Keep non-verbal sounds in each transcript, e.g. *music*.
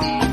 Bye.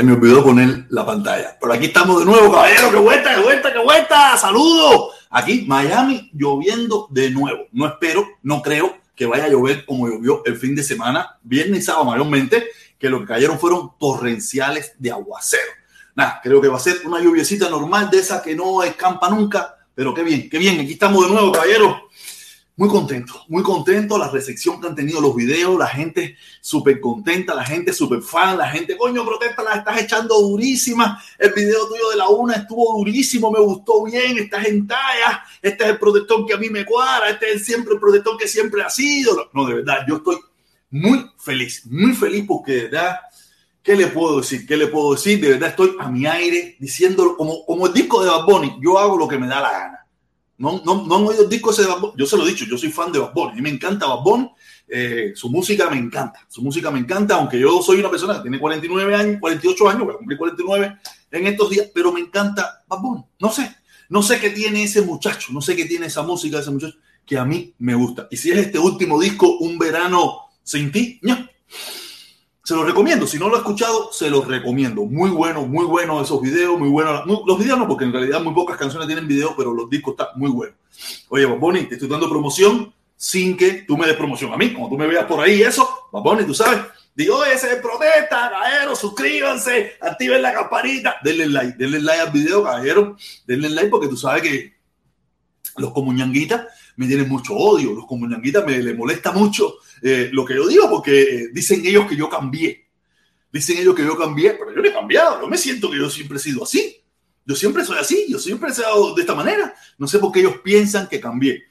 Se me olvidó poner la pantalla. Pero aquí estamos de nuevo, caballero. ¡Qué vuelta, qué vuelta, qué vuelta! ¡Saludos! Aquí, Miami, lloviendo de nuevo. No espero, no creo que vaya a llover como llovió el fin de semana, viernes y sábado mayormente, que lo que cayeron fueron torrenciales de aguacero. Nada, creo que va a ser una lluviecita normal de esa que no escampa nunca, pero qué bien, qué bien. Aquí estamos de nuevo, caballero muy contento, muy contento. La recepción que han tenido los videos, la gente súper contenta, la gente súper fan, la gente, coño, protesta, la estás echando durísima. El video tuyo de la una estuvo durísimo, me gustó bien, estás en talla. Este es el protector que a mí me cuadra, este es siempre el protector que siempre ha sido. No, de verdad, yo estoy muy feliz, muy feliz porque de verdad, ¿qué le puedo decir? ¿Qué le puedo decir? De verdad estoy a mi aire diciéndolo como, como el disco de Bad Bunny, yo hago lo que me da la gana no, no, no han oído el de Bad Yo se lo he dicho, yo soy fan de Bad Bunny. Mí me encanta Bad eh, su música me encanta. Su música me encanta, aunque yo soy una persona que tiene 49 años, 48 años, voy a cumplir 49 en estos días, pero me encanta Bad No sé, no sé qué tiene ese muchacho, no sé qué tiene esa música de ese muchacho que a mí me gusta. Y si es este último disco, Un verano sin ti, ¿no? Se los recomiendo. Si no lo he escuchado, se los recomiendo. Muy bueno, muy bueno esos videos, muy bueno. los videos no, porque en realidad muy pocas canciones tienen video, pero los discos están muy buenos. Oye, Bonnie, te estoy dando promoción sin que tú me des promoción a mí. Como tú me veas por ahí, eso, Bonnie, tú sabes. Digo, ese es protesta, caballero, suscríbanse, activen la campanita, denle like, denle like al video, caballero, denle like porque tú sabes que los comuñanguitas me tienen mucho odio, los comuñanguitas me les molesta mucho eh, lo que yo digo, porque dicen ellos que yo cambié. Dicen ellos que yo cambié, pero yo no he cambiado. Yo me siento que yo siempre he sido así. Yo siempre soy así, yo siempre he sido de esta manera. No sé por qué ellos piensan que cambié.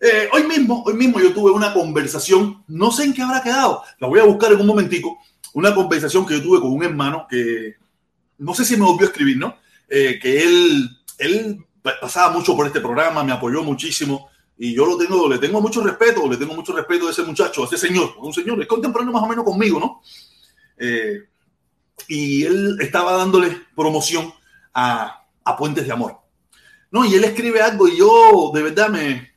Eh, hoy mismo, hoy mismo yo tuve una conversación, no sé en qué habrá quedado, la voy a buscar en un momentico, una conversación que yo tuve con un hermano que, no sé si me volvió a escribir, ¿no? Eh, que él, él pasaba mucho por este programa, me apoyó muchísimo, y yo lo tengo, le tengo mucho respeto, le tengo mucho respeto a ese muchacho, a ese señor, un señor, es contemporáneo más o menos conmigo, ¿no? Eh, y él estaba dándole promoción a, a, Puentes de Amor. No, y él escribe algo y yo de verdad me...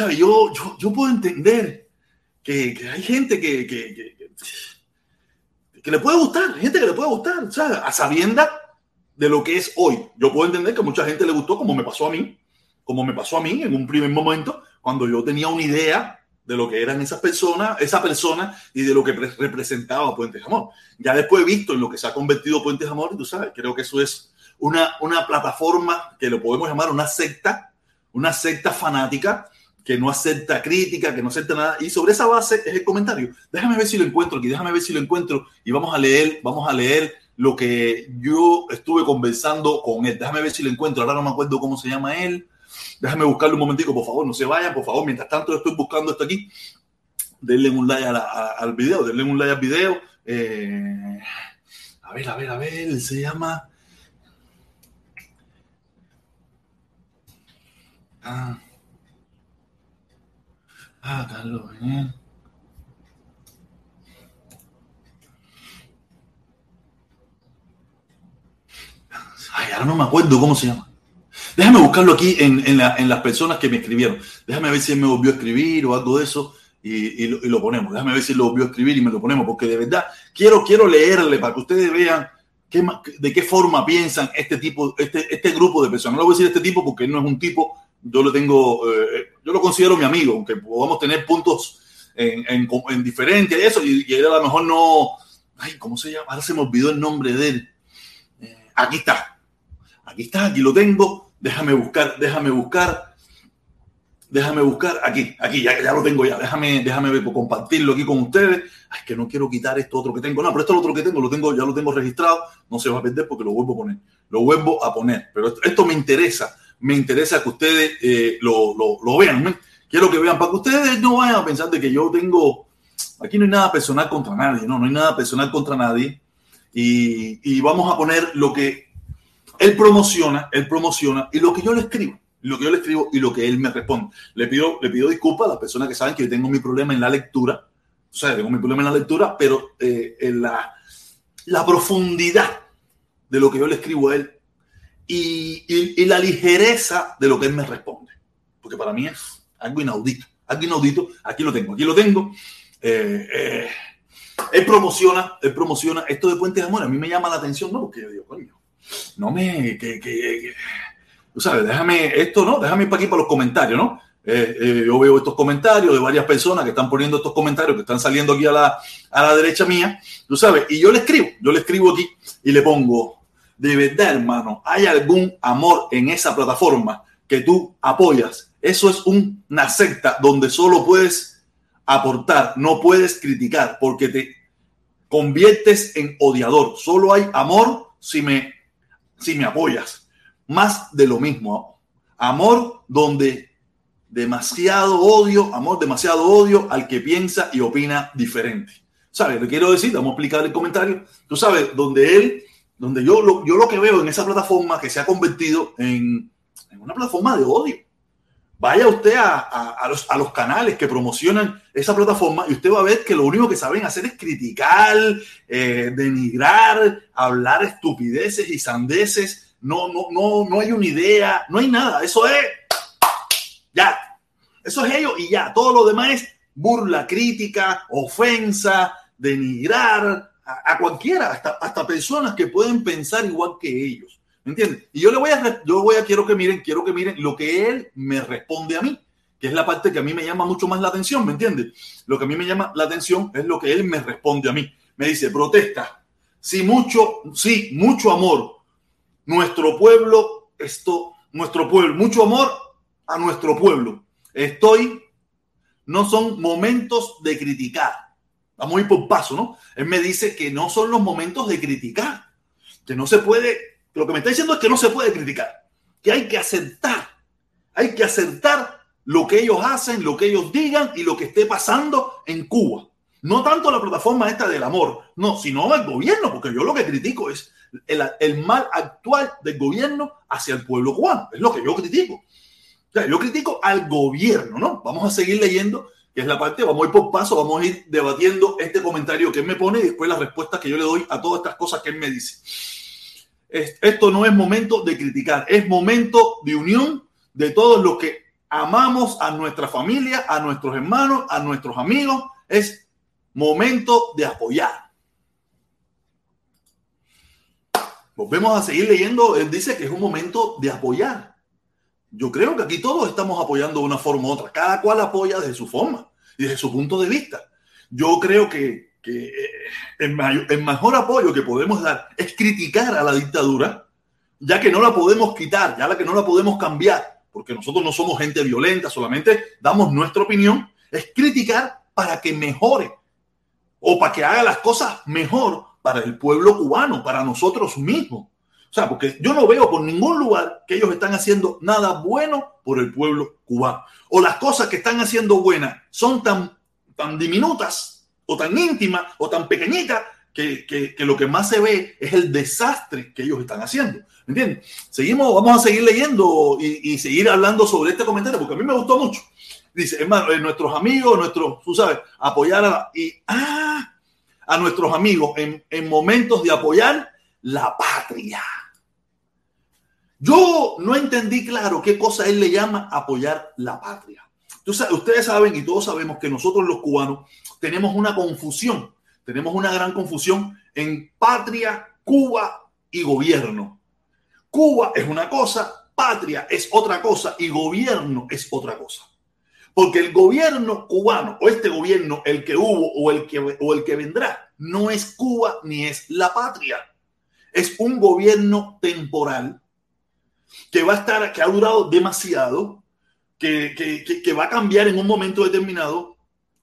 O yo, yo, yo puedo entender que, que hay gente que, que, que, le puede gustar, gente que le puede gustar, o sea, a sabienda de lo que es hoy. Yo puedo entender que mucha gente le gustó, como me pasó a mí, como me pasó a mí en un primer momento, cuando yo tenía una idea de lo que eran esas personas, esa persona y de lo que representaba Puentes Amor. Ya después he visto en lo que se ha convertido Puentes Amor, y tú sabes, creo que eso es una, una plataforma que lo podemos llamar una secta, una secta fanática que no acepta crítica, que no acepta nada. Y sobre esa base es el comentario. Déjame ver si lo encuentro aquí, déjame ver si lo encuentro y vamos a leer, vamos a leer lo que yo estuve conversando con él. Déjame ver si lo encuentro. Ahora no me acuerdo cómo se llama él. Déjame buscarlo un momentico, por favor, no se vayan, por favor. Mientras tanto, estoy buscando esto aquí. Denle un like al video, denle un like al video. Eh, a ver, a ver, a ver, se llama. Ah, ah Carlos, eh. Ay, ahora no me acuerdo cómo se llama. Déjame buscarlo aquí en, las personas que me escribieron. Déjame ver si él me volvió a escribir o algo de eso y, lo, ponemos. Déjame ver si lo volvió a escribir y me lo ponemos, porque de verdad quiero, quiero leerle para que ustedes vean qué, de qué forma piensan este tipo, este, este grupo de personas. No lo voy a decir este tipo porque él no es un tipo, yo lo tengo, eh, yo lo considero mi amigo, aunque podamos tener puntos en, en, diferentes, eso, y, él a lo mejor no, ay, ¿cómo se llama? Ahora se me olvidó el nombre de él. Eh, aquí está, aquí está, aquí lo tengo Déjame buscar, déjame buscar, déjame buscar aquí, aquí, ya, ya lo tengo ya. Déjame, déjame compartirlo aquí con ustedes. Ay, que no quiero quitar esto otro que tengo. No, pero esto es lo otro que tengo, lo tengo, ya lo tengo registrado. No se va a perder porque lo vuelvo a poner. Lo vuelvo a poner. Pero esto, me interesa, me interesa que ustedes eh, lo, lo, lo, vean. Quiero que vean, para que ustedes no vayan a pensar de que yo tengo. Aquí no hay nada personal contra nadie, no, no hay nada personal contra nadie. Y, y vamos a poner lo que él promociona, él promociona y lo que yo le escribo, lo que yo le escribo y lo que él me responde. Le pido, le pido disculpas a las personas que saben que yo tengo mi problema en la lectura, o sea, tengo mi problema en la lectura, pero eh, en la, profundidad de lo que yo le escribo a él y, la ligereza de lo que él me responde, porque para mí es algo inaudito, algo inaudito. Aquí lo tengo, aquí lo tengo. Eh, eh, Él promociona, él promociona esto de Puente de Amor. A mí me llama la atención, ¿no? Porque yo digo, no me, que, tú sabes, déjame esto, ¿no? Déjame ir para aquí para los comentarios, ¿no? Eh, eh, yo veo estos comentarios de varias personas que están poniendo estos comentarios que están saliendo aquí a la, a la derecha mía, tú sabes, y yo le escribo, yo le escribo aquí y le pongo, de verdad, hermano, ¿hay algún amor en esa plataforma que tú apoyas? Eso es una secta donde solo puedes aportar, no puedes criticar, porque te conviertes en odiador. Solo hay amor si me, si me apoyas. Más de lo mismo. Amor donde demasiado odio, amor, demasiado odio al que piensa y opina diferente. ¿Sabes? Le quiero decir, vamos a explicar el comentario. Tú sabes, donde él, donde yo lo, yo lo que veo en esa plataforma que se ha convertido en, en una plataforma de odio. Vaya usted a, a, los, a, los, canales que promocionan esa plataforma y usted va a ver que lo único que saben hacer es criticar, eh, denigrar, hablar estupideces y sandeces. No, no, no, no hay una idea, no hay nada. Eso es ya. Eso es ello y ya. Todo lo demás es burla, crítica, ofensa, denigrar a, cualquiera, hasta, hasta personas que pueden pensar igual que ellos. ¿Me entiendes? Y yo le voy a, yo voy a, quiero que miren, quiero que miren lo que él me responde a mí, que es la parte que a mí me llama mucho más la atención, ¿me entiendes? Lo que a mí me llama la atención es lo que él me responde a mí. Me dice, protesta, si mucho, sí, mucho amor, nuestro pueblo, esto, nuestro pueblo, mucho amor a nuestro pueblo. Estoy, no son momentos de criticar. Vamos a ir por paso, ¿no? Él me dice que no son los momentos de criticar, que no se puede, lo que me está diciendo es que no se puede criticar, que hay que aceptar, hay que aceptar lo que ellos hacen, lo que ellos digan y lo que esté pasando en Cuba. No tanto la plataforma esta del amor, no, sino el gobierno, porque yo lo que critico es el, el mal actual del gobierno hacia el pueblo cubano, es lo que yo critico yo critico al gobierno, ¿no? Vamos a seguir leyendo, que es la parte, vamos a ir por paso, vamos a ir debatiendo este comentario que él me pone y después las respuestas que yo le doy a todas estas cosas que él me dice. Esto no es momento de criticar, es momento de unión de todos los que amamos a nuestra familia, a nuestros hermanos, a nuestros amigos. Es momento de apoyar. Volvemos a seguir leyendo. Él dice que es un momento de apoyar. Yo creo que aquí todos estamos apoyando de una forma u otra. Cada cual apoya desde su forma y desde su punto de vista. Yo creo que, eh, el, el mejor apoyo que podemos dar es criticar a la dictadura, ya que no la podemos quitar, ya que no la podemos cambiar, porque nosotros no somos gente violenta, solamente damos nuestra opinión, es criticar para que mejore o para que haga las cosas mejor para el pueblo cubano, para nosotros mismos. O sea, porque yo no veo por ningún lugar que ellos están haciendo nada bueno por el pueblo cubano. O las cosas que están haciendo buenas son tan, tan diminutas o tan íntimas o tan pequeñitas que, que, lo que más se ve es el desastre que ellos están haciendo. ¿Entiendes? Seguimos, vamos a seguir leyendo y, seguir hablando sobre este comentario porque a mí me gustó mucho. Dice, hermano, eh, nuestros amigos, nuestros, tú sabes, apoyar a, y, ah, a nuestros amigos en, en momentos de apoyar la patria. Yo no entendí claro qué cosa él le llama apoyar la patria. ustedes saben y todos sabemos que nosotros los cubanos tenemos una confusión, tenemos una gran confusión en patria, Cuba y gobierno. Cuba es una cosa, patria es otra cosa y gobierno es otra cosa. Porque el gobierno cubano o este gobierno, el que hubo o el que, o el que vendrá, no es Cuba ni es la patria es un gobierno temporal que va a estar, que ha durado demasiado, que, que, que, va a cambiar en un momento determinado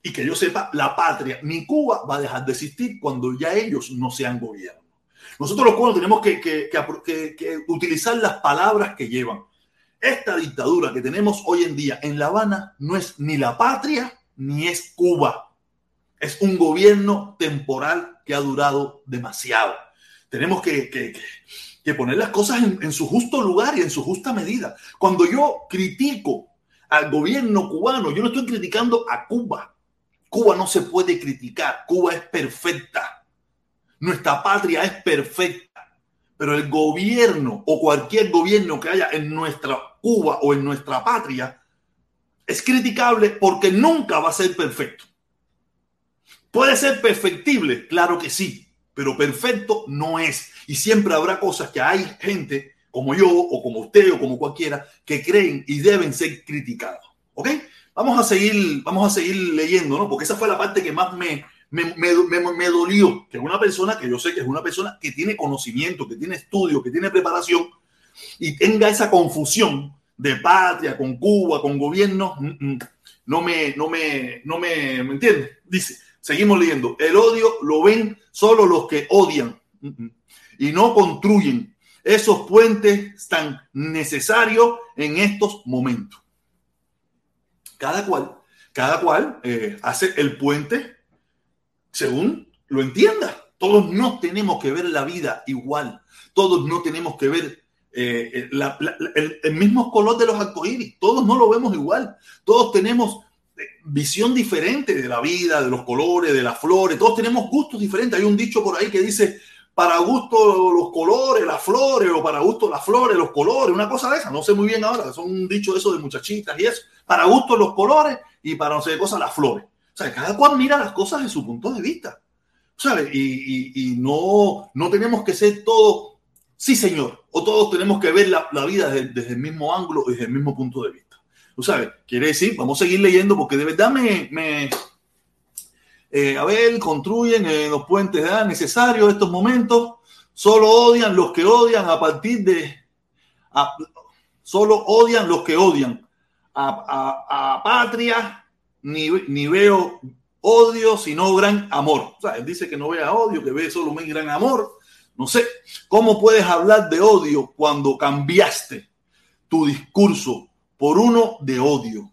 y que yo sepa, la patria, ni Cuba va a dejar de existir cuando ya ellos no sean gobierno. Nosotros los cubanos tenemos que, utilizar las palabras que llevan. Esta dictadura que tenemos hoy en día en La Habana no es ni la patria ni es Cuba. Es un gobierno temporal que ha durado demasiado. Tenemos que, poner las cosas en, su justo lugar y en su justa medida. Cuando yo critico al gobierno cubano, yo no estoy criticando a Cuba. Cuba no se puede criticar. Cuba es perfecta. Nuestra patria es perfecta. Pero el gobierno o cualquier gobierno que haya en nuestra Cuba o en nuestra patria es criticable porque nunca va a ser perfecto. ¿Puede ser perfectible? Claro que sí, pero perfecto no es. Y siempre habrá cosas que hay gente como yo o como usted o como cualquiera que creen y deben ser criticados. ¿Ok? Vamos a seguir, vamos a seguir leyendo, ¿no? Porque esa fue la parte que más me, me, me, me, dolió. Que una persona que yo sé que es una persona que tiene conocimiento, que tiene estudio, que tiene preparación y tenga esa confusión de patria con Cuba, con gobierno, mm, mm, no me, no me, no me, ¿me entiendes? Dice, Seguimos leyendo. El odio lo ven solo los que odian y no construyen esos puentes tan necesarios en estos momentos. Cada cual, cada cual eh, hace el puente según lo entienda. Todos no tenemos que ver la vida igual. Todos no tenemos que ver eh, el, el, mismo color de los arcoíris. Todos no lo vemos igual. Todos tenemos visión diferente de la vida, de los colores, de las flores. Todos tenemos gustos diferentes. Hay un dicho por ahí que dice, para gusto los colores, las flores, o para gusto las flores, los colores, una cosa de esa. No sé muy bien ahora, son un dicho eso de muchachitas y eso. Para gusto los colores y para no sé qué cosa las flores. O sea, cada cual mira las cosas de su punto de vista. ¿Sabes? Y, no, no tenemos que ser todos, sí señor, o todos tenemos que ver la, vida desde, desde el mismo ángulo, desde el mismo punto de vista sabes, quiere decir, vamos a seguir leyendo porque de verdad me eh, a ver, construyen los puentes ¿verdad? necesarios estos momentos, solo odian los que odian a partir de, solo odian los que odian a, patria, ni, ni, veo odio, sino gran amor. O sea, él dice que no vea odio, que ve solo un gran amor. No sé, ¿cómo puedes hablar de odio cuando cambiaste tu discurso por uno de odio.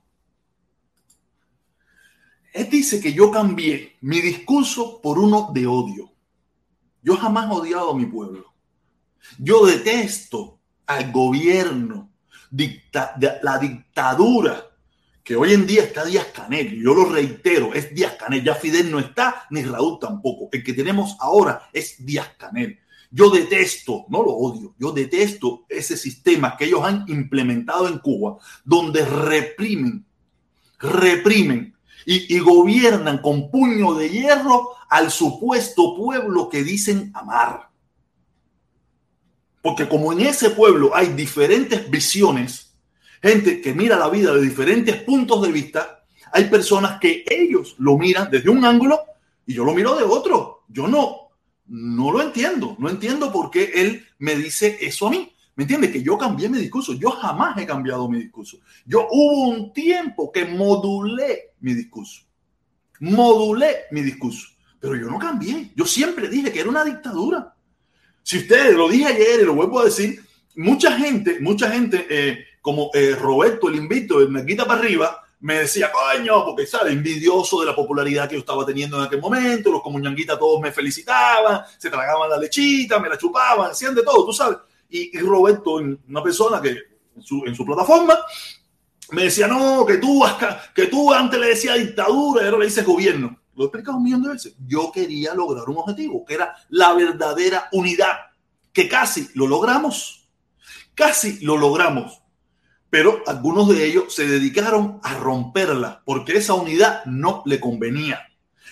Él dice que yo cambié mi discurso por uno de odio. Yo jamás he odiado a mi pueblo. Yo detesto al gobierno, la dictadura que hoy en día está Díaz Canel. Yo lo reitero, es Díaz Canel. Ya Fidel no está, ni Raúl tampoco. El que tenemos ahora es Díaz Canel. Yo detesto, no lo odio, yo detesto ese sistema que ellos han implementado en Cuba, donde reprimen, reprimen y, gobiernan con puño de hierro al supuesto pueblo que dicen amar. Porque como en ese pueblo hay diferentes visiones, gente que mira la vida de diferentes puntos de vista, hay personas que ellos lo miran desde un ángulo y yo lo miro de otro. Yo no, no lo entiendo. No entiendo por qué él me dice eso a mí. ¿Me entiende? Que yo cambié mi discurso. Yo jamás he cambiado mi discurso. Yo hubo un tiempo que modulé mi discurso. Modulé mi discurso. Pero yo no cambié. Yo siempre dije que era una dictadura. Si ustedes lo dije ayer y lo vuelvo a decir, mucha gente, mucha gente, eh, como eh, Roberto, el invito, el quita para arriba, me decía, coño, porque sabe, envidioso de la popularidad que yo estaba teniendo en aquel momento, los comuñanguitas todos me felicitaban, se tragaban la lechita, me la chupaban, hacían de todo, tú sabes. Y, Roberto, una persona que en su, en su, plataforma, me decía, no, que tú, que tú antes le decías dictadura y ahora le dices gobierno. Lo he explicado un millón de veces. Yo quería lograr un objetivo, que era la verdadera unidad, que casi lo logramos. Casi lo logramos pero algunos de ellos se dedicaron a romperla porque esa unidad no le convenía.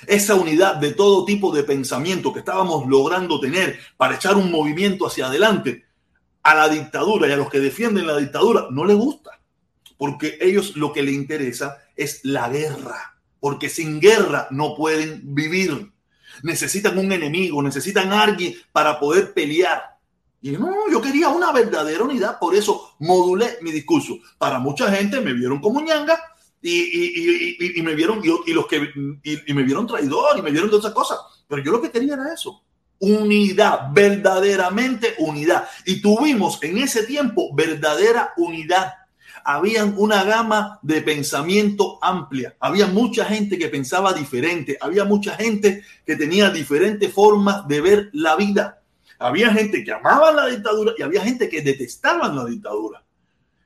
Esa unidad de todo tipo de pensamiento que estábamos logrando tener para echar un movimiento hacia adelante a la dictadura y a los que defienden la dictadura no le gusta, porque ellos lo que les interesa es la guerra, porque sin guerra no pueden vivir. Necesitan un enemigo, necesitan alguien para poder pelear. Y no, yo quería una verdadera unidad, por eso modulé mi discurso. Para mucha gente me vieron como ñanga y, me vieron y, los que y, me vieron traidor y me vieron de otras cosas. Pero yo lo que quería era eso, unidad, verdaderamente unidad. Y tuvimos en ese tiempo verdadera unidad. Habían una gama de pensamiento amplia. Había mucha gente que pensaba diferente. Había mucha gente que tenía diferentes formas de ver la vida había gente que amaba la dictadura y había gente que detestaba la dictadura.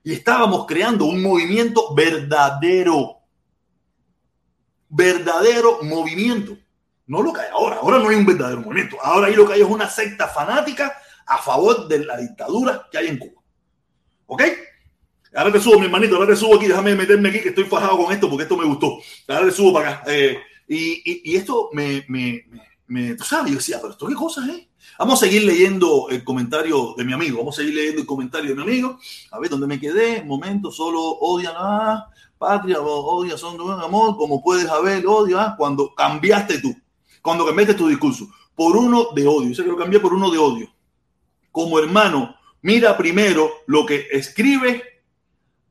Y estábamos creando un movimiento verdadero. Verdadero movimiento. No lo que hay ahora. Ahora no hay un verdadero movimiento. Ahora ahí lo que hay es una secta fanática a favor de la dictadura que hay en Cuba. ¿Ok? Ahora te subo, mi hermanito. Ahora te subo aquí. Déjame meterme aquí que estoy fajado con esto porque esto me gustó. Ahora te subo para acá. Eh, Y, esto me, me, me, tú sabes, yo decía, pero esto qué cosa es. Vamos a seguir leyendo el comentario de mi amigo. Vamos a seguir leyendo el comentario de mi amigo. A ver dónde me quedé. Momento, solo odian a patria, odia, son de buen amor. Como puedes saber, odia cuando cambiaste tú, cuando cambiaste tu discurso por uno de odio. Dice que lo cambié por uno de odio. Como hermano, mira primero lo que escribe.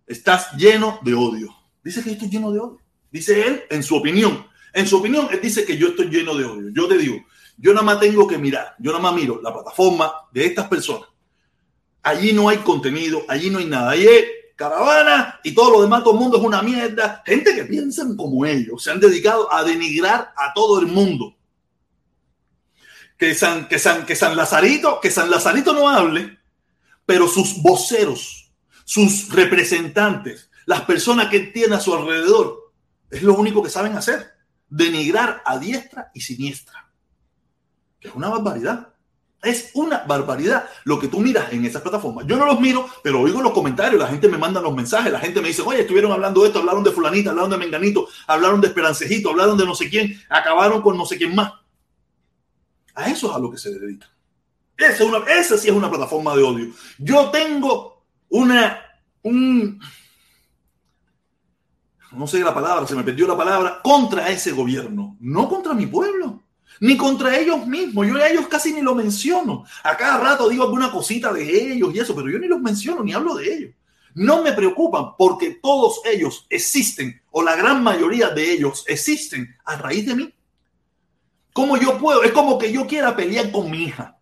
Estás lleno de odio. Dice que estoy lleno de odio. Dice él en su opinión. En su opinión, él dice que yo estoy lleno de odio. Yo te digo, yo nada más tengo que mirar, yo nada más miro la plataforma de estas personas. Allí no hay contenido, allí no hay nada. Allí es caravana y todo lo demás, todo el mundo es una mierda. Gente que piensan como ellos, se han dedicado a denigrar a todo el mundo. Que San, que San, que San Lazarito, que San no hable, pero sus voceros, sus representantes, las personas que tienen a su alrededor, es lo único que saben hacer denigrar a diestra y siniestra. Es una barbaridad. Es una barbaridad lo que tú miras en esas plataformas. Yo no los miro, pero oigo los comentarios, la gente me manda los mensajes, la gente me dice, oye, estuvieron hablando de esto, hablaron de fulanita, hablaron de menganito, hablaron de esperancejito, hablaron de no sé quién, acabaron con no sé quién más. A eso es a lo que se dedica. Esa, sí es una plataforma de odio. Yo tengo una, un, no sé la palabra, se me perdió la palabra, contra ese gobierno, no contra mi pueblo, ni contra ellos mismos. Yo a ellos casi ni lo menciono. A cada rato digo alguna cosita de ellos y eso, pero yo ni los menciono, ni hablo de ellos. No me preocupan porque todos ellos existen, o la gran mayoría de ellos existen a raíz de mí. ¿Cómo yo puedo? Es como que yo quiera pelear con mi hija.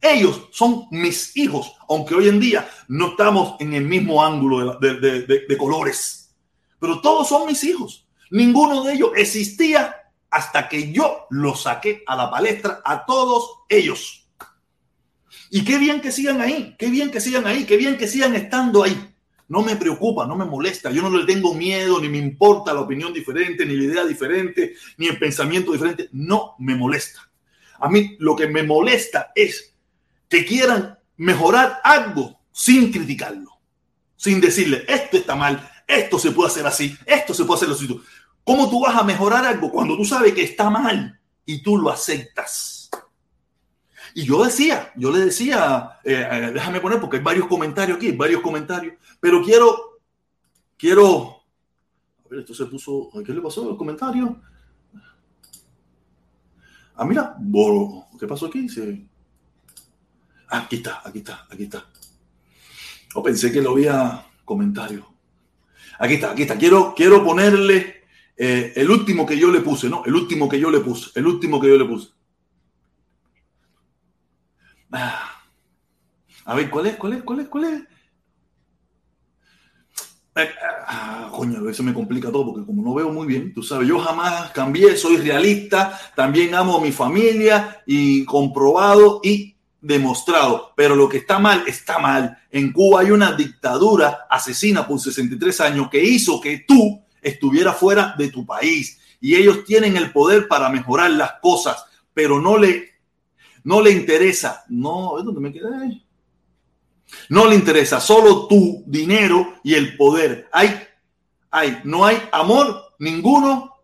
Ellos son mis hijos, aunque hoy en día no estamos en el mismo ángulo de, colores pero todos son mis hijos. Ninguno de ellos existía hasta que yo los saqué a la palestra a todos ellos. Y qué bien que sigan ahí, qué bien que sigan ahí, qué bien que sigan estando ahí. No me preocupa, no me molesta. Yo no le tengo miedo, ni me importa la opinión diferente, ni la idea diferente, ni el pensamiento diferente. No me molesta. A mí lo que me molesta es que quieran mejorar algo sin criticarlo, sin decirle, esto está mal, esto se puede hacer así, esto se puede hacer así. ¿Cómo tú vas a mejorar algo cuando tú sabes que está mal y tú lo aceptas? Y yo decía, yo le decía, eh, eh, déjame poner porque hay varios comentarios aquí, varios comentarios, pero quiero, quiero, a ver, esto se puso, ¿qué le pasó los comentarios? Ah, mira, ¿qué pasó aquí? Aquí está, aquí está, aquí está. O pensé que lo había comentarios. Aquí está, aquí está. Quiero, quiero ponerle eh, el último que yo le puse, ¿no? El último que yo le puse, el último que yo le puse. Ah. A ver, ¿cuál es? ¿Cuál es? ¿Cuál es? ¿Cuál es? Eh, ah, coño, a veces me complica todo porque como no veo muy bien, tú sabes, yo jamás cambié, soy realista, también amo a mi familia y comprobado y demostrado, pero lo que está mal está mal. En Cuba hay una dictadura asesina por 63 años que hizo que tú estuvieras fuera de tu país y ellos tienen el poder para mejorar las cosas, pero no le no le interesa, no, ¿dónde me quedé? No le interesa solo tu dinero y el poder. Hay hay no hay amor ninguno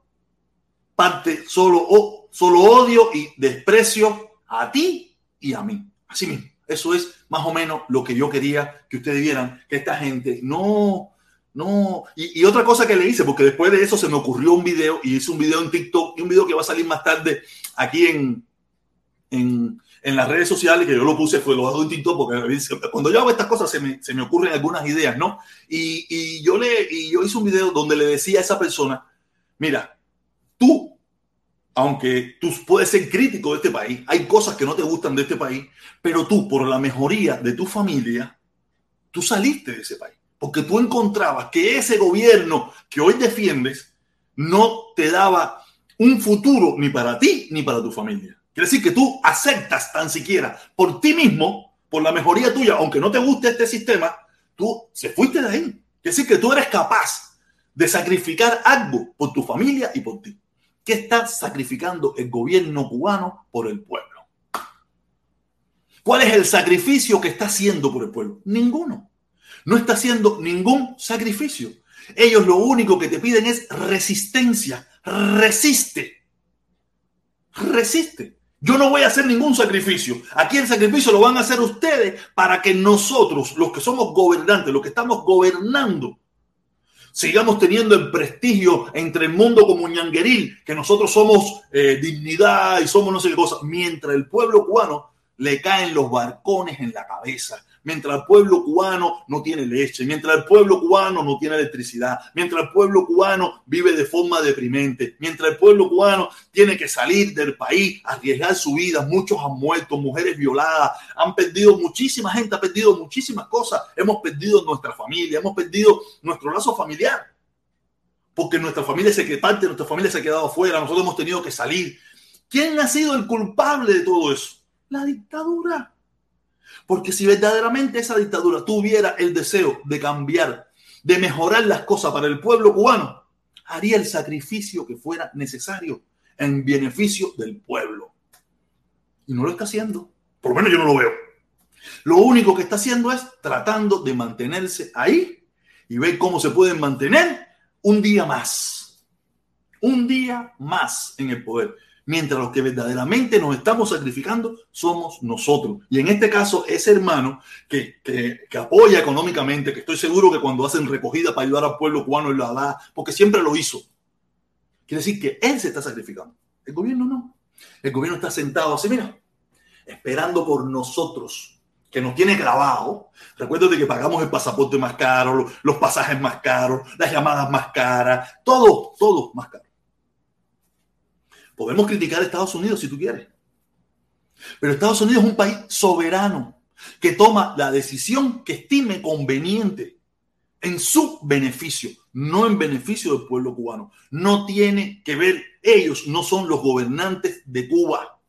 parte solo solo odio y desprecio a ti y a mí. Así mismo. Eso es más o menos lo que yo quería que ustedes vieran, que esta gente no, no. Y, otra cosa que le hice, porque después de eso se me ocurrió un video y hice un video en TikTok y un video que va a salir más tarde aquí en, en, en las redes sociales, que yo lo puse, fue lo hago TikTok, porque cuando yo hago estas cosas se me, se me ocurren algunas ideas, ¿no? Y, y, yo le, y yo hice un video donde le decía a esa persona, mira, tú aunque tú puedes ser crítico de este país, hay cosas que no te gustan de este país, pero tú, por la mejoría de tu familia, tú saliste de ese país, porque tú encontrabas que ese gobierno que hoy defiendes no te daba un futuro ni para ti ni para tu familia. Quiere decir que tú aceptas tan siquiera por ti mismo, por la mejoría tuya, aunque no te guste este sistema, tú se fuiste de ahí. Quiere decir que tú eres capaz de sacrificar algo por tu familia y por ti. ¿Qué está sacrificando el gobierno cubano por el pueblo? ¿Cuál es el sacrificio que está haciendo por el pueblo? Ninguno. No está haciendo ningún sacrificio. Ellos lo único que te piden es resistencia. Resiste. resiste. Yo no voy a hacer ningún sacrificio. Aquí el sacrificio lo van a hacer ustedes para que nosotros, los que somos gobernantes, los que estamos gobernando, sigamos teniendo el prestigio entre el mundo como ñangueril, que nosotros somos eh, dignidad y somos no sé qué cosa, mientras el pueblo cubano le caen los barcones en la cabeza, mientras el pueblo cubano no tiene leche, mientras el pueblo cubano no tiene electricidad, mientras el pueblo cubano vive de forma deprimente, mientras el pueblo cubano tiene que salir del país, arriesgar su vida, muchos han muerto, mujeres violadas, han perdido, muchísima gente ha perdido muchísimas cosas, hemos perdido nuestra familia, hemos perdido nuestro lazo familiar, porque nuestra familia se parte, nuestra familia se ha quedado afuera, nosotros hemos tenido que salir. ¿Quién ha sido el culpable de todo eso? La dictadura. Porque si verdaderamente esa dictadura tuviera el deseo de cambiar, de mejorar las cosas para el pueblo cubano, haría el sacrificio que fuera necesario en beneficio del pueblo. Y no lo está haciendo. Por lo menos yo no lo veo. Lo único que está haciendo es tratando de mantenerse ahí y ver cómo se pueden mantener un día más. Un día más en el poder mientras los que verdaderamente nos estamos sacrificando somos nosotros. Y en este caso, ese hermano que, que, apoya económicamente, que estoy seguro que cuando hacen recogida para ayudar al pueblo cubano, él lo da, porque siempre lo hizo. Quiere decir que él se está sacrificando. El gobierno no. El gobierno está sentado así, mira, esperando por nosotros, que nos tiene grabado. Recuerda que pagamos el pasaporte más caro, los pasajes más caros, las llamadas más caras, todo, todo más caro. Podemos criticar a Estados Unidos si tú quieres. Pero Estados Unidos es un país soberano que toma la decisión que estime conveniente en su beneficio, no en beneficio del pueblo cubano. No tiene que ver, ellos no son los gobernantes de Cuba.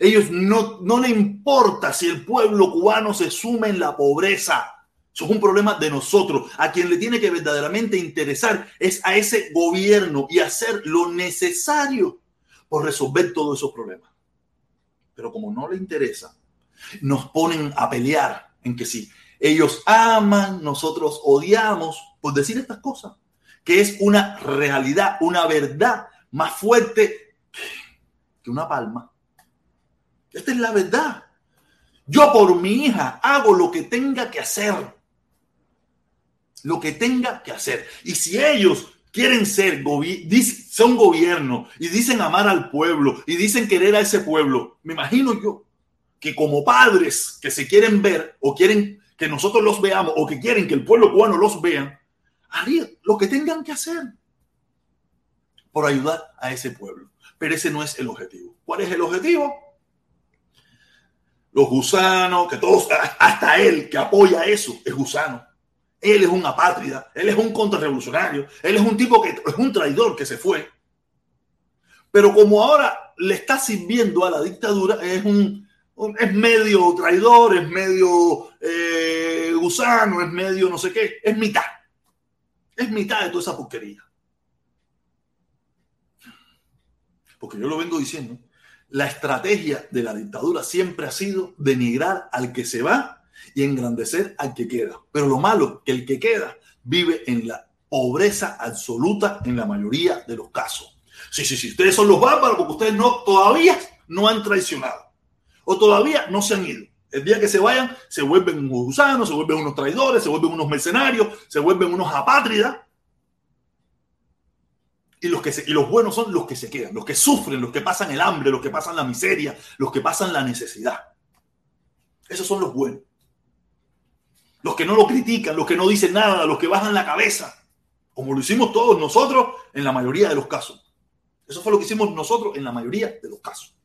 Ellos no, no le importa si el pueblo cubano se sume en la pobreza. Eso es un problema de nosotros. A quien le tiene que verdaderamente interesar es a ese gobierno y hacer lo necesario por resolver todos esos problemas. Pero como no le interesa, nos ponen a pelear en que sí, ellos aman, nosotros odiamos, por decir estas cosas, que es una realidad, una verdad más fuerte que una palma. Esta es la verdad. Yo por mi hija hago lo que tenga que hacer. Lo que tenga que hacer. Y si ellos quieren ser, son gobierno y dicen amar al pueblo y dicen querer a ese pueblo, me imagino yo que como padres que se quieren ver o quieren que nosotros los veamos o que quieren que el pueblo cubano los vean, harían lo que tengan que hacer por ayudar a ese pueblo. Pero ese no es el objetivo. ¿Cuál es el objetivo? Los gusanos, que todos, *laughs* hasta él que apoya eso, es gusano él es un apátrida, él es un contrarrevolucionario, él es un tipo que es un traidor que se fue. Pero como ahora le está sirviendo a la dictadura, es un, es medio traidor, es medio eh, gusano, es medio no sé qué, es mitad. Es mitad de toda esa porquería. Porque yo lo vengo diciendo, la estrategia de la dictadura siempre ha sido denigrar al que se va y engrandecer al que queda. Pero lo malo que el que queda vive en la pobreza absoluta en la mayoría de los casos. Sí, sí, sí, ustedes son los bárbaros porque ustedes no, todavía no han traicionado o todavía no se han ido. El día que se vayan, se vuelven unos gusanos, se vuelven unos traidores, se vuelven unos mercenarios, se vuelven unos apátridas. Y los, que y los buenos son los que se quedan, los que sufren, los que pasan el hambre, los que pasan la miseria, los que pasan la necesidad. Esos son los buenos los que no lo critican, los que no dicen nada, los que bajan la cabeza, como lo hicimos todos nosotros en la mayoría de los casos. Eso fue lo que hicimos nosotros en la mayoría de los casos.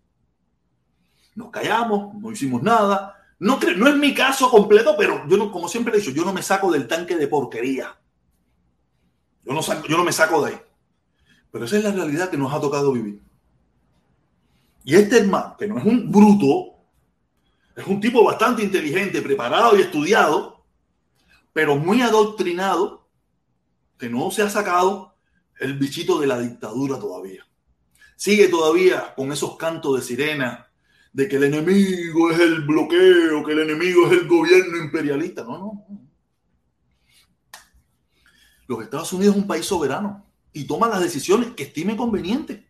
Nos callamos, no hicimos nada. No, no es mi caso completo, pero yo no, como siempre he dicho, yo no me saco del tanque de porquería. Yo no, yo no me saco de ahí. Pero esa es la realidad que nos ha tocado vivir. Y este hermano, que no es un bruto, es un tipo bastante inteligente, preparado y estudiado, pero muy adoctrinado, que no se ha sacado el bichito de la dictadura todavía. Sigue todavía con esos cantos de sirena de que el enemigo es el bloqueo, que el enemigo es el gobierno imperialista. No, no, no. Los Estados Unidos es un país soberano y toma las decisiones que estime conveniente.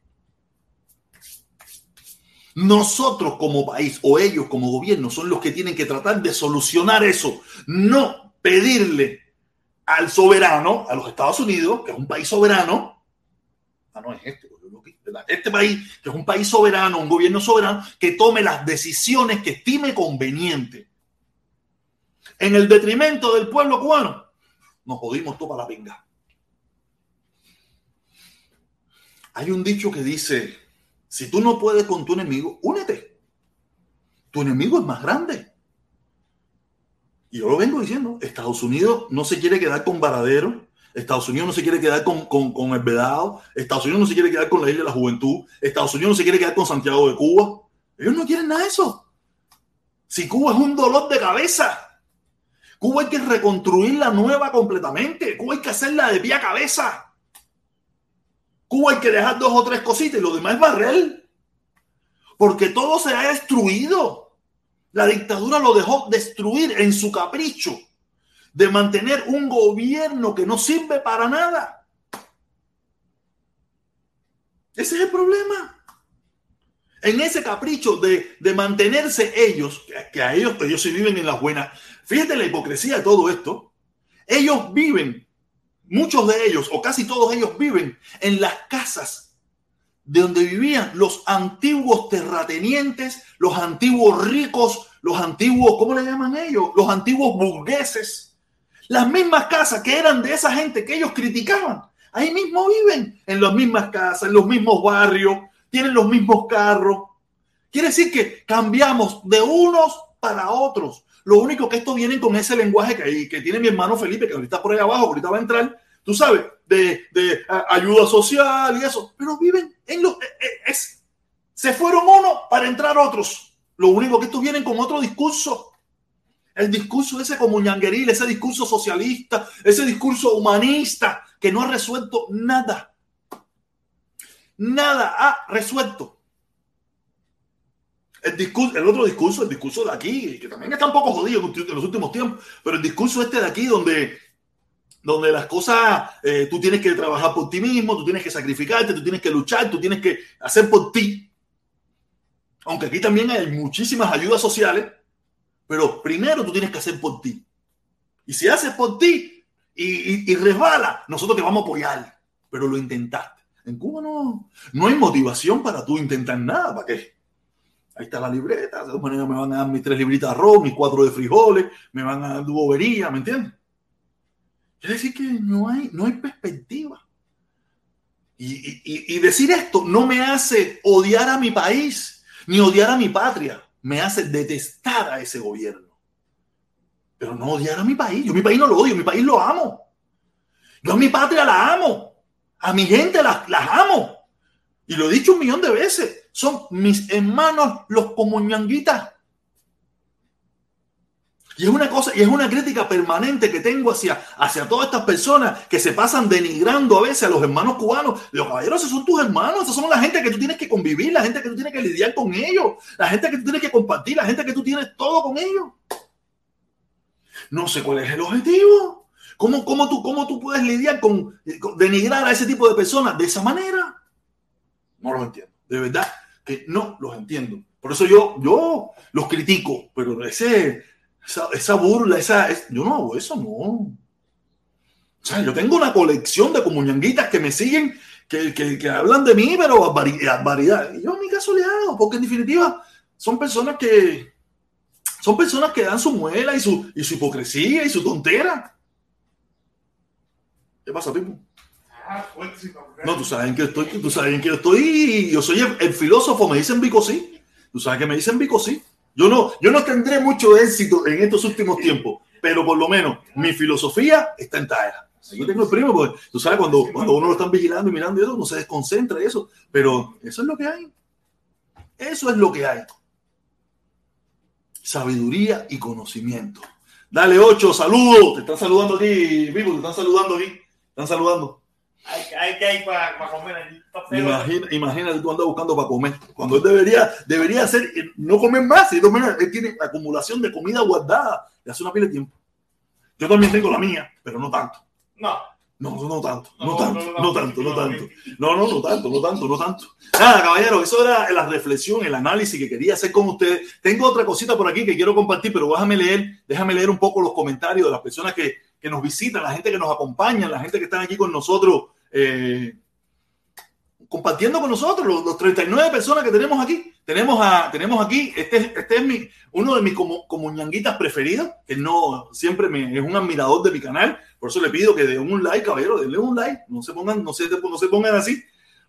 Nosotros como país o ellos como gobierno son los que tienen que tratar de solucionar eso, no pedirle al soberano, a los Estados Unidos, que es un país soberano, ah, no es este, este país, que es un país soberano, un gobierno soberano, que tome las decisiones que estime conveniente. En el detrimento del pueblo cubano, nos jodimos todo para la pinga. Hay un dicho que dice, si tú no puedes con tu enemigo, únete. Tu enemigo es más grande. Y yo lo vengo diciendo, Estados Unidos no se quiere quedar con Varadero, Estados Unidos no se quiere quedar con, con, el Vedado, Estados Unidos no se quiere quedar con la isla de la juventud, Estados Unidos no se quiere quedar con Santiago de Cuba. Ellos no quieren nada de eso. Si Cuba es un dolor de cabeza, Cuba hay que reconstruirla nueva completamente, Cuba hay que hacerla de pie a cabeza. Cuba hay que dejar dos o tres cositas y lo demás es barrel. Porque todo se ha destruido. La dictadura lo dejó destruir en su capricho de mantener un gobierno que no sirve para nada. Ese es el problema. En ese capricho de, mantenerse ellos, que a ellos, ellos sí viven en las buenas. Fíjate la hipocresía de todo esto. Ellos viven, muchos de ellos, o casi todos ellos viven en las casas de donde vivían los antiguos terratenientes, los antiguos ricos, los antiguos, ¿cómo le llaman ellos? Los antiguos burgueses las mismas casas que eran de esa gente que ellos criticaban, ahí mismo viven, en las mismas casas, en los mismos barrios, tienen los mismos carros. Quiere decir que cambiamos de unos para otros. Lo único que esto viene con ese lenguaje que, que tiene mi hermano Felipe, que ahorita por ahí abajo, ahorita va a entrar, tú sabes, de, ayuda social y eso, pero viven en los... Eh, eh, es, se fueron unos para entrar otros. Lo único que estos vienen con otro discurso. El discurso ese como ñangueril, ese discurso socialista, ese discurso humanista que no ha resuelto nada. Nada ha resuelto. El, discurso, el otro discurso, el discurso de aquí, que también está un poco jodido en los últimos tiempos, pero el discurso este de aquí donde, donde las cosas, eh, tú tienes que trabajar por ti mismo, tú tienes que sacrificarte, tú tienes que luchar, tú tienes que hacer por ti. Aunque aquí también hay muchísimas ayudas sociales pero primero tú tienes que hacer por ti. Y si haces por ti y, resbala, nosotros te vamos a apoyar. Pero lo intentaste. En Cuba no, no hay motivación para tú intentar nada. ¿Para qué? Ahí está la libreta. De todas maneras me van a dar mis tres libritas de arroz, mis cuatro de frijoles, me van a dar bobería, ¿me entiendes? Quiere decir que no hay, no hay perspectiva. y, decir esto no me hace odiar a mi país, ni odiar a mi patria me hace detestar a ese gobierno. Pero no odiar a mi país. Yo mi país no lo odio, mi país lo amo. Yo a mi patria la amo. A mi gente las la amo. Y lo he dicho un millón de veces. Son mis hermanos los comuñanguitas. Y es una cosa, y es una crítica permanente que tengo hacia, hacia todas estas personas que se pasan denigrando a veces a los hermanos cubanos. Los caballeros, esos son tus hermanos, esos son la gente que tú tienes que convivir, la gente que tú tienes que lidiar con ellos, la gente que tú tienes que compartir, la gente que tú tienes todo con ellos. No sé cuál es el objetivo. ¿Cómo, cómo, tú, cómo tú puedes lidiar con, con denigrar a ese tipo de personas de esa manera? No los entiendo. De verdad que no los entiendo. Por eso yo, yo los critico, pero ese, esa, burla, esa, yo no hago eso, no. O sea, yo tengo una colección de comuñanguitas que me siguen, que, que, hablan de mí, pero variedad. Y yo en mi caso le hago, porque en definitiva son personas que son personas que dan su muela y su, y su hipocresía y su tontera. ¿Qué pasa, Pipo? No, tú sabes en que estoy, tú sabes en que estoy, yo soy el, filósofo, me dicen Vico sí. Tú sabes que me dicen Vico sí. Yo no, yo no tendré mucho éxito en estos últimos tiempos, pero por lo menos mi filosofía está en talla. Yo tengo el primo, porque tú sabes, cuando, cuando uno lo están vigilando y mirando y eso, uno se desconcentra y eso, pero eso es lo que hay. Eso es lo que hay. Sabiduría y conocimiento. Dale, ocho, saludos. Te están saludando aquí, vivo, te están saludando aquí. Están saludando. Hay, que ir para, comer allí. imagínate tú andas buscando para comer. Cuando él debería, debería hacer, eh, no comer más. Él tiene acumulación de comida guardada de hace una pila de tiempo. Yo también tengo la mía, pero no tanto. No, No, no tanto, no, tanto, no, tanto, no tanto. No, no, no tanto, no tanto, no tanto. Nada, caballero, eso era la reflexión, el análisis que quería hacer con ustedes. Tengo otra cosita por aquí que quiero compartir, pero déjame leer, déjame leer un poco los comentarios de las personas que, que nos visitan, la gente que nos acompaña, la gente que está aquí con nosotros, eh, compartiendo con nosotros, los, los, 39 personas que tenemos aquí. Tenemos, a, tenemos aquí, este, este es mi, uno de mis como, comuñanguitas preferidos, que no siempre me, es un admirador de mi canal por eso le pido que den un like, caballero, denle un like. No se pongan, no se, no se pongan así.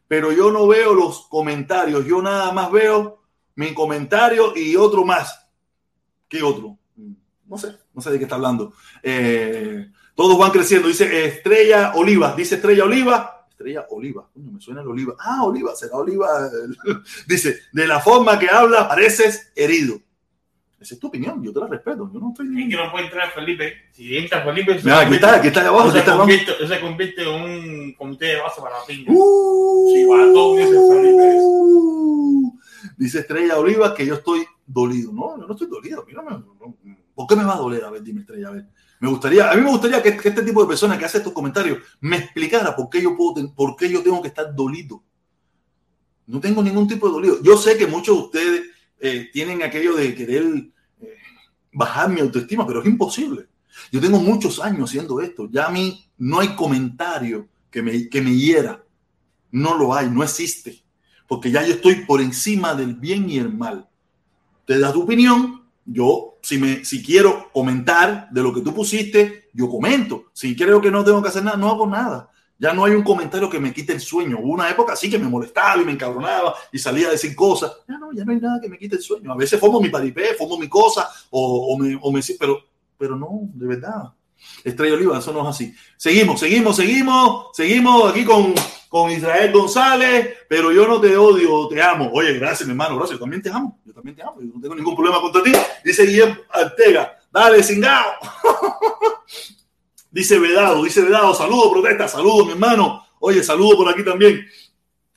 Pero yo no veo los comentarios. Yo nada más veo mi comentario y otro más. ¿Qué otro? No sé, no sé de qué está hablando. Eh, todos van creciendo. Dice Estrella Oliva. Dice Estrella Oliva. Estrella Oliva. me suena el Oliva. Ah, Oliva, será Oliva. *laughs* Dice, de la forma que habla pareces herido. Esa es tu opinión, yo te la respeto. Yo no estoy. que no puede entrar Felipe. Si entra Felipe. Mira, aquí está, aquí está abajo. Se, convierte, se convierte en un comité de base para la pinga. Uh, si va todo Felipe. Uh, dice Estrella Oliva que yo estoy dolido. No, yo no estoy dolido. Mírame, no, ¿Por qué me va a doler? A ver, dime, Estrella, a ver. Me gustaría, a mí me gustaría que, que este tipo de personas que hace estos comentarios me explicara por qué yo puedo, por qué yo tengo que estar dolido. No tengo ningún tipo de dolido. Yo sé que muchos de ustedes eh, tienen aquello de querer eh, bajar mi autoestima, pero es imposible. Yo tengo muchos años haciendo esto. Ya a mí no hay comentario que me, que me hiera. No lo hay, no existe. Porque ya yo estoy por encima del bien y el mal. Te das tu opinión. Yo, si, me, si quiero comentar de lo que tú pusiste, yo comento. Si creo que no tengo que hacer nada, no hago nada. Ya no hay un comentario que me quite el sueño. Hubo una época así que me molestaba y me encabronaba y salía a decir cosas. Ya no, ya no hay nada que me quite el sueño. A veces formo mi paripé, formo mi cosa o, o, me, o me... Pero, pero no, de verdad. Estrella Oliva, eso no es así. Seguimos, seguimos, seguimos, seguimos aquí con, con Israel González, pero yo no te odio, te amo. Oye, gracias, mi hermano, gracias, yo también te amo, yo también te amo, yo no tengo ningún problema contra ti. Dice Guillermo Artega, dale, cingao. *laughs* Dice Vedado, dice Vedado, saludo, protesta, saludo, mi hermano. Oye, saludo por aquí también.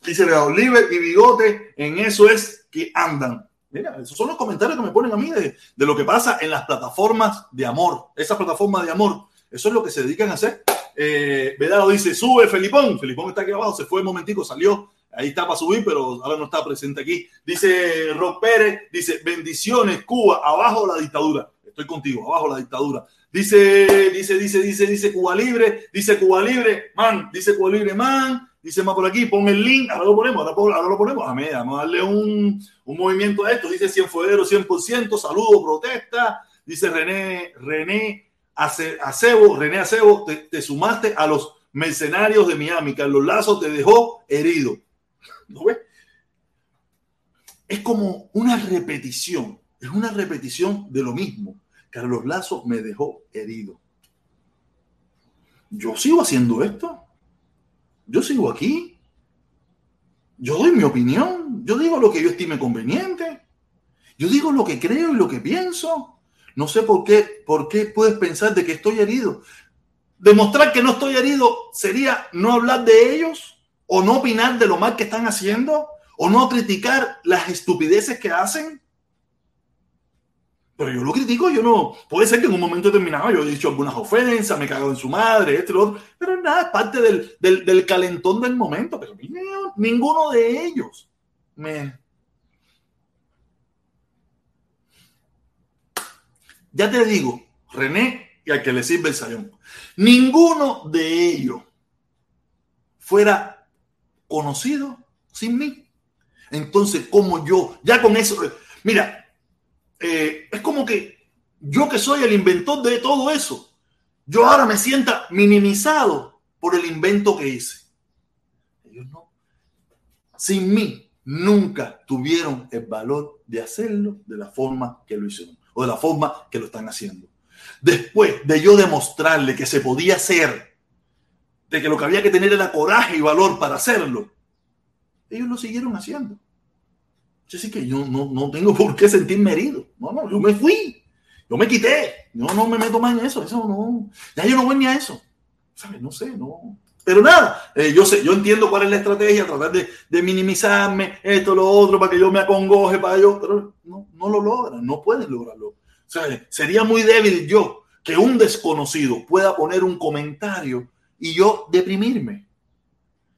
Dice Vedado, Libre y Bigote, en eso es que andan. Mira, esos son los comentarios que me ponen a mí de, de lo que pasa en las plataformas de amor. Esas plataformas de amor, eso es lo que se dedican a hacer. Eh, Vedado dice, sube Felipón. Felipón está aquí abajo, se fue un momentico, salió. Ahí está para subir, pero ahora no está presente aquí. Dice Rob Pérez, dice, bendiciones, Cuba, abajo la dictadura. Estoy contigo, abajo la dictadura. Dice, dice, dice, dice, dice Cuba Libre, dice Cuba Libre, man, dice Cuba Libre, man, dice más por aquí, pon el link, ahora lo ponemos, ahora, lo ponemos, a vamos a darle un, un, movimiento a esto, dice 100 fuegueros, 100%, saludo, protesta, dice René, René Acebo, René Acebo, te, te, sumaste a los mercenarios de Miami, Carlos Lazo te dejó herido. ¿No ves? Es como una repetición, es una repetición de lo mismo Carlos Lazo me dejó herido. Yo sigo haciendo esto. Yo sigo aquí. Yo doy mi opinión. Yo digo lo que yo estime conveniente. Yo digo lo que creo y lo que pienso. No sé por qué, por qué puedes pensar de que estoy herido. Demostrar que no estoy herido sería no hablar de ellos o no opinar de lo mal que están haciendo o no criticar las estupideces que hacen. Pero yo lo critico, yo no. Puede ser que en un momento determinado yo he dicho algunas ofensas, me cago en su madre, este, lo otro, pero nada, es parte del, del, del calentón del momento. Pero ninguno de ellos me. Ya te digo, René y al que le sirve el sayón, ninguno de ellos fuera conocido sin mí. Entonces, como yo, ya con eso, mira, eh, es como que yo que soy el inventor de todo eso, yo ahora me sienta minimizado por el invento que hice. Ellos no. Sin mí, nunca tuvieron el valor de hacerlo de la forma que lo hicieron o de la forma que lo están haciendo. Después de yo demostrarle que se podía hacer, de que lo que había que tener era coraje y valor para hacerlo, ellos lo siguieron haciendo. Así que yo no, no tengo por qué sentirme herido. No, no, yo me fui. Yo me quité. Yo no me meto más en eso. Eso no. Ya yo no voy ni a eso. ¿Sabes? No sé, no. Pero nada, eh, yo sé, yo entiendo cuál es la estrategia, tratar de, minimizarme, esto, lo otro, para que yo me acongoje, para yo, pero no, no lo logran, no pueden lograrlo. O sería muy débil yo que un desconocido pueda poner un comentario y yo deprimirme.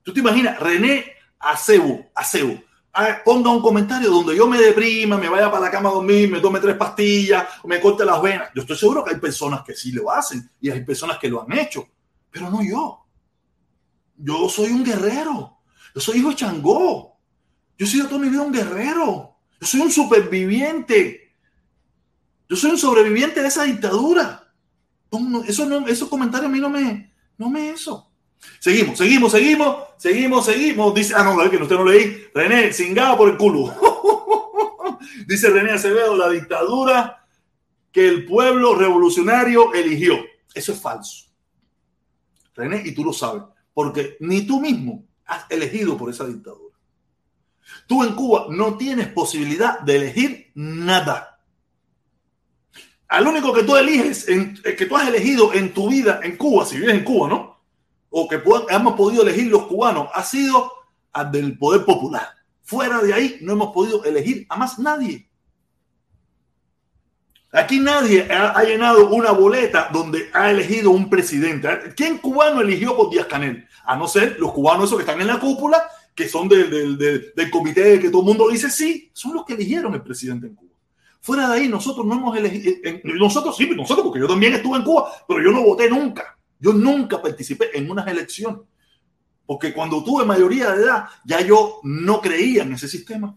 ¿Tú te imaginas? René Acebo, Acebo, ah, ponga un comentario donde yo me deprima, me vaya para la cama a dormir, me tome tres pastillas, me corte las venas. Yo estoy seguro que hay personas que sí lo hacen y hay personas que lo han hecho, pero no yo. Yo soy un guerrero. Yo soy hijo de Changó. Yo he sido toda mi vida un guerrero. Yo soy un superviviente. Yo soy un sobreviviente de esa dictadura. Eso no, esos comentarios a mí no me, no me eso. Seguimos, seguimos, seguimos, seguimos, seguimos. Dice, ah, no, que usted no leí. René, cingado por el culo. *laughs* Dice René Acevedo, la dictadura que el pueblo revolucionario eligió. Eso es falso. René, y tú lo sabes, porque ni tú mismo has elegido por esa dictadura. Tú en Cuba no tienes posibilidad de elegir nada. Al único que tú eliges, eh, que tú has elegido en tu vida en Cuba, si vives en Cuba, ¿no? O que hemos podido elegir los cubanos, ha sido al del poder popular. Fuera de ahí no hemos podido elegir a más nadie. Aquí nadie ha, llenado una boleta donde ha elegido un presidente. ¿Quién cubano eligió por Díaz Canel? A no ser los cubanos esos que están en la cúpula, que son del, del comité que todo el mundo dice sí, son los que eligieron el presidente en Cuba. Fuera de ahí, nosotros no hemos elegido, nosotros sí, nosotros, porque yo también estuve en Cuba, pero yo no voté nunca. Yo nunca participé en unas elecciones. Porque cuando tuve mayoría de edad, ya yo no creía en ese sistema.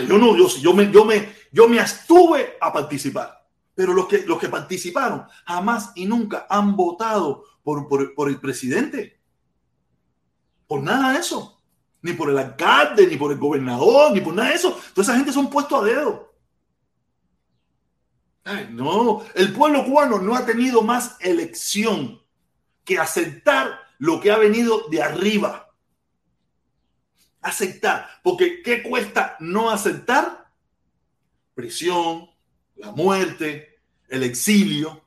Yo no, yo, yo, me, yo, me, yo me abstuve a participar. Pero los que, los que participaron jamás y nunca han votado por, por, por el presidente. Por nada de eso ni por el alcalde, ni por el gobernador, ni por nada de eso. Toda esa gente son puestos a dedo. no, el pueblo cubano no ha tenido más elección que aceptar lo que ha venido de arriba. Aceptar, porque ¿qué cuesta no aceptar? Prisión, la muerte, el exilio.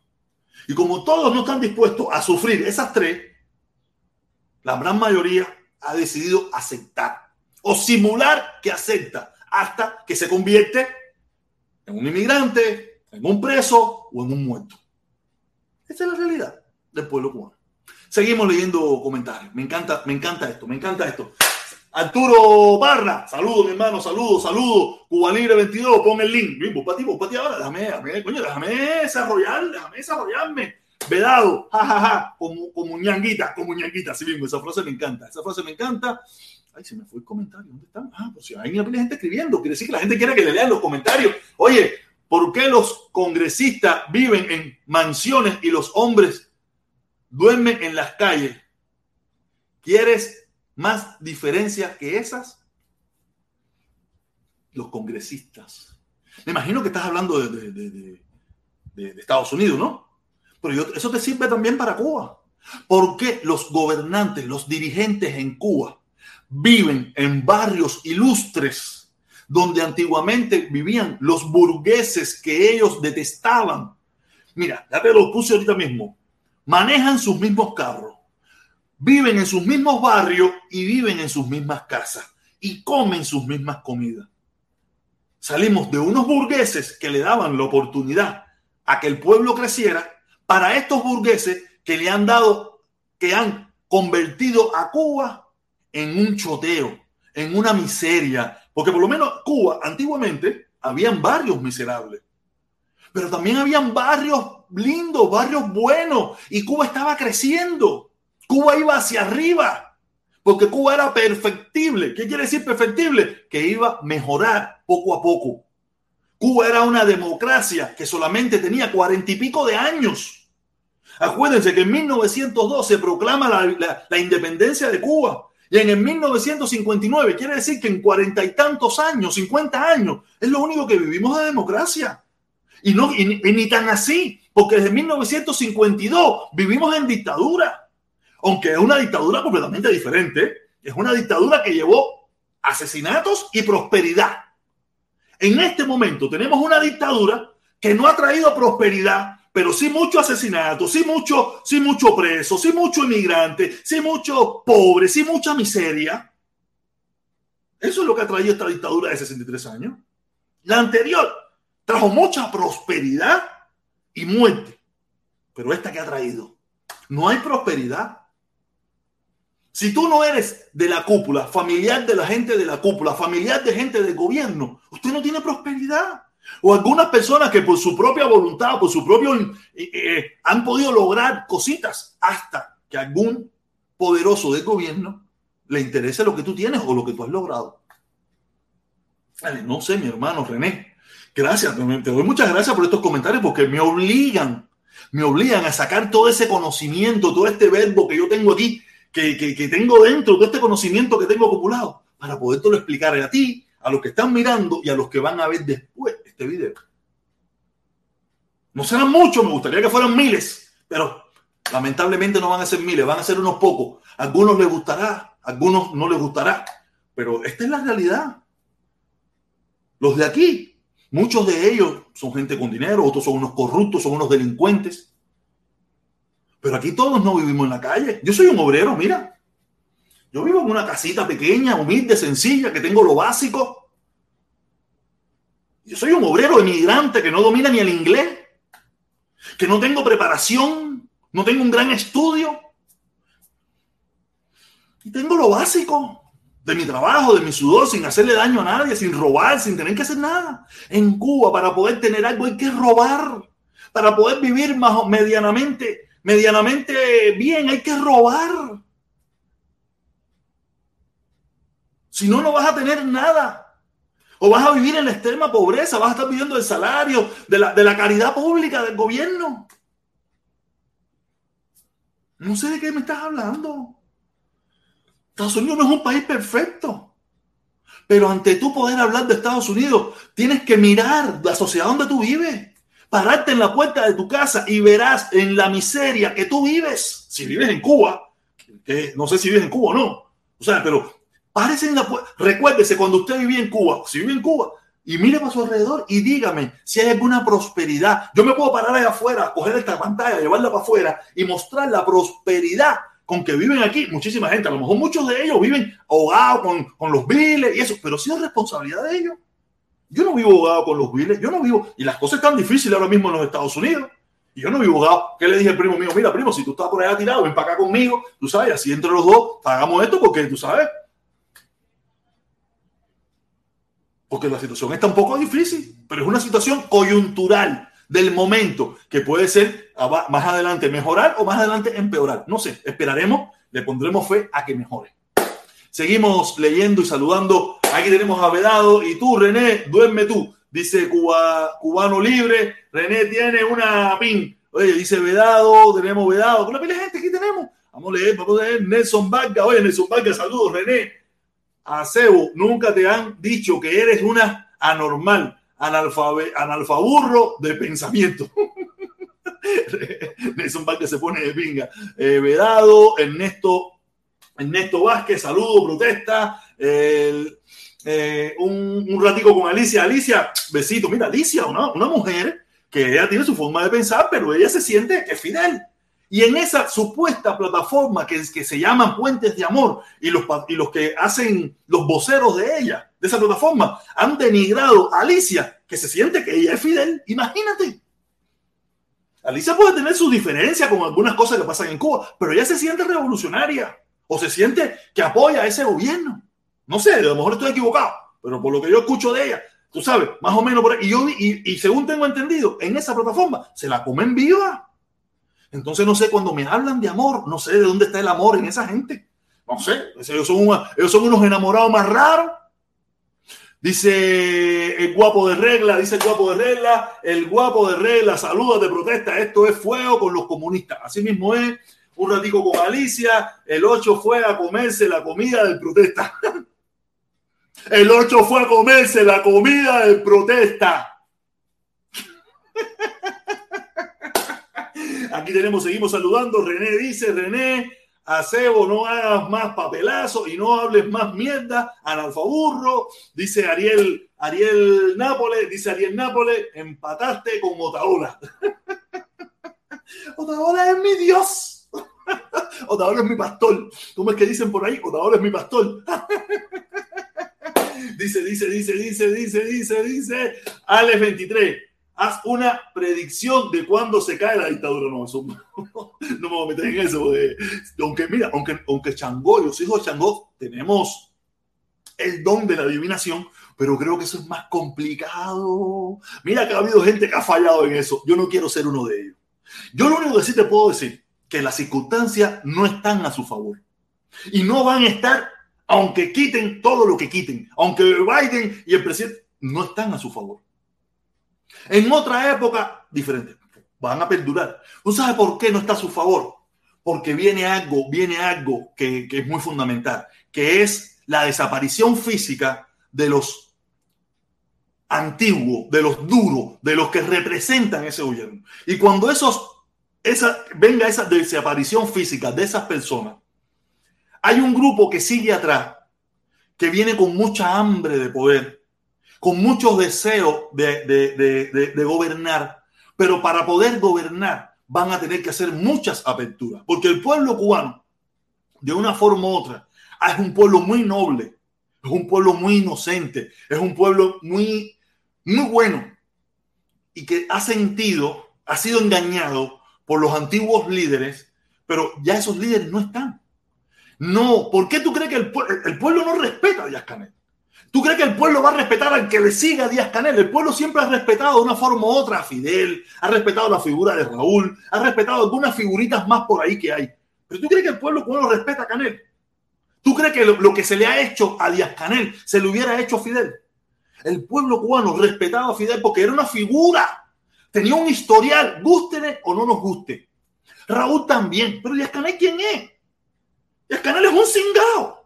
Y como todos no están dispuestos a sufrir esas tres, la gran mayoría ha decidido aceptar o simular que acepta hasta que se convierte en un inmigrante, en un preso o en un muerto. Esa es la realidad del pueblo cubano. Seguimos leyendo comentarios. Me encanta, me encanta esto, me encanta esto. Arturo Barra, saludos, mi hermano, saludos, saludos. Cuba Libre 22, pon el link. Bien, para ti, para ti ahora, déjame, déjame, coño, déjame desarrollar, déjame desarrollarme. Vedado, jajaja, ja, como, como ñanguita, como ñanguita, así mismo, esa frase me encanta, esa frase me encanta. Ay, se me fue el comentario, ¿dónde están? Ah, pues si hay una gente escribiendo, quiere decir que la gente quiere que le lean los comentarios. Oye, ¿por qué los congresistas viven en mansiones y los hombres duermen en las calles? ¿Quieres más diferencias que esas? Los congresistas. Me imagino que estás hablando de, de, Estados Unidos, ¿no? Pero eso te sirve también para Cuba. ¿Por qué los gobernantes, los dirigentes en Cuba viven en barrios ilustres donde antiguamente vivían los burgueses que ellos detestaban? Mira, ya te lo puse ahorita mismo. Manejan sus mismos carros, viven en sus mismos barrios y viven en sus mismas casas y comen sus mismas comidas. Salimos de unos burgueses que le daban la oportunidad a que el pueblo creciera para estos burgueses que le han dado, que han convertido a Cuba en un choteo, en una miseria, porque por lo menos Cuba antiguamente habían barrios miserables, pero también habían barrios lindos, barrios buenos, y Cuba estaba creciendo, Cuba iba hacia arriba, porque Cuba era perfectible. ¿Qué quiere decir perfectible? Que iba a mejorar poco a poco. Cuba era una democracia que solamente tenía cuarenta y pico de años. Acuérdense que en 1902 se proclama la, independencia de Cuba. Y en el 1959 quiere decir que en cuarenta y tantos años, 50 años, es lo único que vivimos de democracia. Y, no, ni tan así, porque desde 1952 vivimos en dictadura. Aunque es una dictadura completamente diferente. Es una dictadura que llevó asesinatos y prosperidad. En este momento tenemos una dictadura que no ha traído prosperidad, pero sí mucho asesinato, sí mucho, sí mucho preso, sí mucho inmigrante, sí mucho pobre, sí mucha miseria. Eso es lo que ha traído esta dictadura de 63 años. La anterior trajo mucha prosperidad y muerte, pero esta que ha traído no hay prosperidad. Si tú no eres de la cúpula, familiar de la gente de la cúpula, familiar de gente del gobierno, usted no tiene prosperidad. O algunas personas que por su propia voluntad, por su propio, eh, eh, han podido lograr cositas hasta que algún poderoso del gobierno le interese lo que tú tienes o lo que tú has logrado. no sé, mi hermano René. Gracias, te doy muchas gracias por estos comentarios porque me obligan, me obligan a sacar todo ese conocimiento, todo este verbo que yo tengo aquí, que, tengo dentro, todo este conocimiento que tengo acumulado, para podértelo explicar a ti, a los que están mirando y a los que van a ver después este video. No serán muchos, me gustaría que fueran miles, pero lamentablemente no van a ser miles, van a ser unos pocos. A algunos les gustará, a algunos no les gustará, pero esta es la realidad. Los de aquí Muchos de ellos son gente con dinero, otros son unos corruptos, son unos delincuentes. Pero aquí todos no vivimos en la calle. Yo soy un obrero, mira. Yo vivo en una casita pequeña, humilde, sencilla, que tengo lo básico. Yo soy un obrero emigrante que no domina ni el inglés, que no tengo preparación, no tengo un gran estudio. Y tengo lo básico de mi trabajo, de mi sudor, sin hacerle daño a nadie, sin robar, sin tener que hacer nada. En Cuba, para poder tener algo hay que robar. Para poder vivir más medianamente, medianamente bien, hay que robar. Si no, no vas a tener nada. O vas a vivir en la extrema pobreza, vas a estar viviendo el salario de la, de la caridad pública del gobierno. No sé de qué me estás hablando. Estados Unidos no es un país perfecto. Pero ante tú poder hablar de Estados Unidos, tienes que mirar la sociedad donde tú vives. Pararte en la puerta de tu casa y verás en la miseria que tú vives. Si vives en Cuba, que no sé si vives en Cuba o no. O sea, pero párese en la puerta. Recuérdese cuando usted vivía en Cuba, si vive en Cuba, y mire para su alrededor y dígame si hay alguna prosperidad. Yo me puedo parar ahí afuera, coger esta pantalla, llevarla para afuera y mostrar la prosperidad con que viven aquí muchísima gente. A lo mejor muchos de ellos viven ahogados con, con los biles y eso, pero sí es responsabilidad de ellos. Yo no vivo ahogado con los biles, yo no vivo, y las cosas están difíciles ahora mismo en los Estados Unidos. Y yo no vivo ahogado. ¿Qué le dije al primo mío? Mira, primo, si tú estás por allá tirado, ven para acá conmigo, tú sabes, así entre los dos hagamos esto porque tú sabes. Porque la situación está un poco difícil, pero es una situación coyuntural del momento, que puede ser más adelante mejorar o más adelante empeorar. No sé, esperaremos, le pondremos fe a que mejore. Seguimos leyendo y saludando. Aquí tenemos a Vedado y tú, René, duerme tú. Dice Cuba, Cubano Libre. René tiene una pin. Oye, dice Vedado, tenemos Vedado. Una pila de gente aquí tenemos. Vamos a leer, vamos a leer. Nelson Vargas. Oye, Nelson Vargas, saludos, René. A Cebo, nunca te han dicho que eres una anormal analfaburro de pensamiento. *laughs* Nelson Vázquez se pone de pinga. Eh, Vedado, Ernesto, Ernesto Vázquez, saludo, protesta. Eh, un, un, ratico con Alicia. Alicia, besito. Mira, Alicia, una, una mujer que ella tiene su forma de pensar, pero ella se siente que es fidel. Y en esa supuesta plataforma que, que se llaman Puentes de Amor y los, y los que hacen los voceros de ella, de esa plataforma, han denigrado a Alicia, que se siente que ella es fidel. Imagínate. Alicia puede tener su diferencia con algunas cosas que pasan en Cuba, pero ella se siente revolucionaria o se siente que apoya a ese gobierno. No sé, a lo mejor estoy equivocado, pero por lo que yo escucho de ella, tú sabes, más o menos por ahí. Y, yo, y, según tengo entendido, en esa plataforma se la comen viva. Entonces no sé, cuando me hablan de amor, no sé de dónde está el amor en esa gente. No sé, ellos son, ellos son unos enamorados más raros. Dice el guapo de regla, dice el guapo de regla, el guapo de regla, saludos de protesta, esto es fuego con los comunistas. Así mismo es, un ratico con Alicia, el 8 fue a comerse la comida del protesta. *laughs* El 8 fue a comerse la comida del protesta. Aquí tenemos, seguimos saludando. René dice, René, Acebo, no hagas más papelazo y no hables más mierda. Analfaburro, dice Ariel, Ariel Nápoles, dice Ariel Nápoles, empataste con Otaola. *laughs* Otaola es mi Dios. *laughs* Otaola es mi pastor. ¿Cómo es que dicen por ahí? Otaola es mi pastor. *laughs* dice, dice, dice, dice, dice, dice, dice. Alex 23. haz una predicción de cuándo se cae la dictadura. No, eso, *laughs* no, me voy a meter en eso. aunque, mira, aunque, aunque Changó, los hijos de Changó, tenemos el don de la adivinación, pero creo que eso es más complicado. Mira que ha habido gente que ha fallado en eso. Yo no quiero ser uno de ellos. Yo lo único que sí te puedo decir, que las circunstancias no están a su favor. Y no van a estar, aunque quiten todo lo que quiten, aunque Biden y el presidente no están a su favor. En otra época, diferente, van a perdurar. ¿No sabe por qué no está a su favor? Porque viene algo, viene algo que, que es muy fundamental, que es la desaparición física de los antiguos, de los duros, de los que representan ese gobierno. Y cuando esos, esa, venga esa desaparición física de esas personas, hay un grupo que sigue atrás, que viene con mucha hambre de poder, con muchos deseos de, gobernar, pero para poder gobernar van a tener que hacer muchas aperturas, porque el pueblo cubano, de una forma u otra, es un pueblo muy noble, es un pueblo muy inocente, es un pueblo muy, muy bueno y que ha sentido, ha sido engañado por los antiguos líderes, pero ya esos líderes no están. No, ¿por qué tú crees que el, pueblo no respeta a Díaz Canel? ¿Tú crees que el pueblo va a respetar al que le siga a Díaz Canel? El pueblo siempre ha respetado de una forma u otra a Fidel, ha respetado la figura de Raúl, ha respetado algunas figuritas más por ahí que hay. Pero ¿tú crees que el pueblo cubano respeta a Canel? ¿Tú crees que lo, que se le ha hecho a Díaz Canel se le hubiera hecho a Fidel? El pueblo cubano respetaba a Fidel porque era una figura, tenía un historial, gústele o no nos guste. Raúl también, pero Díaz Canel, ¿quién es? Díaz Canel es un cingado.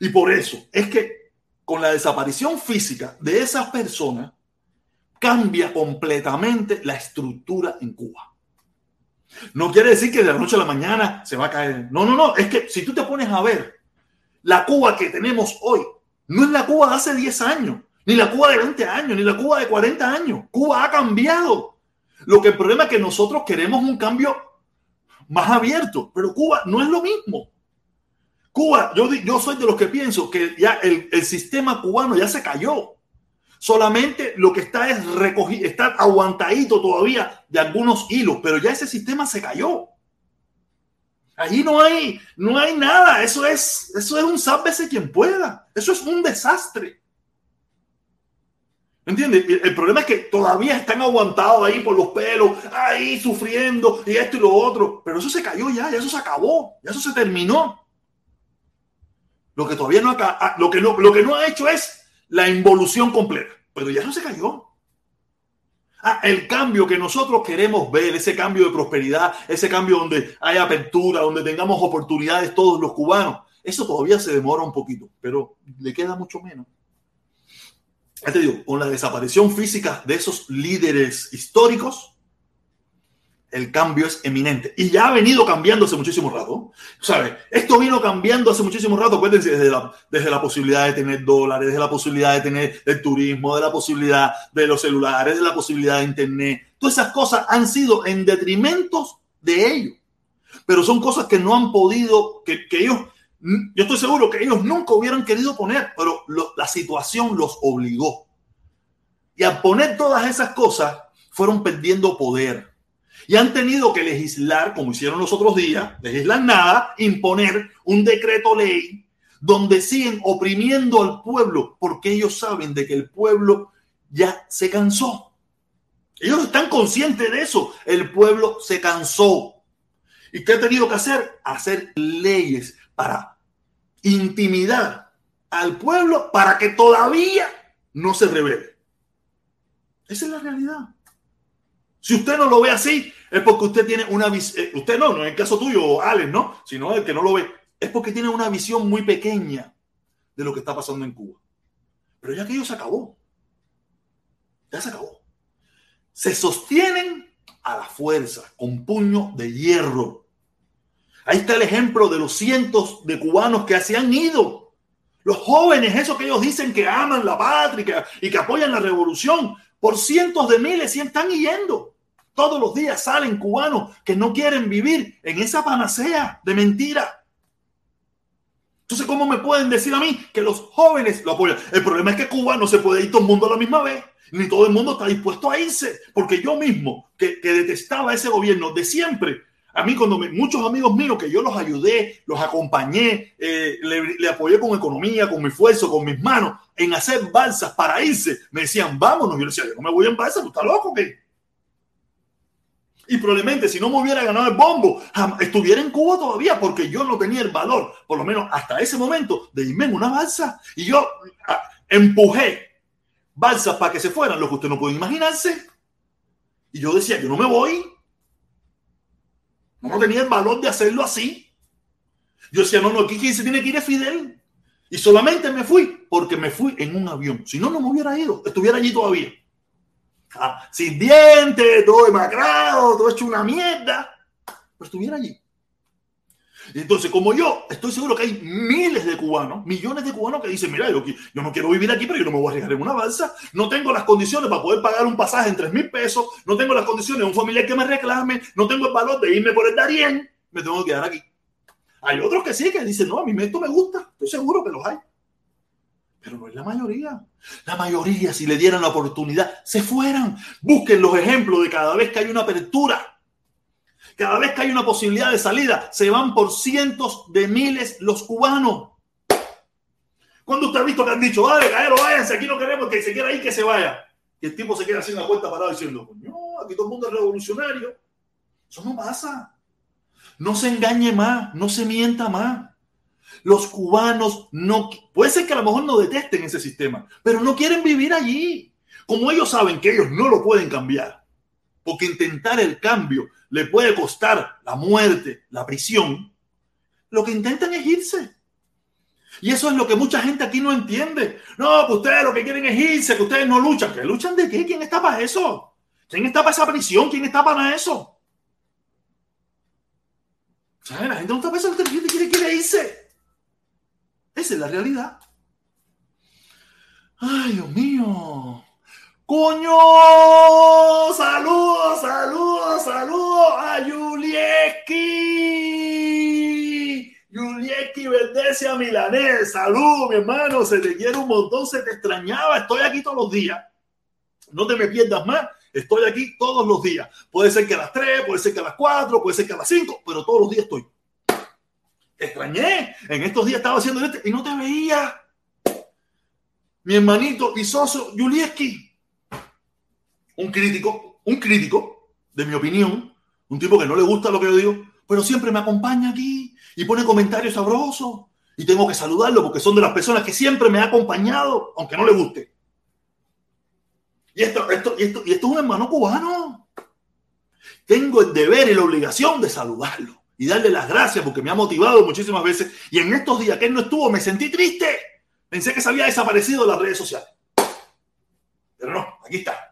Y por eso es que con la desaparición física de esas personas, cambia completamente la estructura en Cuba. No quiere decir que de la noche a la mañana se va a caer. No, no, no. Es que si tú te pones a ver la Cuba que tenemos hoy, no es la Cuba de hace 10 años, ni la Cuba de 20 años, ni la Cuba de 40 años. Cuba ha cambiado. Lo que el problema es que nosotros queremos un cambio más abierto, pero Cuba no es lo mismo. Cuba, yo, yo soy de los que pienso que ya el, sistema cubano ya se cayó. Solamente lo que está es recogido, está aguantadito todavía de algunos hilos, pero ya ese sistema se cayó. Allí no hay, no hay nada. Eso es, eso es un sábese quien pueda. Eso es un desastre. ¿Entiendes? El problema es que todavía están aguantados ahí por los pelos, ahí sufriendo y esto y lo otro. Pero eso se cayó ya, ya eso se acabó, ya eso se terminó. Lo que todavía no ha, ah, lo que no, lo que no ha hecho es la involución completa, pero ya no se cayó. Ah, el cambio que nosotros queremos ver, ese cambio de prosperidad, ese cambio donde hay apertura, donde tengamos oportunidades todos los cubanos, eso todavía se demora un poquito, pero le queda mucho menos. Te digo, con la desaparición física de esos líderes históricos, el cambio es eminente. Y ya ha venido cambiando hace muchísimo rato. ¿Sabes? Esto vino cambiando hace muchísimo rato. Acuérdense, desde la, desde la posibilidad de tener dólares, desde la posibilidad de tener el turismo, de la posibilidad de los celulares, de la posibilidad de internet. Todas esas cosas han sido en detrimentos de ellos. Pero son cosas que no han podido, que, ellos, yo estoy seguro que ellos nunca hubieran querido poner, pero la situación los obligó. Y al poner todas esas cosas, fueron perdiendo poder y han tenido que legislar, como hicieron los otros días, legislar nada, imponer un decreto ley donde siguen oprimiendo al pueblo porque ellos saben de que el pueblo ya se cansó. Ellos están conscientes de eso. El pueblo se cansó. ¿Y qué ha tenido que hacer? Hacer leyes para intimidar al pueblo para que todavía no se revele. Esa es la realidad. Si usted no lo ve así, es porque usted tiene una visión, eh, usted no, no en el caso tuyo, Alex, ¿no? Sino el que no lo ve, es porque tiene una visión muy pequeña de lo que está pasando en Cuba. Pero ya que ello se acabó. Ya se acabó. Se sostienen a la fuerza, con puño de hierro. Ahí está el ejemplo de los cientos de cubanos que se han ido. Los jóvenes, esos que ellos dicen que aman la patria y que apoyan la revolución, por cientos de miles y están yendo. Todos los días salen cubanos que no quieren vivir en esa panacea de mentira. Entonces, ¿cómo me pueden decir a mí que los jóvenes lo apoyan? El problema es que Cuba no se puede ir todo el mundo a la misma vez. Ni todo el mundo está dispuesto a irse, porque yo mismo, que detestaba ese gobierno de siempre, a mí cuando muchos amigos míos que yo los ayudé, los acompañé, eh, le, apoyé con economía, con mi esfuerzo, con mis manos, en hacer balsas para irse, me decían, vámonos. Yo decía, yo no me voy en balsa, ¿tú estás loco qué? Y probablemente si no me hubiera ganado el bombo, estuviera en Cuba todavía porque yo no tenía el valor, por lo menos hasta ese momento, de irme en una balsa. Y yo ah, empujé balsas para que se fueran, lo que usted no puede imaginarse. Y yo decía, yo no me voy. No tenía el valor de hacerlo así. Yo decía, no, no, aquí se tiene que ir es Fidel. Y solamente me fui porque me fui en un avión. Si no, no me hubiera ido. Estuviera allí todavía. Ah, sin dientes, todo demacrado, todo hecho una mierda. Pero estuviera allí. Entonces, como yo, estoy seguro que hay miles de cubanos, millones de cubanos que dicen, mira, yo, yo, no quiero vivir aquí, pero yo no me voy a arriesgar en una balsa, no tengo las condiciones para poder pagar un pasaje en 3 mil pesos, no tengo las condiciones de un familiar que me reclame, no tengo el valor de irme por el Darien, me tengo que quedar aquí. Hay otros que sí, que dicen, no, a mí esto me gusta, estoy seguro que los hay. Pero no es la mayoría. La mayoría, si le dieran la oportunidad, se fueran. Busquen los ejemplos de cada vez que hay una apertura cada vez que hay una posibilidad de salida, se van por cientos de miles los cubanos. Cuando usted ha visto que han dicho, vale, caero, váyanse, aquí no queremos que se quiera ir, que se vaya? Y el tipo se queda haciendo la cuenta parado diciendo, no, aquí todo el mundo es revolucionario. Eso no pasa. No se engañe más, no se mienta más. Los cubanos no, puede ser que a lo mejor no detesten ese sistema, pero no quieren vivir allí. Como ellos saben que ellos no lo pueden cambiar, porque intentar el cambio le puede costar la muerte, la prisión, lo que intentan es irse. Y eso es lo que mucha gente aquí no entiende. No, que ustedes lo que quieren es irse, que ustedes no luchan. ¿Que luchan de qué? ¿Quién está para eso? ¿Quién está para esa prisión? ¿Quién está para eso? ¿Sabes? La gente no está para eso, quiere, quiere, quiere irse. Esa es la realidad. Ay, Dios mío. ¡Coño! ¡Saludos, saludos, saludos a Julieski! Julieski Verdecia Milanés. ¡Salud, mi hermano! Se te quiere un montón, se te extrañaba. Estoy aquí todos los días. No te me pierdas más. Estoy aquí todos los días. Puede ser que a las 3, puede ser que a las 4, puede ser que a las 5, pero todos los días estoy. Te extrañé. En estos días estaba haciendo este y no te veía. Mi hermanito y socio Julieski un crítico, un crítico, de mi opinión, un tipo que no le gusta lo que yo digo, pero siempre me acompaña aquí y pone comentarios sabrosos y tengo que saludarlo porque son de las personas que siempre me ha acompañado, aunque no le guste. Y esto, esto, y esto, y esto es un hermano cubano. Tengo el deber y la obligación de saludarlo y darle las gracias porque me ha motivado muchísimas veces. Y en estos días que él no estuvo, me sentí triste. Pensé que se había desaparecido de las redes sociales. Pero no, aquí está.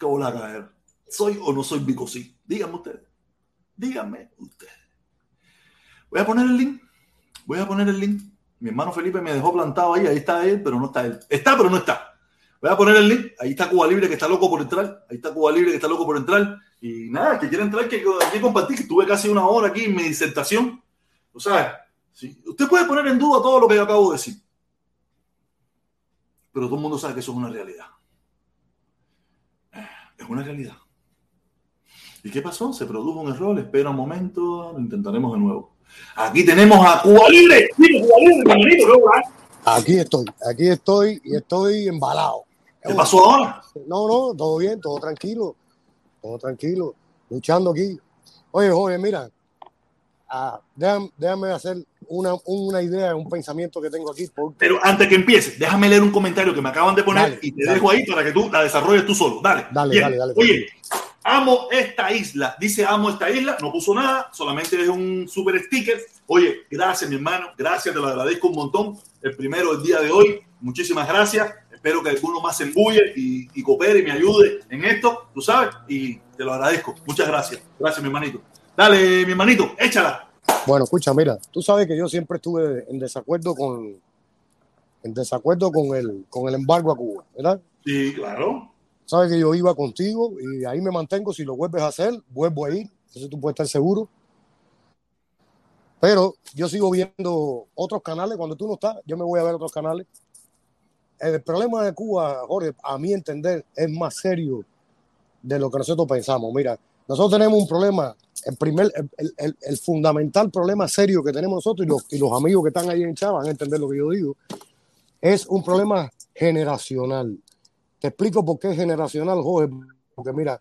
¿Qué voy a caer? ¿Soy o no soy Bicosí? Díganme ustedes. Díganme ustedes. Voy a poner el link. Voy a poner el link. Mi hermano Felipe me dejó plantado ahí. Ahí está él, pero no está él. Está, pero no está. Voy a poner el link. Ahí está Cuba Libre que está loco por entrar. Ahí está Cuba Libre que está loco por entrar. Y nada, que quiere entrar, que, que compartir. Que estuve casi una hora aquí en mi disertación. O sea, usted puede poner en duda todo lo que yo acabo de decir pero todo el mundo sabe que eso es una realidad. Es una realidad. ¿Y qué pasó? Se produjo un error, espera un momento, lo intentaremos de nuevo. Aquí tenemos a Cuba Libre. Aquí estoy, aquí estoy y estoy embalado. ¿Qué pasó ahora? No, no, todo bien, todo tranquilo, todo tranquilo, luchando aquí. Oye, joven, mira, ah, déjame hacer una, una, idea, un pensamiento que tengo aquí. Pero antes que empiece, déjame leer un comentario que me acaban de poner y te dejo ahí para que tú la desarrolles tú solo. Dale. Dale, dale, dale. Oye, amo esta isla. Dice amo esta isla, no puso nada, solamente es un super sticker. Oye, gracias, mi hermano. Gracias, te lo agradezco un montón. El primero del día de hoy. Muchísimas gracias. Espero que alguno más se embulle y, y coopere y me ayude en esto, tú sabes, y te lo agradezco. Muchas gracias. Gracias, mi hermanito. Dale, mi hermanito, échala. Bueno, escucha, mira, tú sabes que yo siempre estuve en desacuerdo con en desacuerdo con el con el embargo a Cuba, ¿verdad? Sí, claro. Sabes que yo iba contigo y ahí me mantengo. Si lo vuelves a hacer, vuelvo a ir. Eso tú puedes estar seguro. Pero yo sigo viendo otros canales. Cuando tú no estás, yo me voy a ver otros canales. El problema de Cuba, Jorge, a mi entender, es más serio de lo que nosotros pensamos. Mira, nosotros tenemos un problema, el primer, el, el, fundamental problema serio que tenemos nosotros y los, y los amigos que están ahí en Chava van a entender lo que yo digo, es un problema generacional. Te explico por qué es generacional, Jorge, porque mira,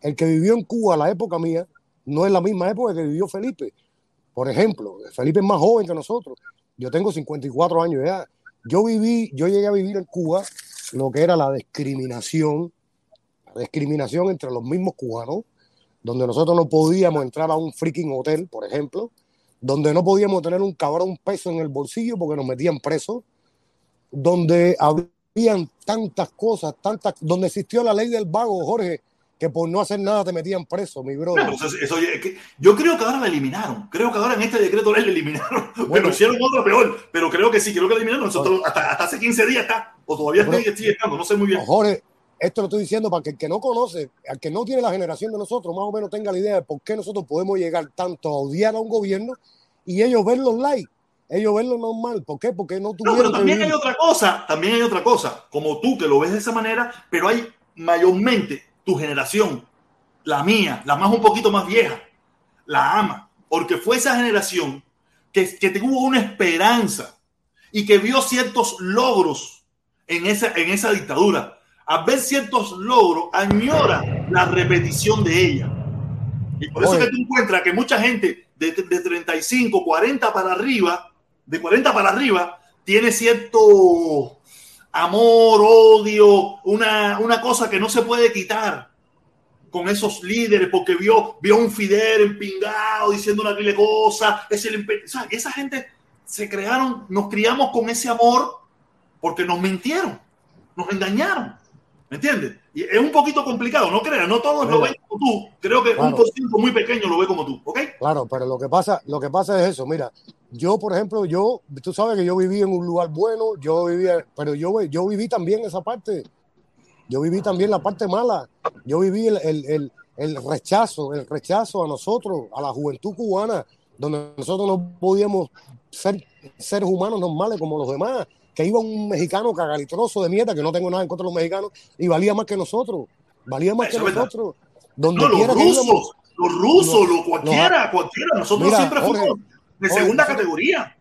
el que vivió en Cuba la época mía no es la misma época que vivió Felipe. Por ejemplo, Felipe es más joven que nosotros. Yo tengo 54 años edad. Yo viví, yo llegué a vivir en Cuba lo que era la discriminación, la discriminación entre los mismos cubanos, donde nosotros no podíamos entrar a un freaking hotel, por ejemplo, donde no podíamos tener un cabrón peso en el bolsillo porque nos metían presos, donde habían tantas cosas, tantas, donde existió la ley del vago, Jorge, que por no hacer nada te metían preso, mi brother. Bueno, eso, eso, yo creo que ahora la eliminaron. Creo que ahora en este decreto ley la eliminaron. *laughs* Bueno, pero hicieron otra peor. Pero creo que sí, creo que la eliminaron. Nosotros hasta, hasta, hace 15 días está. O todavía pero, sigue estando. No sé muy bien. Jorge, esto lo estoy diciendo para que el que no conoce, al que no tiene la generación de nosotros, más o menos tenga la idea de por qué nosotros podemos llegar tanto a odiar a un gobierno y ellos verlo like. Ellos verlo normal. ¿Por qué? Porque no tuvieron. No, pero también hay otra cosa. También hay otra cosa. Como tú que lo ves de esa manera, pero hay mayormente tu generación la mía, la más un poquito más vieja, la ama, porque fue esa generación que, que tuvo una esperanza y que vio ciertos logros en esa, en esa dictadura. Al ver ciertos logros, añora la repetición de ella. Y por eso Oye. que tú encuentras que mucha gente de, de 35, 40 para arriba, de 40 para arriba, tiene cierto amor, odio, una, una cosa que no se puede quitar con esos líderes porque vio, vio un Fidel empingado diciendo una de cosa. Es el, o sea, esa gente se crearon, nos criamos con ese amor porque nos mintieron, nos engañaron. ¿Me entiendes? Y es un poquito complicado, no creas, no todos Mira, lo ven como tú. Creo que claro. un por ciento muy pequeño lo ve como tú, ¿ok? Claro, pero lo que pasa, lo que pasa es eso. Mira, yo, por ejemplo, yo, tú sabes que yo viví en un lugar bueno, yo vivía, pero yo, yo viví también esa parte yo viví también la parte mala. Yo viví el, el, el, el, rechazo, el rechazo a nosotros, a la juventud cubana, donde nosotros no podíamos ser seres humanos normales como los demás. Que iba un mexicano cagalitroso de mierda, que no tengo nada en contra de los mexicanos, y valía más que nosotros. Valía más Eso que nosotros. Donde no, los que rusos, íbamos, los rusos, lo, cualquiera, cualquiera. Nosotros Mira, siempre Jorge, fuimos de segunda categoría.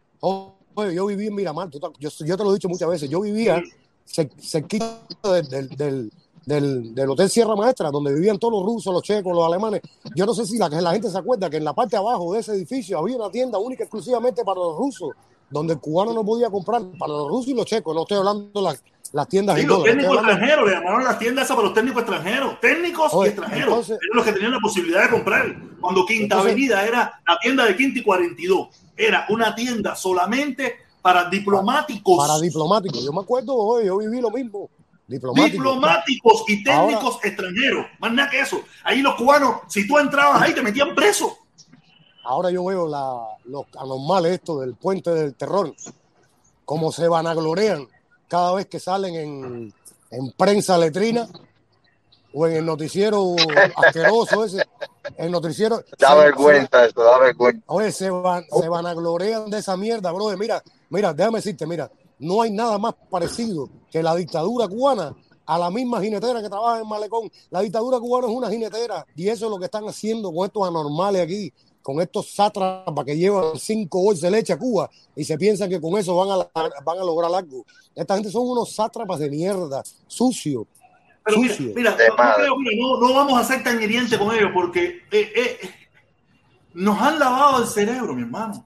Yo viví en Miramar, yo, yo te lo he dicho muchas veces, yo vivía cer- cerquita del, del, del, del- del Hotel Sierra Maestra, donde vivían todos los rusos, los checos, los alemanes. Yo no sé si la, la gente se acuerda que en la parte de abajo de ese edificio había una tienda única exclusivamente para los rusos, donde el cubano no podía comprar, para los rusos y los checos, no estoy hablando de las, las tiendas Sí, en los técnicos extranjeros, le llamaron las tiendas esas para los técnicos extranjeros. Técnicos Oye, y extranjeros. entonces- eran los que tenían la posibilidad de comprar. Cuando Quinta Entonces- Avenida era la tienda de Quinta y 42, era una tienda solamente para diplomáticos. para diplomáticos. Yo me acuerdo, oye, yo viví lo mismo. Diplomáticos. diplomáticos y técnicos extranjeros. Más nada que eso. Ahí los cubanos, si tú entrabas ahí, te metían preso. Ahora yo veo la, los anormales esto del puente del terror, cómo se vanaglorean cada vez que salen en, en prensa letrina o en el noticiero asqueroso ese, el noticiero. Da se- vergüenza eso, da vergüenza. Oye, se, van, se vanaglorean de esa mierda, brother. Mira, mira, déjame decirte, mira, no hay nada más parecido que la dictadura cubana a la misma jinetera que trabaja en Malecón. La dictadura cubana es una jinetera y eso es lo que están haciendo con estos anormales aquí, con estos sátrapas que llevan cinco bolsas de leche a Cuba y se piensan que con eso van a, van a lograr algo. Esta gente son unos sátrapas de mierda, sucios. Pero mira, Sucio. mira, De no, creo, mira, no, no vamos a ser tan hirientes con ellos porque eh, eh, nos han lavado el cerebro, mi hermano.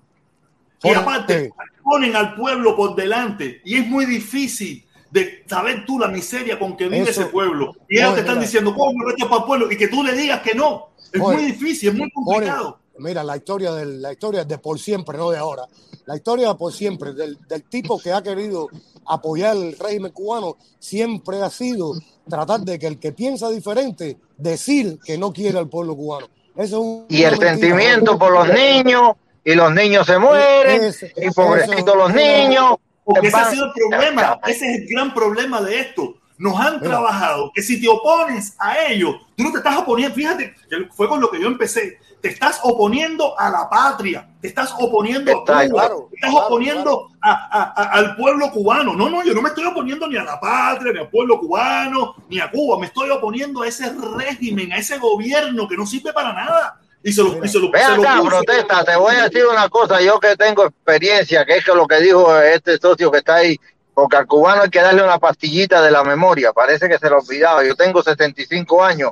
Y aparte, ponen al pueblo por delante y es muy difícil de saber tú la miseria con que vive Eso- ese pueblo. Y ellos Jorge, te están mira. diciendo, ¿cómo vete para el pueblo? Y que tú le digas que no. Es Jorge, muy difícil, es muy complicado. Mira, la historia, del, la historia de por siempre, no de ahora. La historia de por siempre, del, del tipo que ha querido apoyar el régimen cubano, siempre ha sido tratar de que el que piensa diferente, decir que no quiere al pueblo cubano. Eso es un- Y el sentimiento por los niños, y los niños se mueren, Ese- y pobrecitos los niños. Porque ese ha sido el problema, ese es el gran problema de esto. nos han Mira. trabajado que si te opones a ellos, tú no te estás oponiendo, fíjate, fue con lo que yo empecé, te estás oponiendo a la patria, te estás oponiendo a Cuba, claro, te estás claro, oponiendo a- a- a- al pueblo cubano. No, no, yo no me estoy oponiendo ni a la patria, ni al pueblo cubano, ni a Cuba, me estoy oponiendo a ese régimen, a ese gobierno que no sirve para nada. Y se lo, y se lo, Ven se lo acá, puso. protesta, te voy a decir una cosa, yo que tengo experiencia, que es que lo que dijo este socio que está ahí, porque al cubano hay que darle una pastillita de la memoria, parece que se lo olvidaba, yo tengo 75 años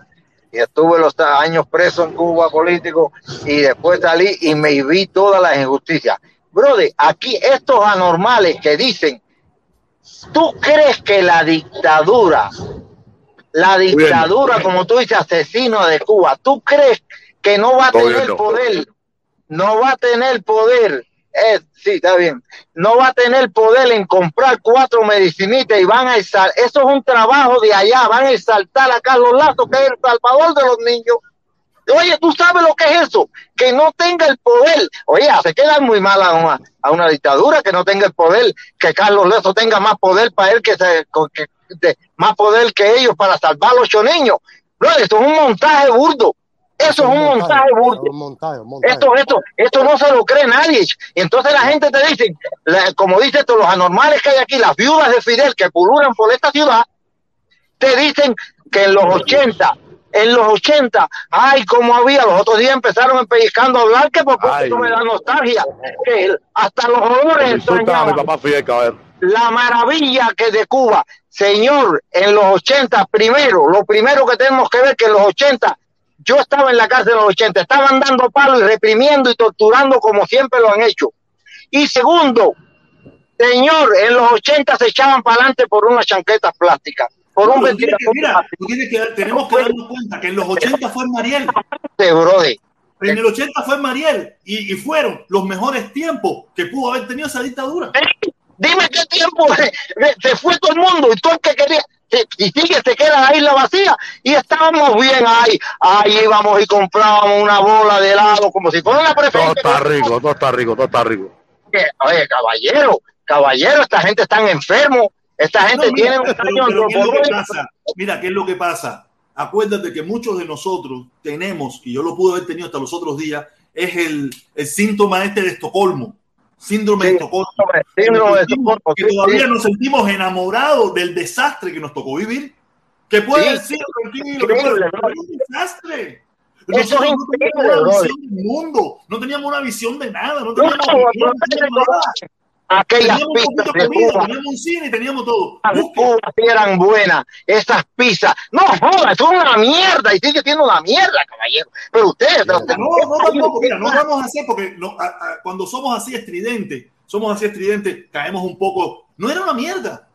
y estuve los años preso en Cuba político y después salí y me vi todas las injusticias. Brother, aquí estos anormales que dicen, ¿tú crees que la dictadura, la dictadura, como tú dices, asesino de Cuba, ¿tú crees que no va a tener poder? No va a tener poder. Eh, sí, está bien. No va a tener poder en comprar cuatro medicinitas y van a exaltar. Eso es un trabajo de allá. Van a exaltar a Carlos Lazo, que es el salvador de los niños. Oye, ¿tú sabes lo que es eso? Que no tenga el poder. Oye, se queda muy mal a una, a una dictadura que no tenga el poder, que Carlos Lazo tenga más poder para él que, se, más poder que ellos para salvar a los ocho niños. Bro, esto es un montaje burdo. Eso es un montaje montaje, un montaje. Esto, esto, esto no se lo cree nadie. Y entonces la gente te dice, la- como dice esto, los anormales que hay aquí, las viudas de Fidel que pululan por esta ciudad, te dicen que en los 80, en los 80, ay, como había, los otros días empezaron empellizcando a hablar que por poco me da nostalgia, que hasta los olores extrañaban papá Fidel la maravilla que de Cuba, señor, en los 80, primero, lo primero que tenemos que ver que en los 80, yo estaba en la cárcel en los 80, estaban dando palos y reprimiendo y torturando como siempre lo han hecho. Y segundo, señor, en los 80 se echaban para adelante por unas chanquetas plásticas, por un No, tú tienes que- ventilador mira, tú que, tenemos que darnos cuenta que en los 80 fue Mariel. En el 80 fue Mariel y, y fueron los mejores tiempos que pudo haber tenido esa dictadura. Dime qué tiempo *laughs* se fue todo el mundo y todo el que quería. Y sigue, se queda la isla vacía y estábamos bien ahí. Ahí íbamos y comprábamos una bola de helado como si fuera una Todo preferencia. está rico, todo está rico, todo está rico. Oye, caballero, caballero, esta gente está enfermo. Esta gente No, mira, tiene un pero- pero ¿qué es lo que pasa? Mira, ¿qué es lo que pasa? Acuérdate que muchos de nosotros tenemos, y yo lo pude haber tenido hasta los otros días, es el, el síntoma este de Estocolmo. Síndrome de Sí, Estocolmo. síndrome de Estocolmo, que todavía nos sentimos enamorados del desastre que nos tocó vivir. Que puede Sí. haber sido tranquilo, que puede Increíble, pero bro. es un desastre. Nosotros no teníamos una visión del mundo, no teníamos una visión de nada, no teníamos, no, no no, nada. Aquellas Teníamos pistas de comida, Cuba. teníamos un cine, teníamos todo. Cuba sí eran buenas, esas pizzas. No, joda, eso es una mierda y sigue siendo una mierda, caballero. Pero ustedes, No, no, tampoco, mira, no vamos a hacer porque no, a- a- cuando somos así estridentes, somos así estridentes, caemos un poco. No era una mierda.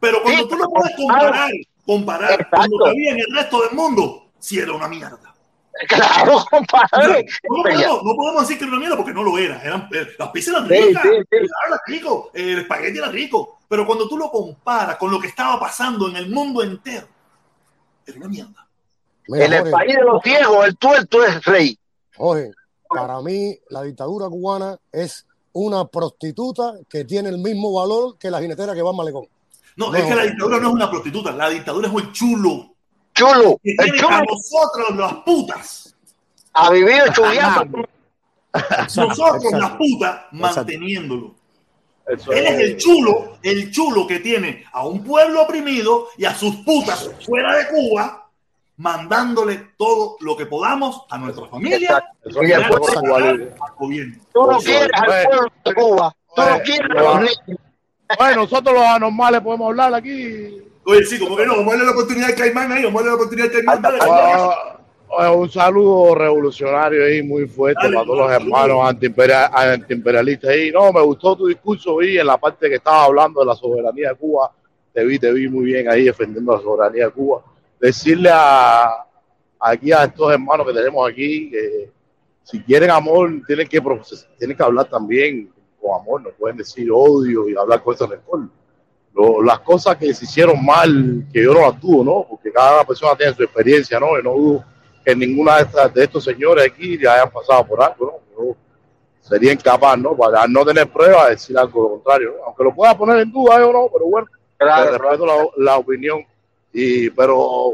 Pero cuando Sí, tú lo puedes comparar, comparar lo que había en el resto del mundo, sí era una mierda. *laughs* claro, compadre. no, podemos, no podemos decir que era una mierda porque no lo era. Eran, eh, las pizzas eran ricas, sí, sí. el era rico, el espagueti era rico. Pero cuando tú lo comparas con lo que estaba pasando en el mundo entero, era una mierda. Mira, En el Jorge, país de los ciegos, el tuerto es rey. Jorge, para mí la dictadura cubana es una prostituta que tiene el mismo valor que la jinetera que va al malecón. No, No. es que la dictadura no es una prostituta, la dictadura es un chulo. Chulo, el tiene chulo a nosotros las putas, ha vivido chuleando. nosotros las putas manteniéndolo. Eso Él es el chulo, el chulo que tiene a un pueblo oprimido y a sus putas fuera de Cuba, mandándole todo lo que podamos a nuestra familia eso Y al gobierno. Tú no quieres al pueblo de Cuba. Tú no quieres a los niños. Bueno, nosotros los anormales podemos hablar aquí. Oye, sí, como que no, vamos a darle la oportunidad al Caimán ahí, vamos a darle la oportunidad al Caimán. Dale, Caimán. Ah, ah, un saludo revolucionario ahí muy fuerte Dale, para todos los hermanos antiimperial- antiimperialistas ahí. No, me gustó tu discurso y en la parte que estaba hablando de la soberanía de Cuba, te vi, te vi muy bien ahí defendiendo la soberanía de Cuba. Decirle a aquí a estos hermanos que tenemos aquí que si quieren amor tienen que tienen que hablar también con amor, no pueden decir odio y hablar con ese rencor. Lo- las cosas que se hicieron mal, que yo no las dudo, ¿no? Porque cada persona tiene su experiencia, ¿no? Y no dudo que ninguna de, estas, de estos señores aquí le hayan pasado por algo, ¿no? Yo sería incapaz, ¿no? Para no tener pruebas de decir algo lo contrario, ¿no? Aunque lo pueda poner en duda, yo no, pero bueno, Claro, respeto la, la, opinión. Y, pero,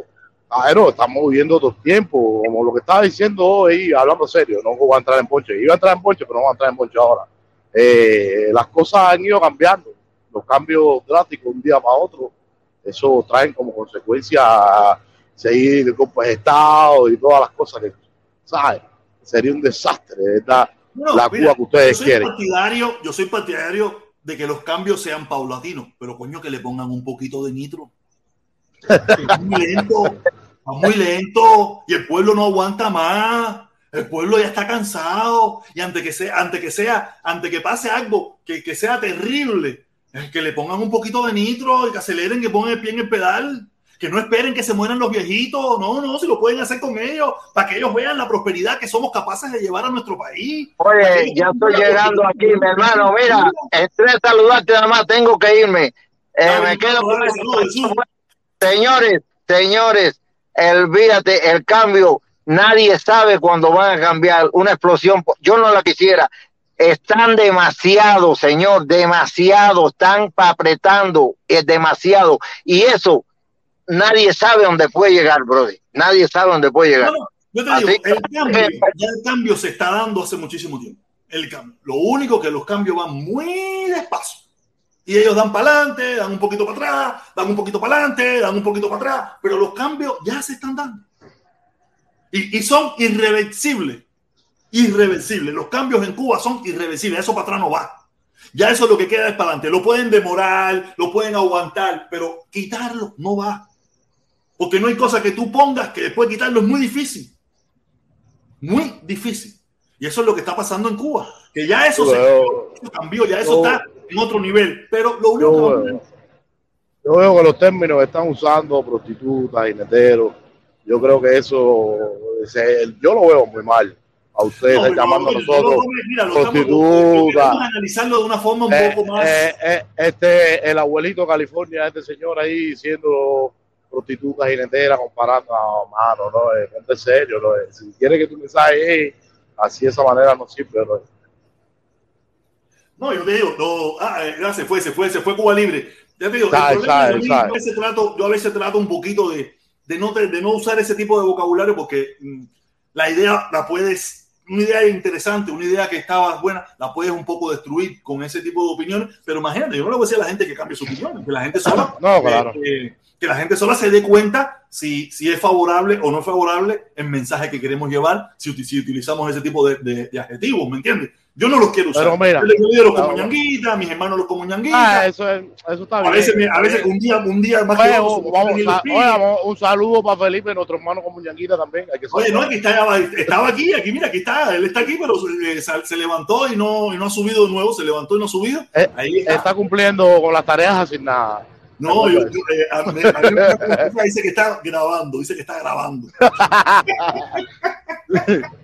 no estamos viviendo otros tiempos, como lo que estaba diciendo hoy, hablando serio, no voy a entrar en ponche. Iba a entrar en ponche, pero no voy a entrar en ponche ahora. Eh, las cosas han ido cambiando, los cambios drásticos de un día para otro, eso traen como consecuencia seguir golpes de Estado y todas las cosas que, ¿sabes? Sería un desastre, ¿verdad? la Cuba que ustedes yo quieren. Partidario, yo soy partidario de que los cambios sean paulatinos, pero coño, que le pongan un poquito de nitro. Es muy lento, muy lento y el pueblo no aguanta más. El pueblo ya está cansado y antes que sea, antes que sea, antes que pase algo que, que sea terrible, que le pongan un poquito de nitro y que aceleren, que pongan el pie en el pedal que no esperen que se mueran los viejitos, no, no, si lo pueden hacer con ellos, para que ellos vean la prosperidad que somos capaces de llevar a nuestro país. Oye, ya estoy llegando aquí, mi hermano, mira, entré a saludarte, nada más tengo que irme. Eh, me quedo con Señores, señores, olvídate, el cambio, nadie sabe cuándo van a cambiar una explosión, yo no la quisiera, están demasiado, señor, demasiado, están apretando, es demasiado. Y eso nadie sabe dónde puede llegar, Brody. Nadie sabe dónde puede llegar. yo te digo, el cambio, ya el cambio se está dando hace muchísimo tiempo. El cambio. Lo único que los cambios van muy despacio. Y ellos dan para adelante, dan un poquito para atrás, dan un poquito para adelante, dan un poquito para atrás, pero los cambios ya se están dando. Y, y son irreversibles. Irreversibles. Los cambios en Cuba son irreversibles. Eso para atrás no va. Ya eso lo que queda es para adelante. Lo pueden demorar, lo pueden aguantar, pero quitarlo no va. Porque no hay cosa que tú pongas que después quitarlo es muy difícil. Muy difícil. Y eso es lo que está pasando en Cuba. Que ya eso se cambió, ya eso está en otro nivel. Pero lo único yo, que yo veo que los términos que están usando, prostitutas, neteros, yo creo que eso, yo lo veo muy mal. A ustedes llamando a nosotros analizarlo de una forma un eh, poco más. Eh, eh, este, el abuelito California, este señor ahí diciendo prostitutas y neteras comparando, no, mano, no, es, no es serio, no es. Si quieres que tu mensaje así de esa manera no sirve, no No, yo te digo, no, ah, ya se fue, se fue, se fue Cuba Libre. Ya te digo, sabe, sabe, yo, a veces trato, yo a veces trato un poquito de, de, no, de no usar ese tipo de vocabulario porque mm, la idea la puedes una idea interesante, una idea que estaba buena, la puedes un poco destruir con ese tipo de opiniones, pero imagínate, yo no le voy a decir a la gente que cambie su opinión, que la gente sola, no, claro. eh, que la gente sola se dé cuenta si, si es favorable o no favorable el mensaje que queremos llevar, si, si utilizamos ese tipo de, de, de adjetivos, ¿me entiendes? Yo no los quiero usar. Pero mira, yo los como ñanguita, mis hermanos los como ñanguita. Ah, eso, es, eso está a Veces, a veces un día, un día más oye, que otro, vamos, oye, un saludo para Felipe, nuestro hermano como ñanguita también. Hay que oye, no, aquí estaba, estaba aquí, aquí, mira, aquí está, él está aquí, pero se, se, levantó y no, y no ha subido de nuevo, se levantó y no ha subido. Eh, Ahí está. está cumpliendo con las tareas asignadas. No, yo, yo eh, a, a mí dice que está grabando, dice que está grabando. *laughs* *laughs*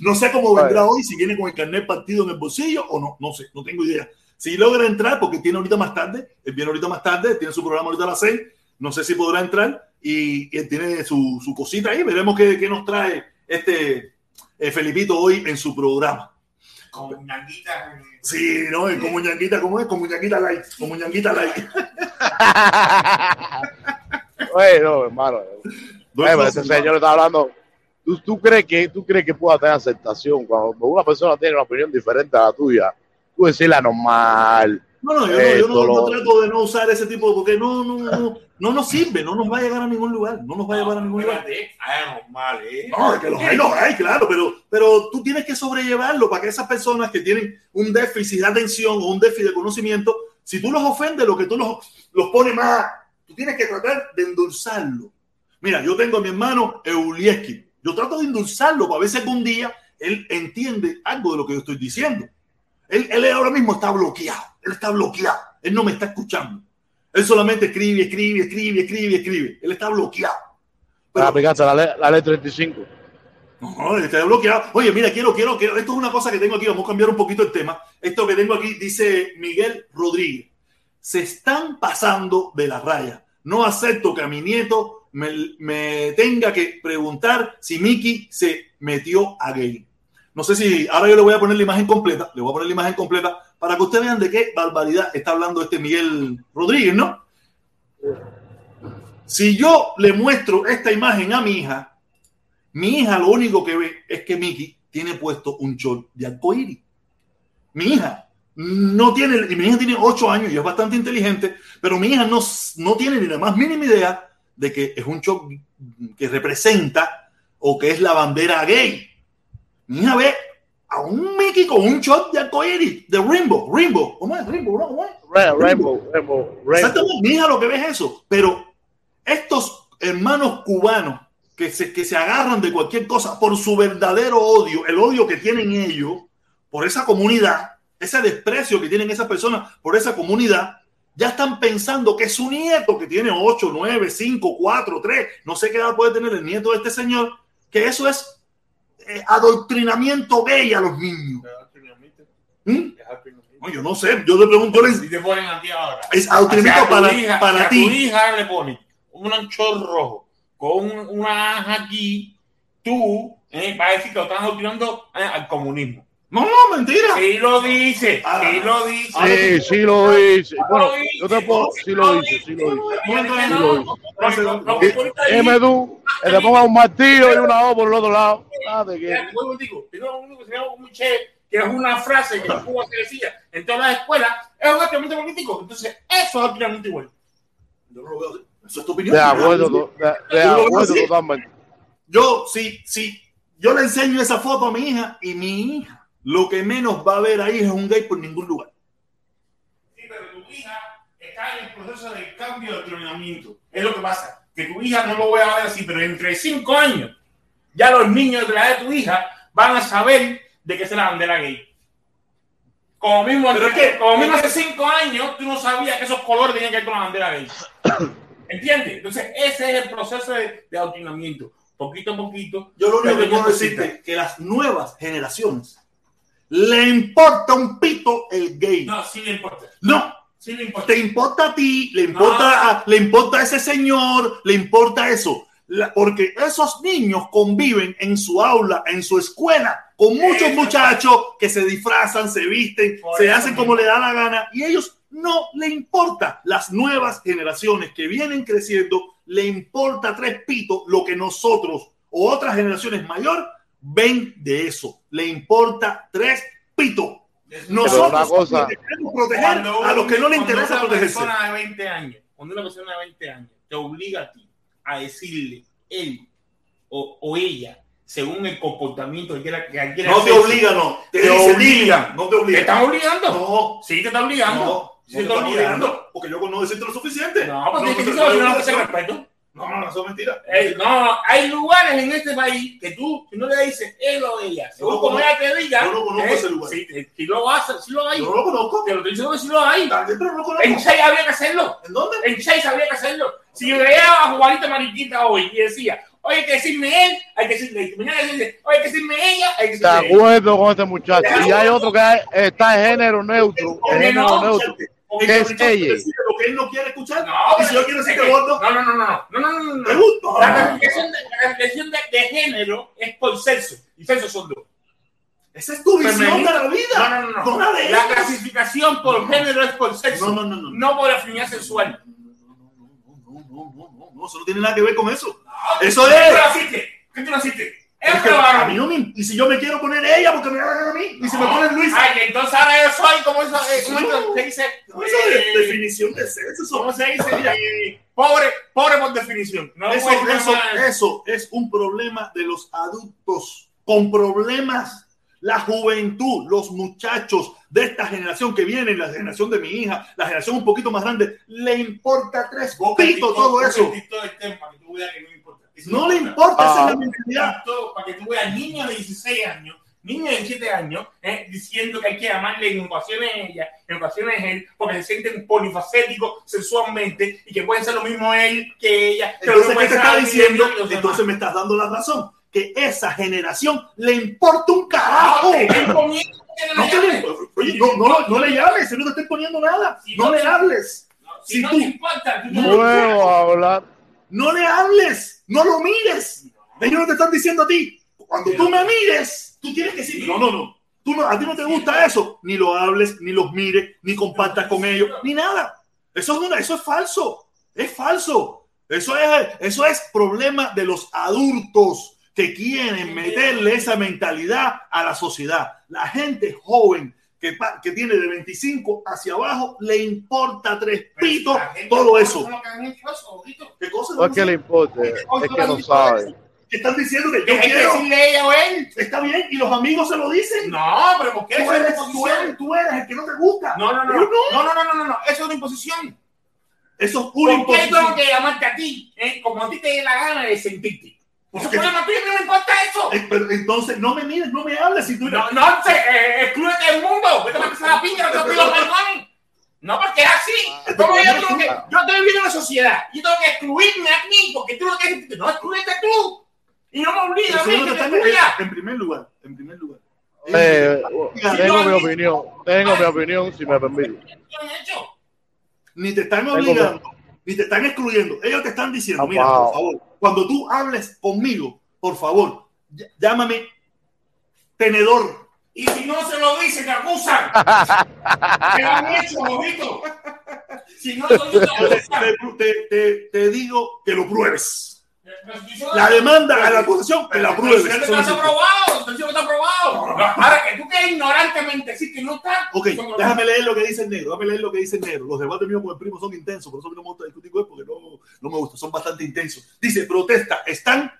No sé cómo vendrá hoy, si viene con el carnet partido en el bolsillo o no, no sé, no tengo idea. Si logra entrar, porque tiene ahorita más tarde, él viene ahorita más tarde, tiene su programa ahorita a las seis, no sé si podrá entrar y, él tiene su, su, cosita ahí, veremos qué, qué nos trae este eh, Felipito hoy en su programa. Como ñanguita. Sí, no, como ñanguita, ¿cómo es? Como ñanguita light, como ñanguita light. *laughs* bueno, hermano. Bueno, ese señor está hablando ¿Tú, tú, crees que, ¿Tú crees que pueda tener aceptación cuando una persona tiene una opinión diferente a la tuya? Tú decirla normal. No, no, yo, no, yo no, no, trato de no usar ese tipo, porque no, no, no, no nos sirve, no nos va a llegar a ningún lugar, no nos va a llevar a ningún lugar. Hay normal, ¿eh? No, es que los hay, los hay, claro, pero, pero tú tienes que sobrellevarlo para que esas personas que tienen un déficit de atención o un déficit de conocimiento, si tú los ofendes, lo que tú los, los pones más, tú tienes que tratar de endulzarlo. Mira, yo tengo a mi hermano Eulieski, yo trato de endulzarlo para ver si algún día él entiende algo de lo que yo estoy diciendo. Él, él ahora mismo está bloqueado. Él está bloqueado. Él no me está escuchando. Él solamente escribe, escribe, escribe, escribe, escribe. Él está bloqueado. Pero, aplicaste la, ley, la ley 35. No, él está bloqueado. Oye, mira, quiero, quiero, quiero. Esto es una cosa que tengo aquí. Vamos a cambiar un poquito el tema. Esto que tengo aquí dice Miguel Rodríguez. Se están pasando de la raya. No acepto que a mi nieto me, tenga que preguntar si Mickey se metió a gay. No sé si ahora yo le voy a poner la imagen completa, le voy a poner la imagen completa para que ustedes vean de qué barbaridad está hablando este Miguel Rodríguez, ¿no? Si yo le muestro esta imagen a mi hija, mi hija lo único que ve es que Mickey tiene puesto un short de arcoíris. Mi hija no tiene, y mi hija tiene 8 años y es bastante inteligente, pero mi hija no, no tiene ni la más mínima idea de que es un short que representa o que es la bandera gay. Mi hija ve a un Mickey con un short de arcoíris, de Rainbow, Rainbow, ¿cómo es? Rainbow, ¿no? ¿Cómo es? Rainbow, Rainbow, Rainbow. Exactamente, mi hija lo que ve es eso, pero estos hermanos cubanos que se, que se agarran de cualquier cosa por su verdadero odio, el odio que tienen ellos por esa comunidad, ese desprecio que tienen esas personas por esa comunidad, ya están pensando que su nieto, que tiene 8, 9, 5, 4, 3, no sé qué edad puede tener el nieto de este señor, que eso es eh, adoctrinamiento gay a los niños. ¿Mm? No, yo no sé, yo le pregunto. Y te ponen a ti ahora. Es adoctrinamiento para, hija- para si a ti. tu hija le ponen un anchor rojo con un- una aja aquí, tú eh, vas a decir que lo estás adoctrinando eh, al comunismo. No, no, mentira. Sí lo dice, Ah. sí lo dice. Sí, sí lo dice. Bueno, yo te puedo, sí lo dice, sí lo dice. Lo que tú que te ponga un martillo y una O por el otro lado. Nada de y digo, yo lo único que se llama muy chévere, que es una frase que en *laughs* Cuba se decía en todas las escuelas, es un activamente político. Entonces, eso es activamente igual. Yo no lo veo. Eso es tu opinión. De acuerdo, de, de Yo lo veo acuerdo totalmente. Yo, sí, sí, yo le enseño esa foto a mi hija y mi hija lo que menos va a ver ahí es un gay por ningún lugar. Sí, pero tu hija está en el proceso de cambio de entrenamiento. Es lo que pasa. Que tu hija no lo voy a ver así, pero entre cinco años, ya los niños de la edad de tu hija van a saber de qué es la bandera gay. Como mismo, Pero es que- como mismo hace cinco años, tú no sabías que esos colores tenían que ver con la bandera gay. *coughs* ¿Entiendes? Entonces, ese es el proceso de, de adoctrinamiento. Poquito a poquito. Yo lo único que puedo decirte es que las nuevas generaciones le importa un pito el gay. No, sí le importa. No, Sí le importa. te importa a ti, le importa, No. a, le importa a ese señor, le importa eso. La- porque esos niños conviven en su aula, en su escuela, con muchos Eso. muchachos que se disfrazan, se visten, Por se hacen mismo. como le da la gana y ellos no le importa. Las nuevas generaciones que vienen creciendo, le importa tres pitos lo que nosotros o otras generaciones mayor ven de eso. Le importa tres pitos. Nosotros cosa- queremos proteger a los que no le cuando interesa una protegerse. persona de 20 años, cuando una persona de 20 años te obliga a ti a decirle él o, o ella, según el comportamiento que quiera que quiera No te obligan, no. Te, Te obligan. no te ¿Te obligan. están obligando? No, Sí, te están obligando. no, Sí, no te te están obligando. Porque yo no decirte lo suficiente. No, porque no, es que sabes que no ofrecen no, no, no, eso es mentira. Ey, no, hay lugares en este país que tú, si no le dices él o ella, según no como conozco- ella te diga, yo no conozco eh, ese lugar. Si, si lo hace, si lo hay. Yo no lo conozco. Te lo estoy diciendo que si lo hay. También, pero no lo En conozco. Chey habría que hacerlo. ¿En dónde? En Chase habría que hacerlo. Si yo veía a Juanita Mariquita hoy y decía, oye, hay que decirme él, hay que decirle, mañana que decirle, oye, hay que decirme ella, hay que De acuerdo con este muchacho. Y hay otro que está en género neutro. Género no, neutro con el es ella? lo que él no quiere escuchar. No, y si yo quiero decir que gordo. No, no, no, no, no, no, no, no. Pregunto. La clasificación de, la clasificación de, de género es por sexo. Y sexo son dos. Esa es tu visión de la vida. No, no, no. no. La clasificación por género es por sexo. No, no, no, no. No por afinidad sexual. No, no, no, no, no, no. Eso no tiene nada que ver con eso. Eso es. ¿Qué tú naciste? ¿Qué tú naciste? Es Es que un a varón. mí no me, y si yo me quiero poner ella porque me da a mí, y si me ponen Luis, Ay, entonces ahora yo soy, ¿cómo eso, eh, cómo eso se dice? no, esa es Eh, definición de sexo. ¿Cómo se dice? Eh, pobre, pobre por definición. No Eso, eso, eso es un problema de los adultos con problemas. La juventud, los muchachos de esta generación que viene, la generación de mi hija, la generación un poquito más grande, le importa tres Boca el pitos TikTok, todo eso. Tema, que tú veas que no No le importa, esa es Ah. la mentalidad. Para que tú veas niños de 16 años, niños de 17 años, eh, diciendo que hay que amarle en ocasiones ella, en ocasiones él, porque se sienten polifacéticos sexualmente y que pueden ser lo mismo él que ella. que Entonces, ¿qué te está diciendo? Entonces me estás dando la razón. Que esa generación le importa un Ah, carajo. No, le oye, no, no, no le llames, si no te estoy poniendo nada. Si No no le hables. Si Si no tú- te importa, tú. No le hables. No lo mires. Ellos no te están diciendo a ti. Cuando tú me mires, tú tienes que decir, no, no, no. Tú no, a ti no te gusta eso. Ni lo hables, ni los mires, ni compartas con ellos, ni nada. Eso es, una, eso es falso. Es falso. Eso es, eso es problema de los adultos que quieren meterle esa mentalidad a la sociedad. La gente joven que, tiene de 25 hacia abajo le importa tres pitos todo eso. ¿Qué cosa? No es que le importe, es que no sabe. Que están diciendo que yo Hay que quiero. decirle ella o él. Está bien, y los amigos se lo dicen. No, pero ¿por qué Tú eso es eres, tú imposición? eres, tú eres el que no te gusta. No, no, no, no, no, no, no, no, no, eso es una imposición. Eso es una ¿Por qué tengo imposición. que llamarte a ti? eh, como a ti te dé la gana de sentirte. Pues no me importa eso. Eh, pero entonces no me mires, no me hables si tú. No, no, se, eh, exclúyete del mundo. Vete a meterse a la piña, no te pido perdón. No, porque es así. Como yo, tengo que, yo estoy viviendo en la sociedad. Yo tengo que excluirme a mí, porque tú no quieres. No, excluyete tú. Y no me obligues Pero a mí que te excluya. en primer lugar, en primer lugar. Eh, Mira, tengo mi opinión, tengo mi opinión, si me permite. Ni te están obligando, ni te están excluyendo. Ellos te están diciendo, mira, Wow. por favor, cuando tú hables conmigo, por favor, ll- llámame tenedor. Y si no se lo dicen, te acusan. ¿Qué han hecho, bobito? Si no se lo te te- te- te digo que lo pruebes. La demanda a la acusación, que la Eso no está aprobado, no está aprobado. Ahora que tú quieres ignorantemente decir que no está. Ok, déjame leer lo que dice el negro, déjame leer lo que dice el negro. Los debates míos con el primo son intensos, por eso no me gusta discutir con él, porque no, no me gusta, son bastante intensos. Dice, protesta, están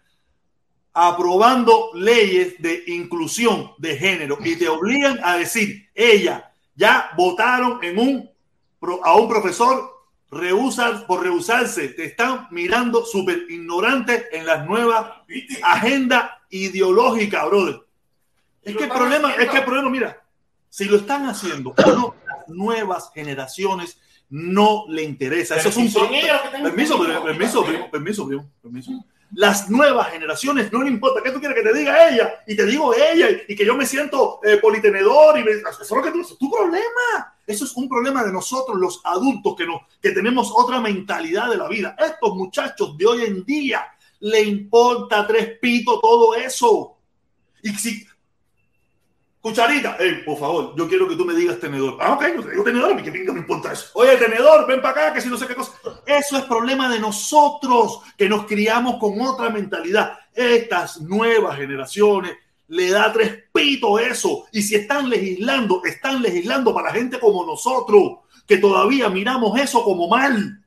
aprobando leyes de inclusión de género y te obligan a decir, ella, ya votaron en un, a un profesor rehusar, por rehusarse, te están mirando súper ignorante en las nuevas ¿Viste? agenda ideológica, brother. Es que el problema, haciendo. es que el problema, mira, si lo están haciendo o no, las nuevas generaciones no le interesa. Eso es un Son pro- ellos los que están permiso, permiso, primo, permiso, primo, permiso. Las nuevas generaciones no le importa. ¿Qué tú quieres que te diga ella? Y te digo ella y que yo me siento eh, politenedor y me- eso es que tú, tu problema. Eso es un problema de nosotros, los adultos, que, no, que tenemos otra mentalidad de la vida. Estos muchachos de hoy en día le importa tres pitos todo eso. Y si. Cucharita, por favor, yo quiero que tú me digas tenedor. Ah, ok, yo te digo tenedor, a que pinga me importa eso. Oye, tenedor, ven para acá, que si no sé qué cosa. Eso es problema de nosotros, que nos criamos con otra mentalidad. Estas nuevas generaciones le da tres pitos eso. Y si están legislando, están legislando para gente como nosotros, que todavía miramos eso como mal.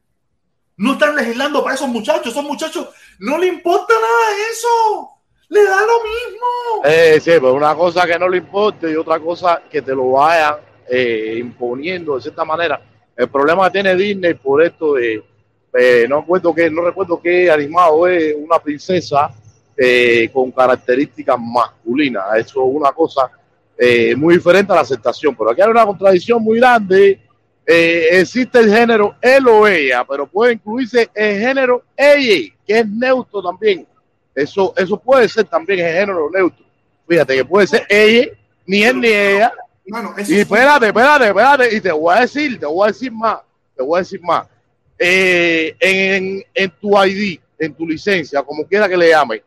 No están legislando para esos muchachos. Esos muchachos no le importa nada eso. Le da lo mismo. Eh, sí, pero una cosa que no le importe y otra cosa que te lo vayan eh, imponiendo de cierta manera. El problema que tiene Disney por esto de, eh, no recuerdo qué, no recuerdo qué animado es una princesa eh, con características masculinas. Eso es una cosa eh, muy diferente a la aceptación. Pero aquí hay una contradicción muy grande. Eh, existe el género él o ella, pero puede incluirse el género ella, que es neutro también. Eso, eso puede ser también el género neutro. Fíjate que puede ser ella, ni él ni ella. Mano, Y es- espérate, espérate, espérate. Y te voy a decir, te voy a decir más, te voy a decir más. Eh, en, en tu ID, en tu licencia, como quiera que le llame,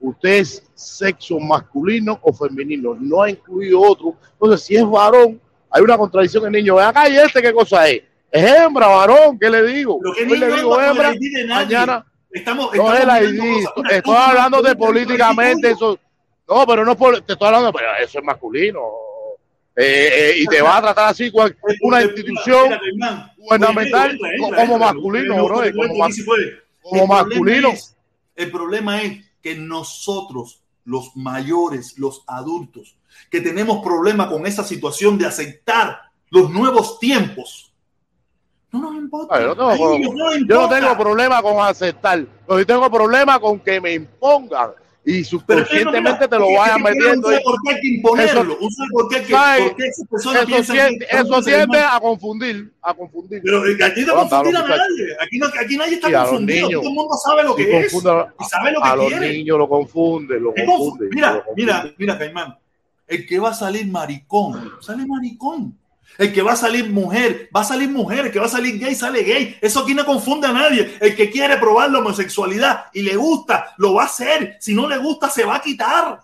usted es sexo masculino o femenino, no ha incluido otro. Entonces, si es varón, hay una contradicción en el niño. Acá, ¿y este qué cosa es? Es hembra, varón, ¿qué le digo? Hoy le digo hembra, mañana Estamos, no es ID. Estoy hablando de políticamente eso. No, pero no por, te estoy hablando, pero eso es masculino. Eh, eh, y te va a tratar así cual- una institución gubernamental como masculino, bro, como, masculino. el problema es que nosotros, los mayores, los adultos, que tenemos problema con esa situación de aceptar los nuevos tiempos, no nos importa. Ay, yo no no Yo no tengo problema con aceptar, yo tengo problema con que me impongan y no, subconscientemente te lo vayan metiendo. Y- sabe por qué hay que imponerlo. un sabe por qué que. Por qué esas personas Eso, piensan tiende, que- eso tiende a confundir, a confundir. Pero eh, aquí no confundir a nadie. Aquí, no, aquí nadie está los confundido. niños. Todo el mundo sabe lo que es. a- Y sabe lo que a los quiere. niños lo confunde, lo confunde. Mira, lo confunde. mira, mira, Caimán. El que va a salir maricón, sale maricón. El que va a salir mujer, va a salir mujer. El que va a salir gay, sale gay. Eso aquí no confunde a nadie. El que quiere probar la homosexualidad y le gusta, lo va a hacer. Si no le gusta, se va a quitar.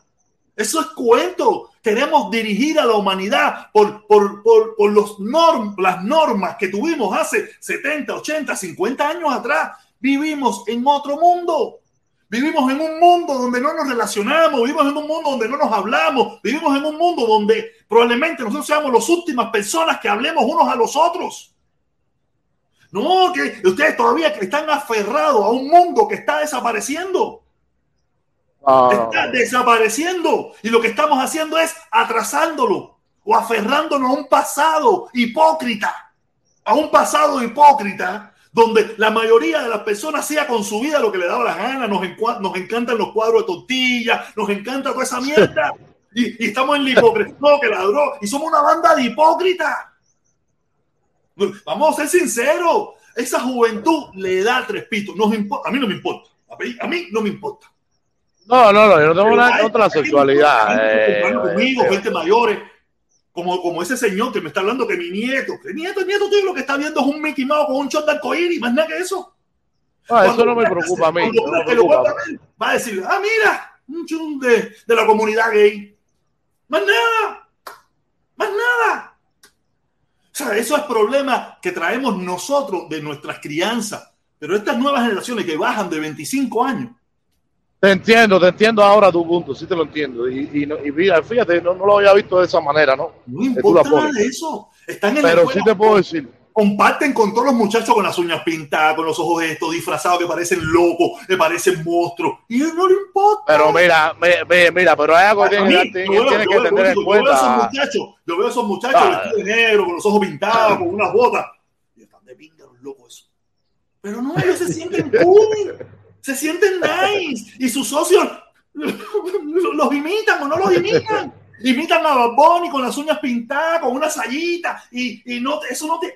Eso es cuento. Que queremos dirigir a la humanidad por, por, por, por los norm, las normas que tuvimos hace 70, 80, 50 años atrás. Vivimos en otro mundo. Vivimos en un mundo donde no nos relacionamos, vivimos en un mundo donde no nos hablamos, vivimos en un mundo donde probablemente nosotros seamos las últimas personas que hablemos unos a los otros. No, que ustedes todavía están aferrados a un mundo que está desapareciendo. Está desapareciendo. Y lo que estamos haciendo es atrasándolo o aferrándonos a un pasado hipócrita. A un pasado hipócrita donde la mayoría de las personas sea con su vida lo que le daba la gana, nos, nos encantan los cuadros de tortilla, nos encanta toda esa mierda. *laughs* Y, estamos en la hipocresía, no, que ladró, y somos una banda de hipócritas. Vamos a ser sinceros, esa juventud le da tres pitos. Nos a mí no me importa, a mí no me importa. No, no, no, yo no tengo una, otra sexualidad. Eh, conmigo, eh, gente mayores, como, como ese señor que me está hablando que mi nieto, que nieto, nieto tuyo lo que está viendo es un Mickey Mouse con un shot de arcoíris, más nada que eso. Ah, eso no me preocupa a mí. va a decir, ah, mira, un chun de, de la comunidad gay. Más nada, más nada. O sea, eso es problema que traemos nosotros de nuestras crianzas. Pero estas nuevas generaciones que bajan de 25 años, te entiendo, te entiendo ahora tu punto, sí te lo entiendo. Y, y, y fíjate, no, no, lo había visto de esa manera, ¿no? No importa nada de eso. Están en Pero sí te puedo decir. Comparten con todos los muchachos con las uñas pintadas, con los ojos estos disfrazados que parecen locos, que parecen monstruos. Y a él no le importa. Pero mira, mira, pero hay algo que tienes que tener en cuenta. Yo veo a esos muchachos, yo veo a esos muchachos ah. vestidos de negro, con los ojos pintados, con unas botas. Y están de pinga los locos eso. Pero no, ellos se sienten *laughs* cool se sienten nice y sus socios los imitan o no los imitan. Imitan a Bad con las uñas pintadas, con una sayita y, y no, eso no te...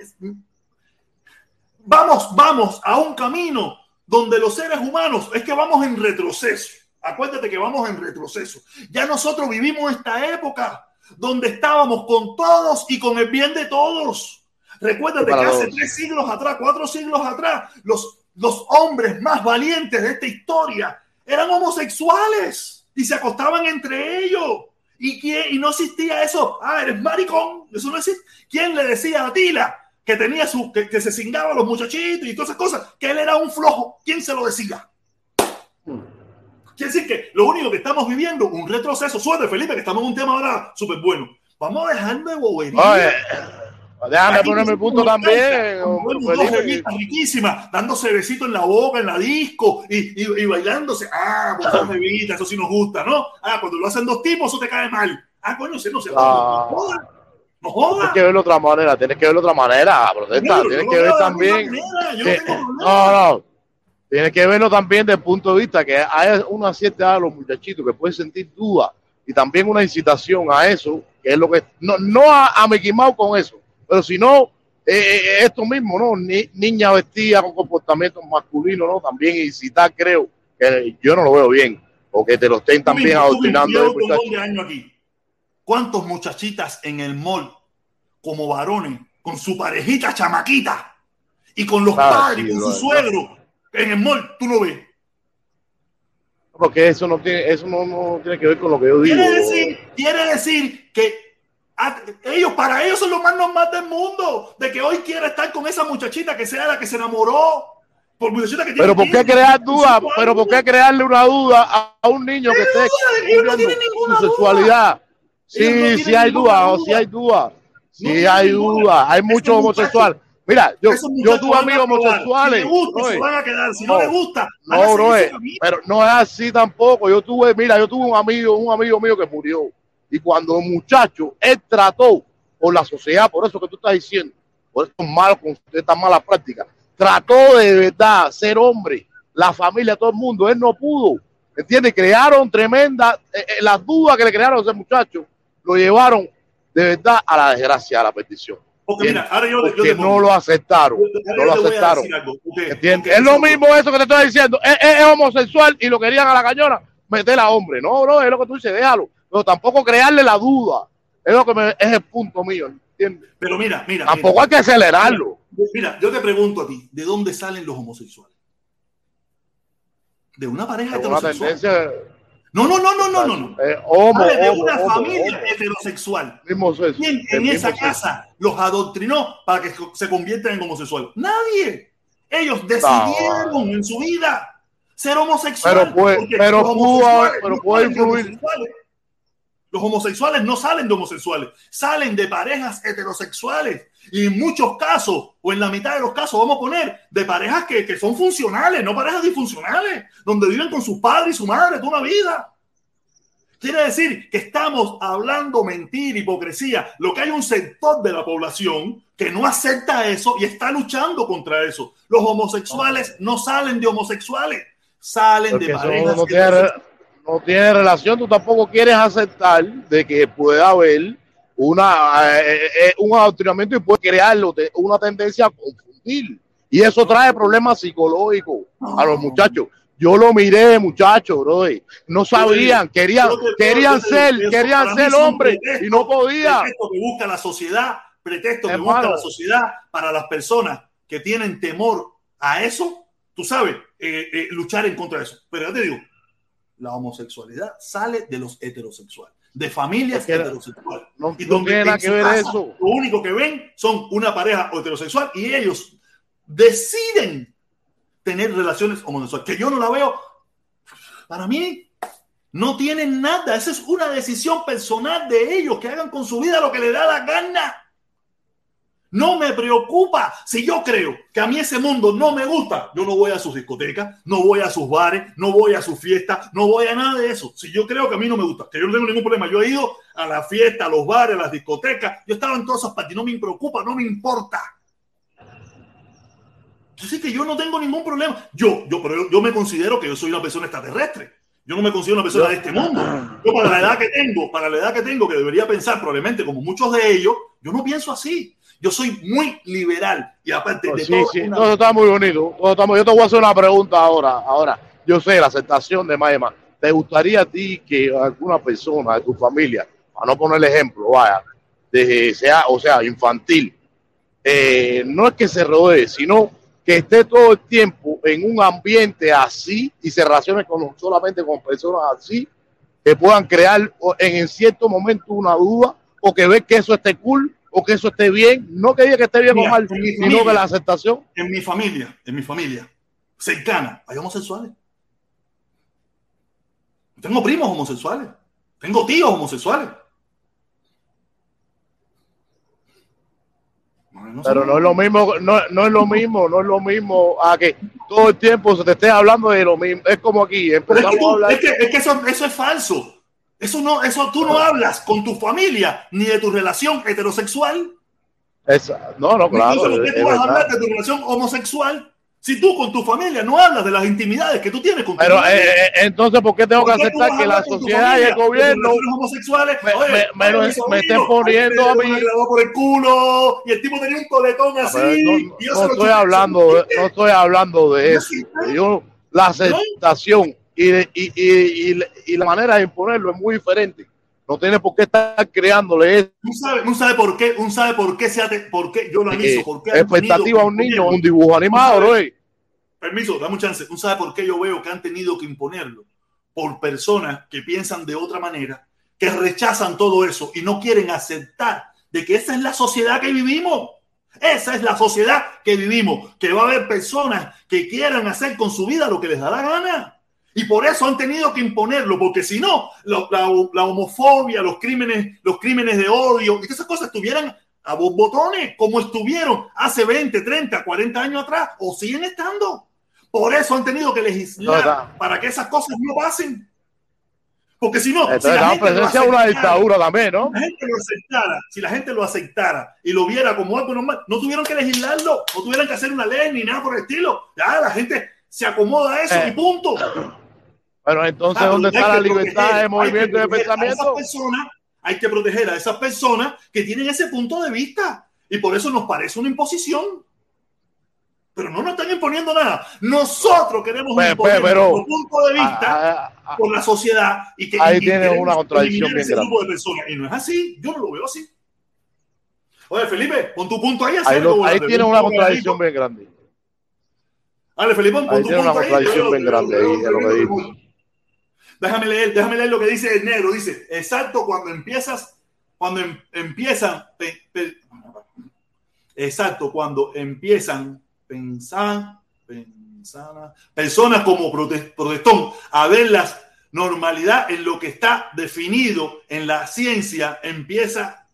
Vamos, vamos a un camino donde los seres humanos es que vamos en retroceso. Acuérdate que vamos en retroceso. Ya nosotros vivimos esta época donde estábamos con todos y con el bien de todos. Recuérdate que hace tres siglos atrás, cuatro siglos atrás, los los hombres más valientes de esta historia eran homosexuales y se acostaban entre ellos. ¿Y, quién, y no existía eso. Ah, eres maricón. Eso no existe. ¿Quién le decía a Tila que tenía su, que, se cingaba a los muchachitos y todas esas cosas? Que él era un flojo. ¿Quién se lo decía? Quiere decir que lo único que estamos viviendo, un retroceso. Suerte, Felipe, que estamos en un tema ahora súper bueno. Vamos a dejar de bobería. Déjame ponerme el punto también. Dos riquísimas, dándose besitos en la boca, en la disco y, y, bailándose. Ah, dos *laughs* bebitas, eso sí nos gusta, ¿no? Ah, cuando lo hacen dos tipos, eso te cae mal. Ah, coño, se no se ah. no joda. No joda. Tienes que verlo de otra manera, tienes que verlo de otra manera, protesta. Tienes que ver también. no, no. Tienes que verlo también desde el punto de vista que hay una cierta edad de los muchachitos que pueden sentir duda y también una incitación a eso, que es lo que. No, no a, a Mickey Mouse con eso pero si no, eh, eh, esto mismo, ¿no? Ni, niña vestida con comportamiento masculino, ¿no? También incitar, creo, que yo no lo veo bien, o que te lo estén también adoctrinando. ¿Cuántos muchachitas en el mall, como varones, con su parejita chamaquita, y con los ah, padres, con su suegro, en el mall, tú lo ves? Porque eso no tiene, eso no, no tiene que ver con lo que yo digo. Quiere decir, quiere decir que ellos, para ellos son los más normal del mundo. De que hoy quiera estar con esa muchachita que sea la que se enamoró. Por muchachita que pero ¿por qué crear duda? Pero ¿por qué crearle una duda a, un niño que esté no su sexualidad? Sí, sí hay duda, si hay duda. Sí hay duda. Hay muchos homosexuales. Mira, yo, yo tuve amigos homosexuales. Si gusta, se van a quedar. Si no, les gusta, no, no es. Pero no es así tampoco. Yo tuve, mira, yo tuve un amigo, un amigo mío que murió y cuando un muchacho, él trató por la sociedad, por eso que tú estás diciendo, por estos malos, estas malas prácticas, trató de verdad ser hombre, la familia, todo el mundo, él no pudo, ¿entiendes? Crearon tremenda, eh, eh, las dudas que le crearon a ese muchacho, lo llevaron de verdad a la desgracia, a la petición. Porque mira, ahora yo, yo no lo aceptaron. no lo aceptaron. ¿Entiendes? es lo mismo eso que te estoy diciendo. Es, es, homosexual y lo querían a la cañona meter a hombre. No, bro, es lo que tú dices, déjalo pero tampoco crearle la duda. Es lo que me, es el punto mío, ¿entiendes? Pero mira, mira. Tampoco hay que acelerarlo. Mira, yo te pregunto a ti, ¿de dónde salen los homosexuales? De una pareja heterosexual. No, no, no, no, no, no. no. Eh, homo, Sale de homo, una homo, familia heterosexual. ¿Quién en esa casa los adoctrinó para que se conviertan en homosexuales? Nadie. Ellos decidieron en su vida ser homosexuales. Pero puede- pero pudo pero puede de influir. Los homosexuales no salen de homosexuales, salen de parejas heterosexuales. Y en muchos casos, o en la mitad de los casos, vamos a poner de parejas que, que son funcionales, no parejas disfuncionales, donde viven con su padre y su madre toda una vida. Quiere decir que estamos hablando mentira, hipocresía. Lo que hay un sector de la población que no acepta eso y está luchando contra eso. Los homosexuales no salen de homosexuales, salen Porque de parejas no tiene, relación. Tú tampoco quieres aceptar de que pueda haber una, eh, eh, un adoctrinamiento y puede crearlo, una tendencia a confundir. Y eso trae problemas psicológicos a los muchachos. Yo lo miré, muchachos, bro. No sabían, querían, querían ser, querían ser hombres y no podían. Pretexto que busca la sociedad, pretexto que busca la sociedad para las personas que tienen temor a eso, tú sabes, eh, eh, luchar en contra de eso. Pero ya te digo, la homosexualidad sale de los heterosexuales, de familias Es que era- heterosexuales. No, Y no donde tiene nada en que su ver casa eso. Lo único que ven son una pareja heterosexual y ellos deciden tener relaciones homosexuales. Que yo no la veo, para mí, no tienen nada. Esa es una decisión personal de ellos, que hagan con su vida lo que les da la gana. No me preocupa. Si yo creo que a mí ese mundo no me gusta, yo no voy a sus discotecas, no voy a sus bares, no voy a sus fiestas, no voy a nada de eso. Si yo creo que a mí no me gusta, que yo no tengo ningún problema, yo he ido a la fiesta, a los bares, a las discotecas, yo estaba en todas esas partes, no me preocupa, no me importa. Así que yo no tengo ningún problema. Yo, yo, pero yo, yo me considero que yo soy una persona extraterrestre. Yo no me considero una persona de este mundo. Yo para la edad que tengo, para la edad que tengo, que debería pensar probablemente como muchos de ellos, yo no pienso así. Yo soy muy liberal y aparte de Pues Sí, todo, sí, una- todo está muy bonito. todo está muy- Yo te voy a hacer una pregunta ahora. Ahora, yo sé la aceptación de Maema. ¿Te gustaría a ti que alguna persona de tu familia, para no poner el ejemplo, vaya, de, sea, o sea, infantil, eh, no es que se rodee, sino que esté todo el tiempo en un ambiente así y se relacione con, solamente con personas así, que puedan crear en, en cierto momento una duda o que ve que eso esté cool o que eso esté bien, no que diga que esté bien Mira, o mal, sino familia- que la aceptación en mi familia, en mi familia cercana, hay homosexuales. Tengo primos homosexuales. Tengo tíos homosexuales. No, Pero no es lo mismo, no, no es lo mismo, no es lo mismo a que todo el tiempo se te esté hablando de lo mismo. Es como aquí, Pero es que, empezamos a tú- hablar. es que- es que eso, eso es falso. Eso no, eso tú no hablas con tu familia ni de tu relación heterosexual. No, no, claro. Entonces, ¿por es- qué es tú vas a hablar de tu relación homosexual si tú con tu familia no hablas de las intimidades que tú tienes con tu Pero familia? eh, eh, entonces, ¿por qué tengo que ¿Por qué vas aceptar que la sociedad y el gobierno homosexuales? me- Oye, me- me oye, me estén poniendo a mí? por el culo y el tipo tenía un toletón así. No, y no estoy hablando, de- no estoy hablando de ¿No eso. Yo, la aceptación y, y, y, la manera de imponerlo es muy diferente. No tiene por qué estar creándole eso. ¿Un sabe, sabe por qué? ¿Un sabe por qué se hace? ¿Por qué? Yo lo analizo. eh, ¿Por qué han expectativa a un niño, un dibujo animado, ¿Tú ¿no? Permiso, dame un chance. ¿Un sabe por qué yo veo que han tenido que imponerlo? Por personas que piensan de otra manera, que rechazan todo eso y no quieren aceptar de que esa es la sociedad que vivimos. Esa es la sociedad que vivimos, que va a haber personas que quieran hacer con su vida lo que les da la gana. Y por eso han tenido que imponerlo, porque si no, lo- la, la homofobia, los crímenes, los crímenes de odio y todas esas cosas estuvieran a vos botones, como estuvieron hace 20, 30, 40 años atrás, o siguen estando. Por eso han tenido que No, legislar está. para que esas cosas no pasen. Porque si no, si Entonces, la estamos gente lo presencia de una aceptara, dictadura también, ¿no? la gente lo aceptara, si la gente lo aceptara y lo viera como algo normal, no tuvieron que legislarlo, no tuvieran que hacer una ley ni nada por el estilo. Ya la gente se acomoda a eso Eh. y punto. Pero entonces, ¿dónde está la libertad de movimiento y de pensamiento? personas, hay que proteger a esas personas que tienen ese punto de vista y por eso nos parece una imposición. Pero no nos están imponiendo nada. Nosotros queremos pe- imponer pero- nuestro punto de vista Ah, ah, por la sociedad y que Ahí y queremos una contradicción bien ese grande. grupo de personas. Y no es así. Yo no lo veo así. Oye, Felipe, pon tu punto ahí. ahí, lo- ahí Pon una contradicción bien grande. Dale, Felipe, pon Ahí tu tiene una punto contradicción bien grande ahí de lo que dices. Déjame leer, déjame leer lo que dice el negro. Dice, exacto, cuando empiezas, cuando em, empiezan, exacto, cuando empiezan pensar, pensar, personas como prote- protestón a ver la normalidad en lo que está definido en la ciencia, empieza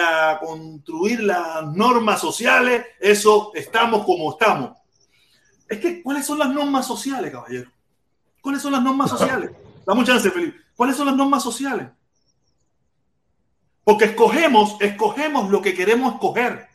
a construir las normas sociales, eso estamos como estamos. Es que, ¿cuáles son las normas sociales, caballero? ¿Cuáles son las normas sociales? Dame un chance, Felipe. ¿Cuáles son las normas sociales? Porque escogemos, escogemos lo que queremos escoger.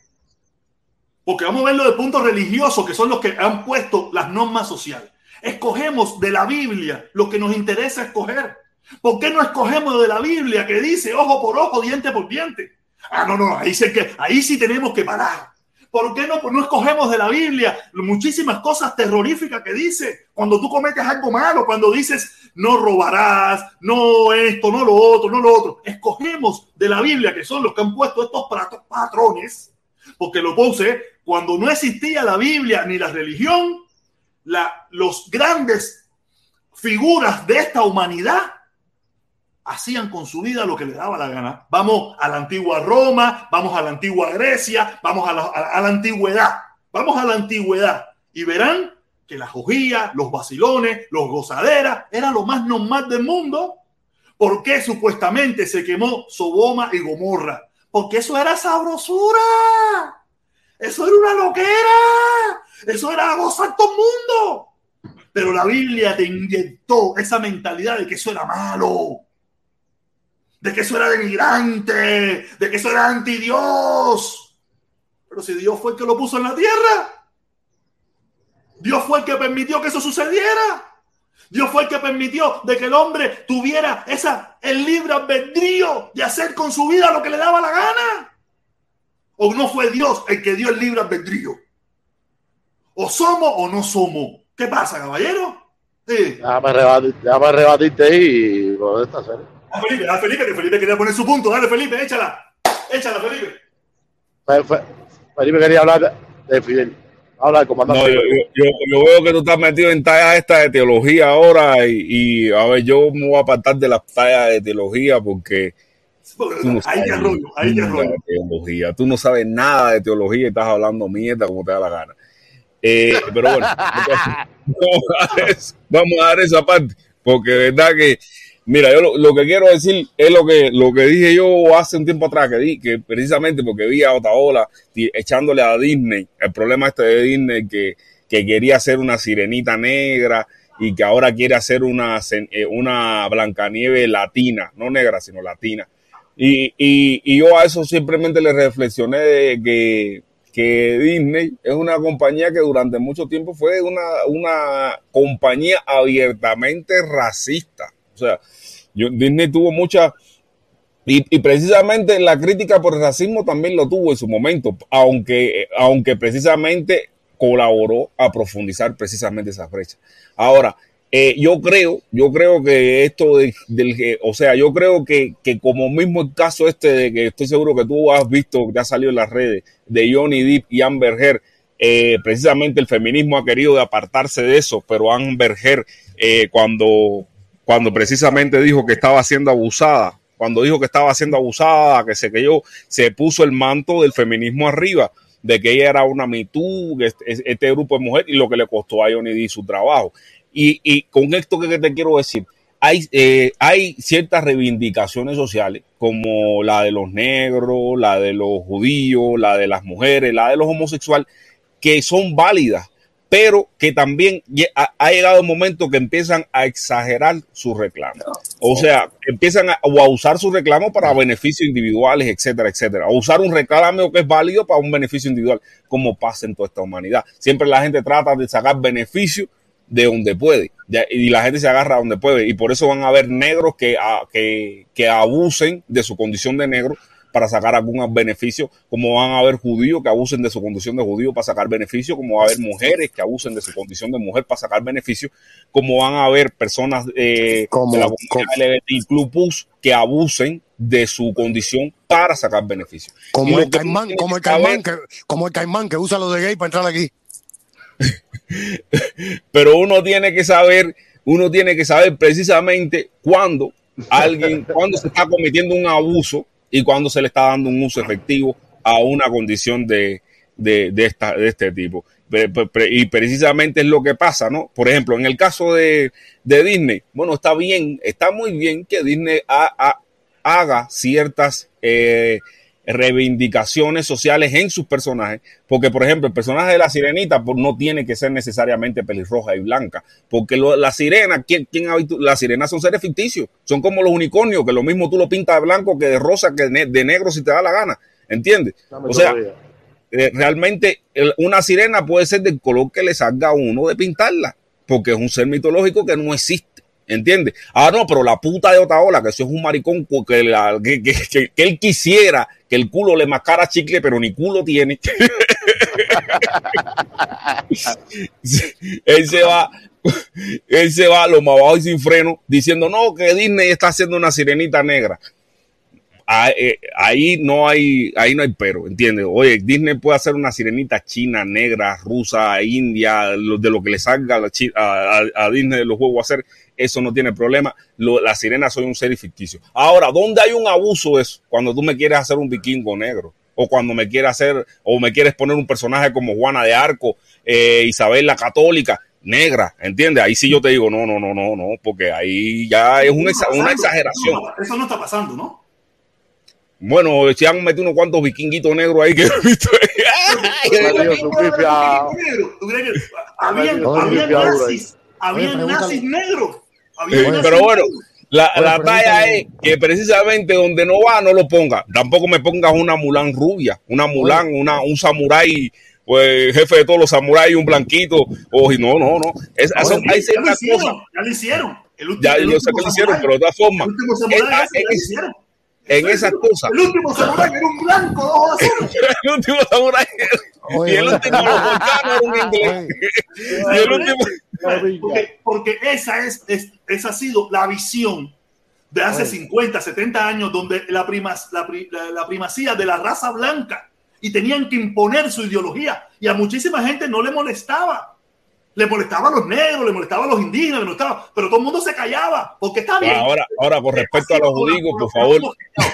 Porque vamos a verlo de puntos religiosos, que son los que han puesto las normas sociales. Escogemos de la Biblia lo que nos interesa escoger. ¿Por qué no escogemos de la Biblia que dice ojo por ojo, diente por diente? Ah, no, no, ahí, sí que, ahí sí tenemos que parar. ¿Por qué no, no escogemos de la Biblia muchísimas cosas terroríficas que dice cuando tú cometes algo malo, cuando dices no robarás, no esto, no lo otro, no lo otro? Escogemos de la Biblia, que son los que han puesto estos pat- patrones, porque lo puse cuando no existía la Biblia ni la religión, la, los grandes figuras de esta humanidad hacían con su vida lo que les daba la gana. Vamos a la antigua Roma, vamos a la antigua Grecia, vamos a la, a la antigüedad, vamos a la antigüedad y verán que las ojillas, los vacilones, los gozaderas era lo más normal del mundo. ¿Por qué supuestamente se quemó Sodoma y Gomorra? Porque eso era sabrosura. Eso era una loquera. Eso era gozar todo el mundo. Pero la Biblia te inyectó esa mentalidad de que eso era malo de que eso era denigrante, de que eso era anti Dios. Pero si Dios fue el que lo puso en la tierra, Dios fue el que permitió que eso sucediera. Dios fue el que permitió de que el hombre tuviera esa el libre albedrío de hacer con su vida lo que le daba la gana. O no fue Dios el que dio el libre albedrío. O somos o no somos. ¿Qué pasa, caballero? Sí. Déjame, rebatir, déjame rebatirte ahí y con esta serie. A Felipe, a Felipe, que Felipe quería poner su punto. Dale, Felipe, échala. Échala, Felipe. Fe- Fe- Felipe quería hablar de Fidel. Habla del comandante. No, yo, yo, yo- veo que tú estás metido en tallas esta de teología ahora y, y, a ver, yo me voy a apartar de las tallas de teología porque tú no Ahí sabes arroyo. de teología. Tú no sabes nada de teología y estás hablando mierda como te da la gana. Eh, pero bueno, vamos a, eso, vamos a dar esa parte porque verdad que, mira, yo lo, que quiero decir es lo que, lo que dije yo hace un tiempo atrás, que, di, que precisamente porque vi a Otaola echándole a Disney, el problema este de Disney que, que quería hacer una sirenita negra y que ahora quiere hacer una, eh, una Blancanieve latina, no negra, sino latina. Y, y, y yo a eso simplemente le reflexioné de que, que Disney es una compañía que durante mucho tiempo fue una, una compañía abiertamente racista. O sea, Disney tuvo mucha... Y, y precisamente la crítica por el racismo también lo tuvo en su momento, aunque, aunque precisamente colaboró a profundizar precisamente esa brecha. Ahora, eh, yo creo, yo creo que esto de- del, que- o sea, yo creo que, que como mismo el caso este de que estoy seguro que tú has visto, que ha salido en las redes, de Johnny Depp y Amber Heard, eh, precisamente el feminismo ha querido apartarse de eso, pero Amber Heard, eh, cuando, cuando precisamente dijo que estaba siendo abusada, cuando dijo que estaba siendo abusada, que se yo se puso el manto del feminismo arriba, de que ella era una mitú, este, grupo de mujeres, y lo que le costó a Johnny su trabajo. Y, y con esto que te quiero decir, hay, eh, hay ciertas reivindicaciones sociales, como la de los negros, la de los judíos, la de las mujeres, la de los homosexuales, que son válidas, pero que también ha, llegado el momento que empiezan a exagerar sus reclamos. O sea, empiezan a, o a usar sus reclamos para beneficios individuales, etcétera, etcétera. O usar un reclamo que es válido para un beneficio individual, como pasa en toda esta humanidad. Siempre la gente trata de sacar beneficio de donde puede. Y la gente se agarra donde puede. Y por eso van a haber negros que, a- que, que abusen de su condición de negro para sacar algún beneficio, como van a haber judíos que abusen de su condición de judío para sacar beneficio, como va a haber mujeres que abusen de su condición de mujer para sacar beneficio, como van a haber personas eh, Como- de la comunidad LGBTQ+, que abusen de su condición para sacar beneficio. Como el caimán, como el caimán que, como el caimán que usa lo de gay para entrar aquí. *laughs* pero uno tiene que saber, uno tiene que saber precisamente cuándo alguien, cuándo se está cometiendo un abuso y cuándo se le está dando un uso efectivo a una condición de, de, de, esta, de este tipo. Y precisamente es lo que pasa, ¿no? Por ejemplo, en el caso de, de Disney, bueno, está bien, está muy bien que Disney haga ciertas eh, reivindicaciones sociales en sus personajes, porque por ejemplo el personaje de la sirenita pues, no tiene que ser necesariamente pelirroja y blanca, porque lo, la sirena, ¿quién, quién? Las sirenas son seres ficticios, son como los unicornios, que lo mismo tú lo pintas de blanco que de rosa, que de, de negro si te da la gana, ¿entiendes? O sea, eh, realmente el, una sirena puede ser del color que le salga a uno de pintarla, porque es un ser mitológico que no existe. ¿Entiendes? Ah, no, pero la puta de Otaola, que eso es un maricón que, la, que, que, que, él quisiera que el culo le mascara chicle, pero ni culo tiene. *laughs* él se va, él se va a lo más abajo y sin freno, diciendo, no, que Disney está haciendo una sirenita negra. Eh, ahí no hay, ahí no hay pero, ¿entiendes? Oye, Disney puede hacer una sirenita china, negra, rusa, india, de lo que le salga a, a, a Disney de los juegos hacer, eso no tiene problema. Lo, la sirena soy un ser ficticio. Ahora, ¿dónde hay un abuso es cuando tú me quieres hacer un vikingo negro? O cuando me quieres hacer, o me quieres poner un personaje como Juana de Arco, eh, Isabel la Católica, negra, ¿entiendes? Ahí sí yo te digo, no, no, no, no, no, porque ahí ya es una, una exageración. Eso no está pasando, ¿no? Bueno, se han metido unos cuantos vikinguitos negros ahí que he visto. Había nazis, había Pero bueno, la, la talla es que precisamente donde no va, no lo ponga. Tampoco me pongas una Mulan rubia, una Mulan, una, un samurái, pues jefe de todos los samuráis, un blanquito. O, no, no, no. Es, son, hay ciertas cosas. Ya lo hicieron. El último, ya, yo sé que lo hicieron, pero de todas formas. El último samurái es, es, hicieron en esas cosas. El último samurái era un blanco, ojos azules. *laughs* el último samurái. Y el último era un inglés. Y el último. Porque, porque esa, es, es, esa ha sido la visión de hace 50, 70 años, donde la, primas, la, la, la, primacía de la raza blanca y tenían que imponer su ideología. Y a muchísima gente no le molestaba. Le molestaba a los negros, le molestaba a los indígenas, le molestaba, pero todo el mundo se callaba, porque está bien. Ahora, ahora con respecto a los judíos, por favor.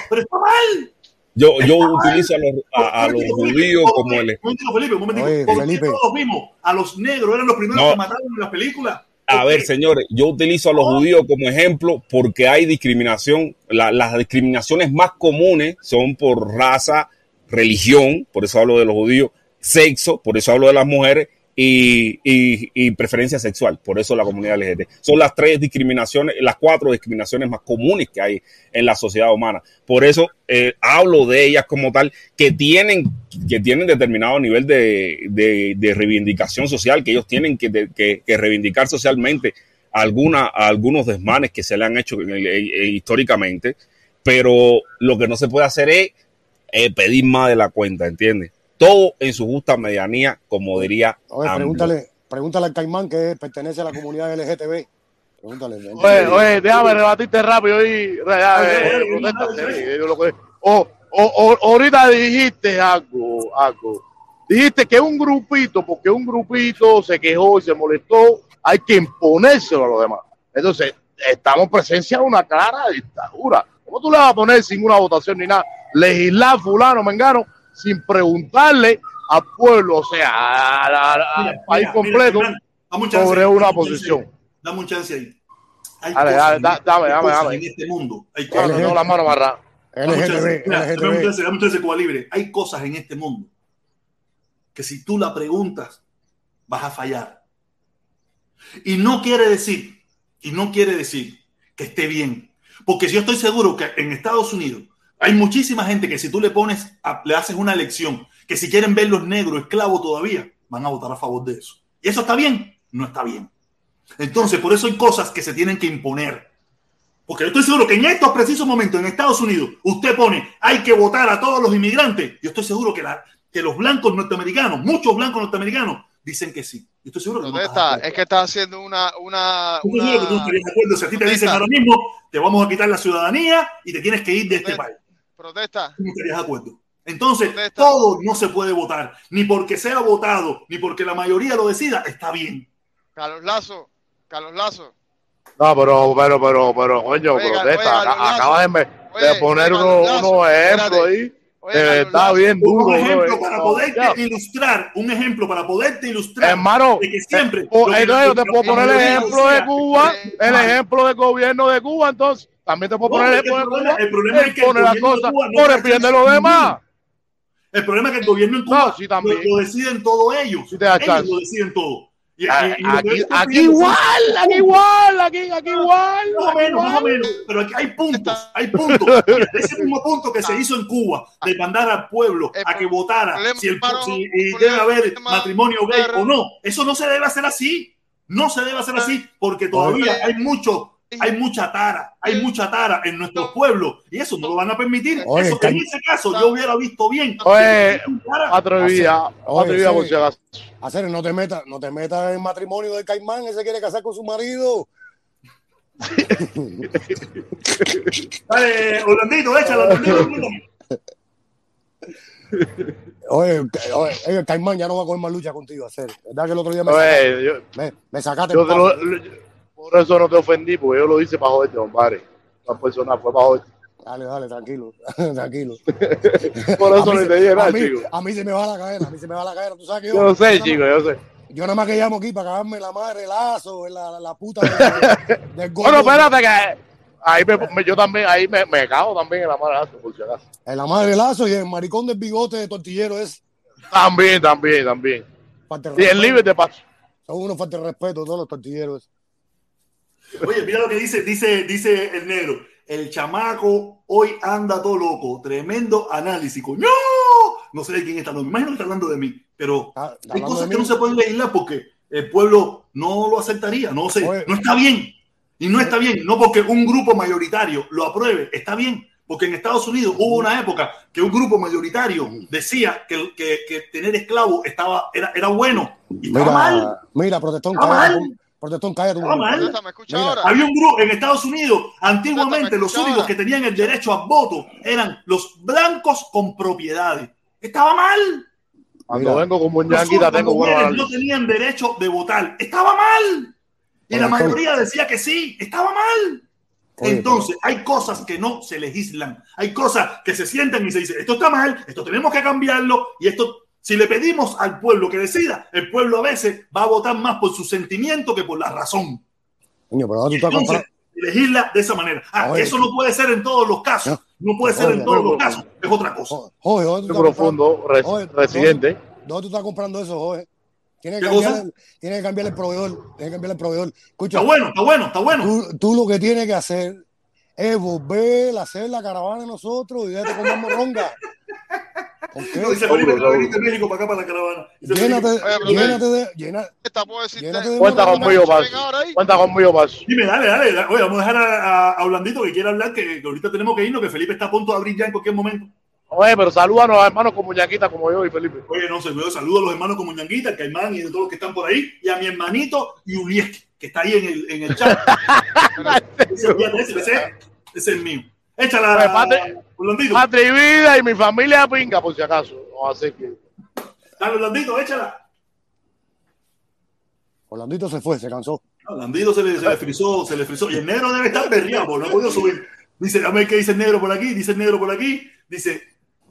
Pero está mal. Yo, yo utilizo a los, a, a los judíos como el. Un Felipe, un momentito. Oye, Felipe. todos vimos a los negros, eran los primeros no. que mataron en las películas. A ver, señores, yo utilizo a los judíos como ejemplo porque hay discriminación. La, las discriminaciones más comunes son por raza, religión, por eso hablo de los judíos, sexo, por eso hablo de las mujeres, y, y, preferencia sexual, por eso la comunidad LGBT. Son las tres discriminaciones, las cuatro discriminaciones más comunes que hay en la sociedad humana. Por eso eh, hablo de ellas como tal, que tienen, que tienen determinado nivel de, de, reivindicación social, que ellos tienen que, que reivindicar socialmente alguna, algunos desmanes que se le han hecho históricamente, pero lo que no se puede hacer es eh, pedir más de la cuenta, ¿entiendes? Todo en su justa medianía, como diría. Oye, pregúntale, pregúntale al Caimán que pertenece a la comunidad LGTB. Pregúntale. Oye, oye, déjame rebatirte rápido y. O, o, ahorita dijiste algo, algo. Dijiste que un grupito, porque un grupito se quejó y se molestó, hay que imponérselo a los demás. Entonces, estamos en presencia de una clara dictadura. ¿Cómo tú le vas a poner sin una votación ni nada? Legislar fulano, mengano, sin preguntarle al pueblo, o sea, al país mira, completo, mira, sobre una posición. Dame un chance ahí. Hay dale, dale, dame, dame, dame. En este mundo. Hay cosas. No, la mano amarrada. libre. Hay cosas en este mundo que si tú la preguntas, vas a fallar. Y no quiere decir, y no quiere decir que esté bien. Porque yo estoy seguro que en Estados Unidos hay muchísima gente que si tú le pones, a, le haces una elección, que si quieren ver los negros esclavos todavía, van a votar a favor de eso. ¿Y eso está bien? No está bien. Entonces, por eso hay cosas que se tienen que imponer. Porque yo estoy seguro que en estos precisos momentos en Estados Unidos, usted pone, hay que votar a todos los inmigrantes. Yo estoy seguro que, la, que los blancos norteamericanos, muchos blancos norteamericanos, dicen que sí. Yo estoy seguro que ¿Dónde no está? Es que está haciendo una... una, una... Seguro que tú estarías de acuerdo. Si a ti te dicen ahora mismo, te vamos a quitar la ciudadanía y te tienes que ir de este país. Protesta. ¿No estarías de acuerdo? Entonces, Protesta. todo no se puede votar, ni porque sea votado, ni porque la mayoría lo decida, está bien. Carlos Lazo, Carlos Lazo, No, pero, pero, pero, pero, coño, Oiga, protesta. oiga, Aca- Carlos Acabas de, Oye, de poner oye, unos, Lazo, ejemplos ahí. Oye, Carlos está bien duro. un ejemplo bro. para No, poderte ya. ilustrar, un ejemplo para poderte ilustrar. Hermano, de que siempre. eh, o- lo que- entonces yo te puedo poner el ejemplo de Cuba, eh, el ejemplo del gobierno de Cuba, entonces también te puedo No, poner el el problema- Cuba. el problema es que pone las cosas no por el bien de los demás. El problema es que el gobierno en Cuba No, sí, también. lo, lo deciden todo ellos. Sí te ellos chance. lo deciden todo. Y, y- A- y lo que Aquí, aquí igual, aquí igual, aquí, aquí igual. Más o menos, más o menos. Pero aquí hay puntos, hay puntos. *laughs* Ese mismo punto que se hizo en Cuba de mandar al pueblo a que votara si, el, si debe haber matrimonio gay o no. Eso no se debe hacer así. No se debe hacer así porque todavía hay mucho, hay mucha tara, hay mucha tara en nuestros pueblos y eso no lo van a permitir. Oye, Eso, en ese caso yo hubiera visto bien. Oye, Atrevida, Oye, atrevida sí. por si acaso. Hacer, no te metas, no te metas en matrimonio de Caimán, ese quiere casar con su marido. *laughs* Dale, Orlandito, échala, Orlandito. Oye, oye, Caimán ya no va a coger más lucha contigo, hacer. ¿Verdad que el otro día me, Oye, yo, me, me sacaste yo te lo- por eso no te ofendí, porque yo lo hice para joderte, compadre. No es personal, fue para joderte. Dale, dale, tranquilo, *laughs* tranquilo. *laughs* Por eso A se- te dije a nada, mí- chico. A mí se me va la cadena, a mí se me va la cadena. Tú sabes que yo, Yo sé, chico, yo sé. yo nada más que llamo aquí para cagarme la madre, el lazo, la, la, la puta de- del *laughs* gordo. Bueno, espérate que ahí me, me- yo también, ahí me, me cago también en la mala arte, por si acaso. En la madre del lazo y el maricón del bigote de tortillero es También, también, también. falta Y el libre de paso. Son unos falta de respeto todos los tortilleros. Oye, mira lo que dice, dice, dice el negro. El chamaco hoy anda todo loco. Tremendo análisis, coño. No sé de quién está hablando. Me imagino que está hablando de mí. Pero hay cosas que no se pueden legislar porque el pueblo no lo aceptaría. No sé. Oye. No está bien. Y no está bien. No porque un grupo mayoritario lo apruebe. Está bien. Porque en Estados Unidos hubo una época que un grupo mayoritario decía que, que, que tener esclavos estaba, era, era bueno. Y estaba mal. Mira, mira, protestón, Está cállate. mal. Protestón, cállate. Protesta, ¿Me escucha Mira, ahora? Había un grupo en Estados Unidos, antiguamente los ¿me únicos que tenían el derecho a voto eran los blancos con propiedades. Estaba mal. Cuando vengo como un Los yanquita tengo buenos mujeres no tenían derecho de votar. Estaba mal. Y la mayoría decía que sí. Estaba mal. Oye, Entonces, hay cosas que no se legislan. Hay cosas que se sientan y se dicen, esto está mal, esto tenemos que cambiarlo. Y esto, si le pedimos al pueblo que decida, el pueblo a veces va a votar más por su sentimiento que por la razón. Coño, pero ahora tú estás Entonces, legisla de esa manera. Ah, Oye. eso no puede ser en todos los casos. No puede ser en todos oye, los casos. Es otra cosa. Jorge, ¿dónde tú Muy estás comprando? profundo, res- Oye, residente. ¿Dónde tú estás comprando eso, Jorge? Tienes que, ¿Qué cambiar tienes que cambiar el proveedor. Tienes que cambiar el proveedor. Escucha, Está bueno, está bueno, está bueno. tú, tú lo que tienes que hacer es volver a hacer la caravana de nosotros y déjate comer morronga. *laughs* ¿Por qué? No, dice Felipe que va a venir seguro. de México para acá, para la caravana. Llénate, llénate de. Llena, Esta puedo decirte. llénate de Cuenta conmigo, ahí. Cuenta conmigo. Dime, dale, dale. Oye, vamos a dejar a, a, a Blandito que quiere hablar, que, que ahorita tenemos que irnos, que Felipe está a punto de abrir ya en cualquier momento. Oye, pero salúdanos a hermanos como Ñaquita, como yo y Felipe. Oye, no sé, yo saludo a los hermanos como Ñanguita, el Caimán y a todos los que están por ahí, y a mi hermanito Yulieski, que está ahí en el, en el chat. *laughs* ese, ese, ese- ese es mío. Échala, Oye, Patria y mi familia pinga, por si acaso. No, así que. Dale, Blandito, échala. Orlandito se fue, se cansó. A Blandito se le, se le frizó, se le frizó. Y el negro debe estar berriado, porque no ha podido subir. Dice, a ver qué dice el negro por aquí, dice el negro por aquí. Dice,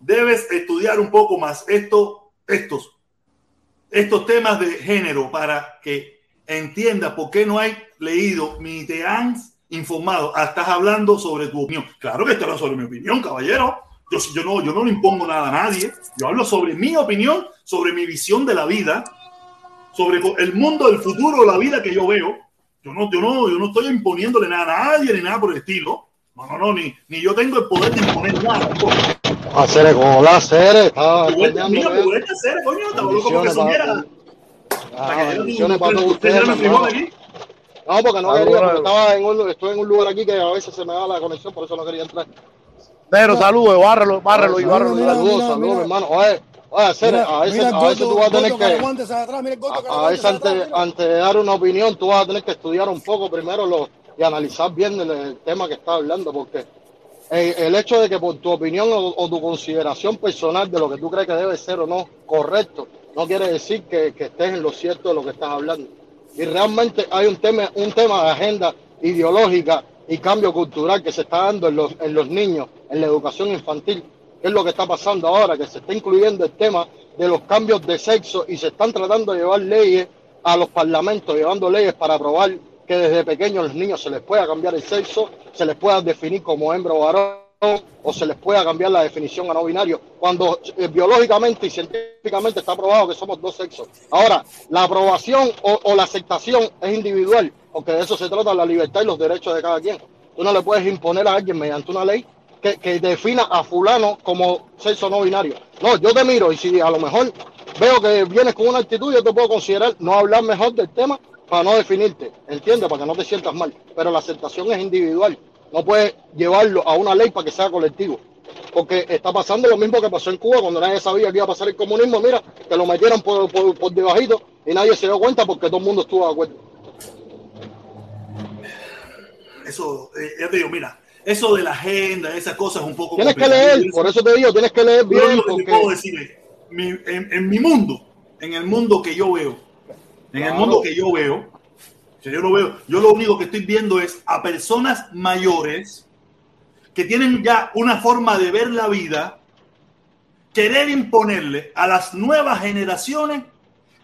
debes estudiar un poco más esto, estos, estos temas de género para que entiendas por qué no hay leído ni te han informado. Ah, Estás hablando sobre tu opinión. Claro que estoy hablando sobre mi opinión, caballero. Yo, yo, no, yo no le impongo nada a nadie. Yo hablo sobre mi opinión, sobre mi visión de la vida, sobre el mundo del futuro, la vida que yo veo. Yo no, yo no, yo no estoy imponiéndole nada a nadie ni nada por el estilo. No, no, no, ni, ni yo tengo el poder de imponer nada. Hacer como la estaba poder de hacer, coño, estaba loco porque soñara. Ah, Bendiciones para todos ¿Ustedes No, porque no Saludos, quería, porque estaba en un, estoy en un lugar aquí que a veces se me da la conexión, por eso no quería entrar. Negro, saludos, bárrelo, bárrelo y mira, Saludos. Saludos, hermano. Oye, oye, a veces, a veces tú vas a tener que, a, a veces antes, antes de dar una opinión, tú vas a tener que estudiar un poco primero lo, y analizar bien el, el tema que estás hablando, porque el, el hecho de que por tu opinión o, o tu consideración personal de lo que tú crees que debe ser o no correcto, no quiere decir que, que estés en lo cierto de lo que estás hablando. Y realmente hay un tema, un tema de agenda ideológica y cambio cultural que se está dando en los, en los niños, en la educación infantil, que es lo que está pasando ahora, que se está incluyendo el tema de los cambios de sexo y se están tratando de llevar leyes a los parlamentos, llevando leyes para aprobar que desde pequeños los niños se les pueda cambiar el sexo, se les pueda definir como hembra o varón, o se les pueda cambiar la definición a no binario, cuando eh, biológicamente y científicamente está probado que somos dos sexos. Ahora, la aprobación o, la aceptación es individual, porque de eso se trata la libertad y los derechos de cada quien. Tú no le puedes imponer a alguien mediante una ley que, que defina a fulano como sexo no binario. No, yo te miro y si a lo mejor veo que vienes con una actitud, yo te puedo considerar no hablar mejor del tema para no definirte, ¿entiendes? Para que no te sientas mal. Pero la aceptación es individual. No puedes llevarlo a una ley para que sea colectivo. Porque está pasando lo mismo que pasó en Cuba cuando nadie sabía que iba a pasar el comunismo. Mira, que lo metieron por, por, por debajito y nadie se dio cuenta porque todo el mundo estuvo de acuerdo. Eso, eh, ya te digo, mira, eso de la agenda, esas cosas es un poco. Tienes que leer, por eso te digo, tienes que leer Yo bien. lo que te Porque... puedo decir mi- en, en mi mundo, en el mundo que yo veo, en el mundo que yo veo, yo lo único que estoy viendo es a personas mayores que tienen ya una forma de ver la vida, querer imponerle a las nuevas generaciones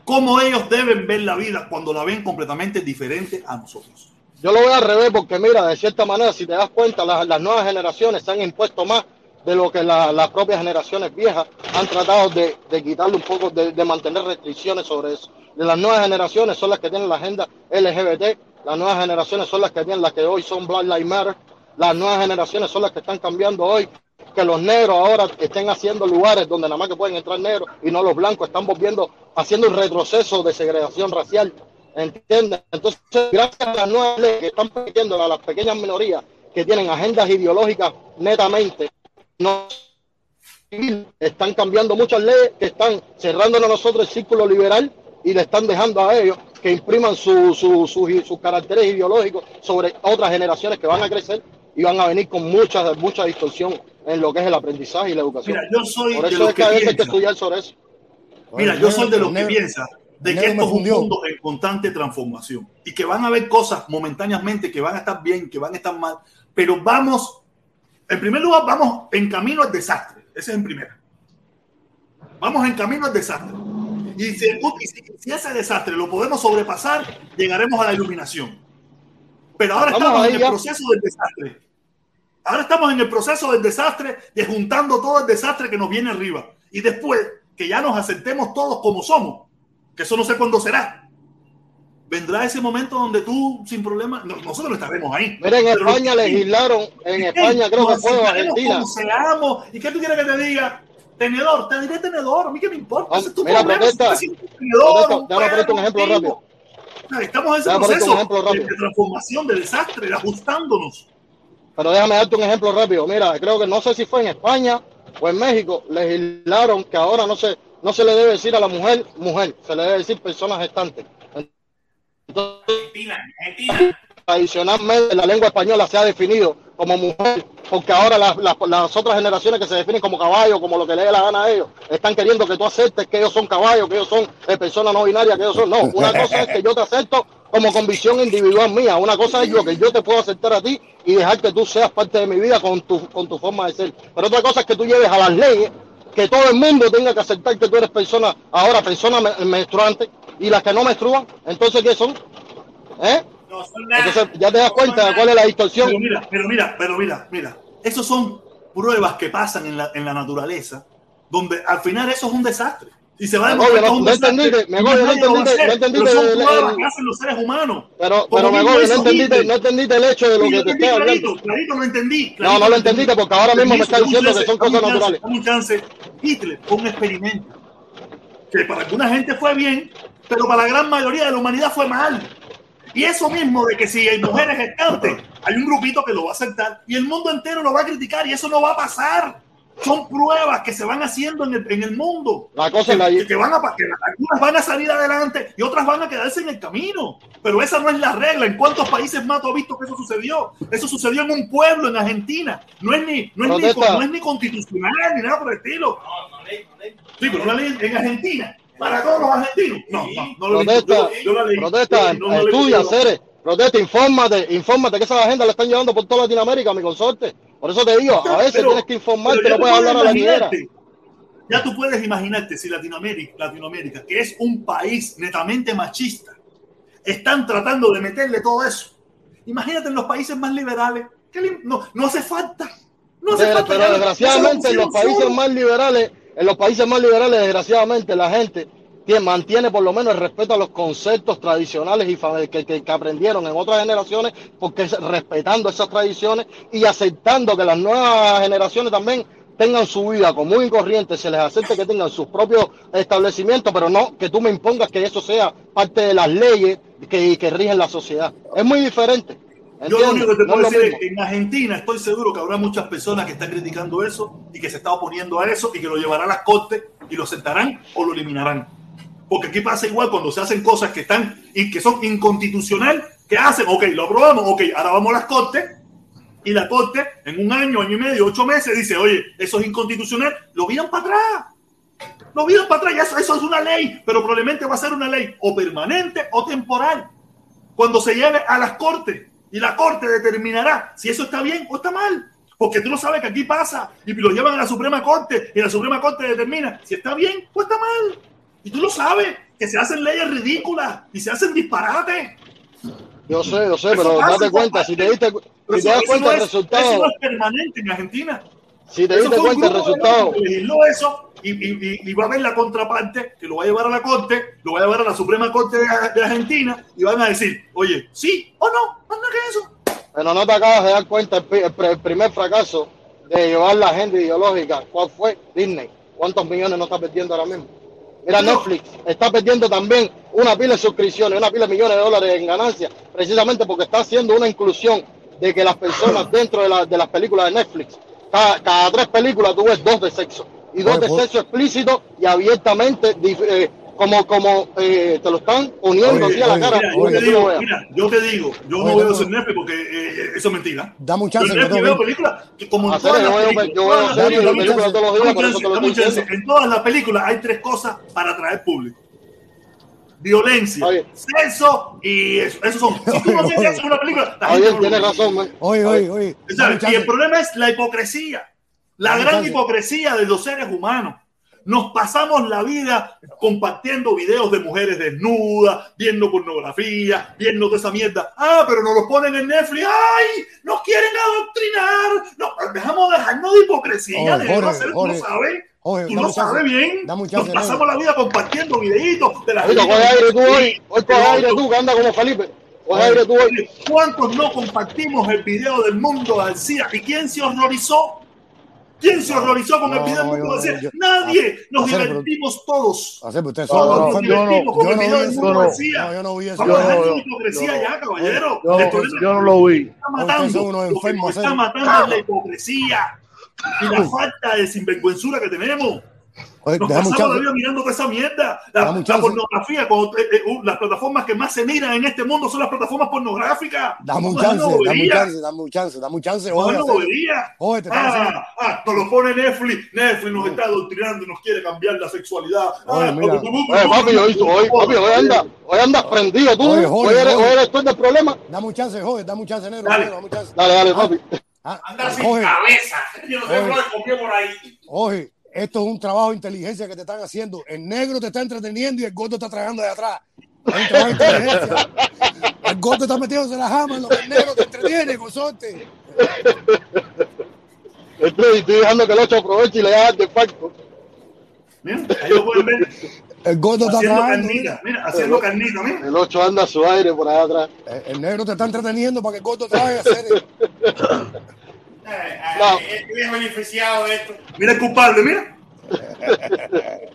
cómo ellos deben ver la vida cuando la ven completamente diferente a nosotros. Yo lo veo al revés porque mira, de cierta manera, si te das cuenta, las, nuevas generaciones se han impuesto más de lo que la- las propias generaciones viejas han tratado de, quitarle un poco, de mantener restricciones sobre eso. Las nuevas generaciones son las que tienen la agenda LGBT, las nuevas generaciones son las que tienen las que hoy son Black Lives Matter, las nuevas generaciones son las que están cambiando hoy, que los negros ahora estén haciendo lugares donde nada más que pueden entrar negros y no los blancos, están volviendo, haciendo un retroceso de segregación racial. ¿Entiendes? Entonces, gracias a las nuevas leyes que están permitiendo a las pequeñas minorías que tienen agendas ideológicas netamente, no están cambiando muchas leyes que están cerrándonos a nosotros el círculo liberal y le están dejando a ellos que impriman su- su- sus- sus caracteres ideológicos sobre otras generaciones que van a crecer y van a venir con mucha, mucha distorsión en lo que es el aprendizaje y la educación. Mira, yo soy Por de eso los es que que a veces hay que piensa, estudiar sobre eso. mira, yo soy de los que piensa de que esto es un mundo en constante transformación y que van a haber cosas momentáneamente que van a estar bien, que van a estar mal, pero vamos, en primer lugar, vamos en camino al desastre. Ese es en primera. Vamos en camino al desastre. Y si, si- ese desastre lo podemos sobrepasar, llegaremos a la iluminación. Pero ahora Vamos estamos en el ya. proceso del desastre. Ahora estamos en el proceso del desastre, de juntando todo el desastre que nos viene arriba. Y después que ya nos aceptemos todos como somos, que eso no sé cuándo será. Vendrá ese momento donde tú, sin problema, no- nosotros no estaremos ahí. Mira, en España legislaron, en España creo que fue Argentina. como seamos. ¿Y qué tú quieres que te diga? Tenedor, te diré tenedor, a mí qué me importa. Ah, Ese es tu mira, problema, protesta. si tenedor, Protesta, un un ejemplo rápido. tipo. O sea, Estamos en ese Déjame ponerte un proceso ejemplo de, rápido. de transformación, de desastre, de ajustándonos. Pero déjame darte un ejemplo rápido. Mira, creo que no sé si fue en España o en México, legislaron que ahora no se, no se le debe decir a la mujer mujer, se le debe decir persona gestante. Entonces, Argentina, Argentina. tradicionalmente la lengua española se ha definido como mujer, porque ahora las, las- las otras generaciones que se definen como caballo, como lo que le dé la gana a ellos, están queriendo que tú aceptes que ellos son caballos, que ellos son eh, personas no binarias, que ellos son... No, una *laughs* cosa es que yo te acepto como convicción individual mía, una cosa es lo que yo te puedo aceptar a ti y dejar que tú seas parte de mi vida con tu, con tu forma de ser. Pero otra cosa es que tú lleves a las leyes que todo el mundo tenga que aceptar que tú eres persona, ahora persona me- menstruante, y las que no menstruan, entonces ¿qué son? ¿Eh? No son nada. Entonces ya te das No cuenta de cuál es la distorsión. Pero mira, pero mira, pero mira, mira. Esos son pruebas que pasan en la, en la naturaleza, donde al final eso es un desastre. Y se va a demostrar agobio, que es un no- no desastre. me no entendiste, no entendiste pero son pruebas que hacen los seres humanos. Pero, pero me no entendiste, no entendiste el hecho de lo que te estoy hablando. clarito lo entendí. No, no lo entendiste porque ahora mismo me un diciendo que son cosas naturales. un chance. Hitler fue un experimento que para alguna gente fue bien, pero para la gran mayoría de la humanidad fue mal. Y eso mismo de que si hay mujeres gestantes, hay un grupito que lo va a aceptar y el mundo entero lo va a criticar y eso no va a pasar. Son pruebas que se van haciendo en el, en el mundo. La cosa es la... Que, que van a, que algunas van a salir adelante y otras van a quedarse en el camino. Pero esa no es la regla. ¿En cuántos países más tú has visto que eso sucedió? Eso sucedió en un pueblo, en Argentina. No es ni, no es ni, no es ni constitucional ni nada por el estilo. No, no ley, no ley. Sí, pero una ley en Argentina. Para todos los argentinos. No, no, no lo he visto. Protesta, Yo- yo la leí. protesta, No, no lo he estudia. Cere, Protesta, infórmate, infórmate que esa agenda la están llevando por toda Latinoamérica, mi consorte. Por eso te digo, a veces Pero- tienes que informarte, no tú puedes hablar a la imaginarte, Ya tú puedes imaginarte si Latinoamérica, Latinoamérica, que es un país netamente machista, están tratando de meterle todo eso. Imagínate en los países más liberales, que no, no hace falta. No hace Pero, falta. pero desgraciadamente en los países más liberales, en los países más liberales, desgraciadamente la gente tiene- mantiene por lo menos el respeto a los conceptos tradicionales y que, que- aprendieron en otras generaciones, porque es respetando esas tradiciones y aceptando que las nuevas generaciones también tengan su vida común y corriente, se les acepte que tengan sus propios establecimientos, pero no que tú me impongas que eso sea parte de las leyes que, que rigen la sociedad. Es muy diferente. Yo lo único que te puedo es decir es que en Argentina estoy seguro que habrá muchas personas que están criticando eso y que se están oponiendo a eso y que lo llevarán a las cortes y lo sentarán o lo eliminarán. Porque aquí pasa igual cuando se hacen cosas que están y que son inconstitucional, que hacen, ok, lo aprobamos, ok, ahora vamos a las cortes y la corte en un año, año y medio, ocho meses dice, oye, eso es inconstitucional, lo viran para atrás. Lo viran para atrás, eso, eso es una ley, pero probablemente va a ser una ley o permanente o temporal cuando se lleve a las cortes y la corte determinará si eso está bien o está mal. Porque tú no sabes que aquí pasa y lo llevan a la Suprema Corte y la Suprema Corte determina si está bien o está mal. Y tú lo sabes, que se hacen leyes ridículas y se hacen disparates. Yo sé, yo sé, pero date cuenta, si te diste, si te das cuenta no el es, eso resultado, no es permanente en Argentina. Si te diste cuenta el resultado, legisló eso y, y- y- va a haber la contraparte que lo va a llevar a la corte, lo va a llevar a la Suprema Corte de, de Argentina y van a decir, oye, sí o no, nada que eso. pero no te acabas de dar cuenta el, el el primer fracaso de llevar la agenda ideológica, ¿cuál fue? Disney. ¿Cuántos millones no está perdiendo ahora mismo? Mira, No. Netflix está perdiendo también una pila de suscripciones, una pila de millones de dólares en ganancias, precisamente porque está haciendo una inclusión de que las personas *clears throat* dentro de, la- de las películas de Netflix, cada, cada tres películas tú ves dos de sexo, y dos Oye, de sexo explícito y abiertamente, eh, como, como eh, te lo están poniendo Oye, así a la oye, cara. Mira, yo para te digo, mira, yo te digo, yo Oye, no veo en Netflix porque eh, eso es mentira. Dame un Yo chance. tengo veo películas que como en todas las yo películas, yo. En todas las películas hay tres cosas para atraer público. Violencia, Oye. sexo y eso. Esos son. Si tú no tienes eso en una película, la gente Oye, no tienes razón, man. Oye, oye, oye. Y el problema es la hipocresía, la gran chance. hipocresía de los seres humanos. Nos pasamos la vida compartiendo videos de mujeres desnudas, viendo pornografía, viendo toda esa mierda. Ah, pero nos lo ponen en Netflix. ¡Ay! ¡Nos quieren adoctrinar! No, dejamos de dejarnos de hipocresía. Oye, de no Jorge, hacer, tú Jorge, Tú lo sabes bien. Nos pasamos la vida compartiendo videitos de las Ahorita coge aire tú hoy, hoy coge aire tú, que anda como Felipe. Coge aire tú hoy. ¿Cuántos no compartimos el video del mundo García? ¿Y quién se horrorizó? ¿Quién se horrorizó con el No, video del mundo García? yo- Nadie. Nos hacer, pero- divertimos todos. Son Todos no, nos unos yo no- divertimos con el no video vi del eso. mundo García. No, yo no vi eso. Vamos a Yo dejar no- la hipocresía ya, caballero. Yo, El no lo vi. está matando. nos está matando la hipocresía y la falta de sinvergüenzura que tenemos. Oye, Nos pasamos la chance. vida mirando toda esa mierda. La, la pornografía, cuando, eh, eh, uh, las plataformas que más se miran en este mundo son las plataformas pornográficas. Dame un chance, dame un chance, dame un chance, dame un chance. Oye, bobería. Oye, te Ah, ah, nos lo pone Netflix. Netflix nos está adoctrinando y nos quiere cambiar la sexualidad. Oye, Ah. Oye, papi, hoy, hoy, papi, hoy anda, hoy andas prendido tú. Oye, Hoy, Jorge, eres, hoy eres tú el del problema. Dame un chance, joder, dame un chance, negro. Dale. negro, Dame un chance. Dale, dale, papi. Ah, Anda sin Jorge, cabeza. Yo no sé Oye. por ahí. oye, esto es un trabajo de inteligencia que te están haciendo. El negro te está entreteniendo y el gordo está tragando de atrás. Es un trabajo de inteligencia. El gordo está metiéndose la jama en lo que el negro te entretiene, consorte. Estoy, estoy dejando que el 8 aproveche y le haga de facto. Mira, ahí lo pueden ver. El gordo está Haciendo carnita. mira. Haciendo carnita. Mira. El 8 anda a su aire por allá atrás. El, el negro te está entreteniendo para que el gordo trague a hacer. Ay, ay, No. Este viejo beneficiado de esto. Mira el culpable, mira. *laughs*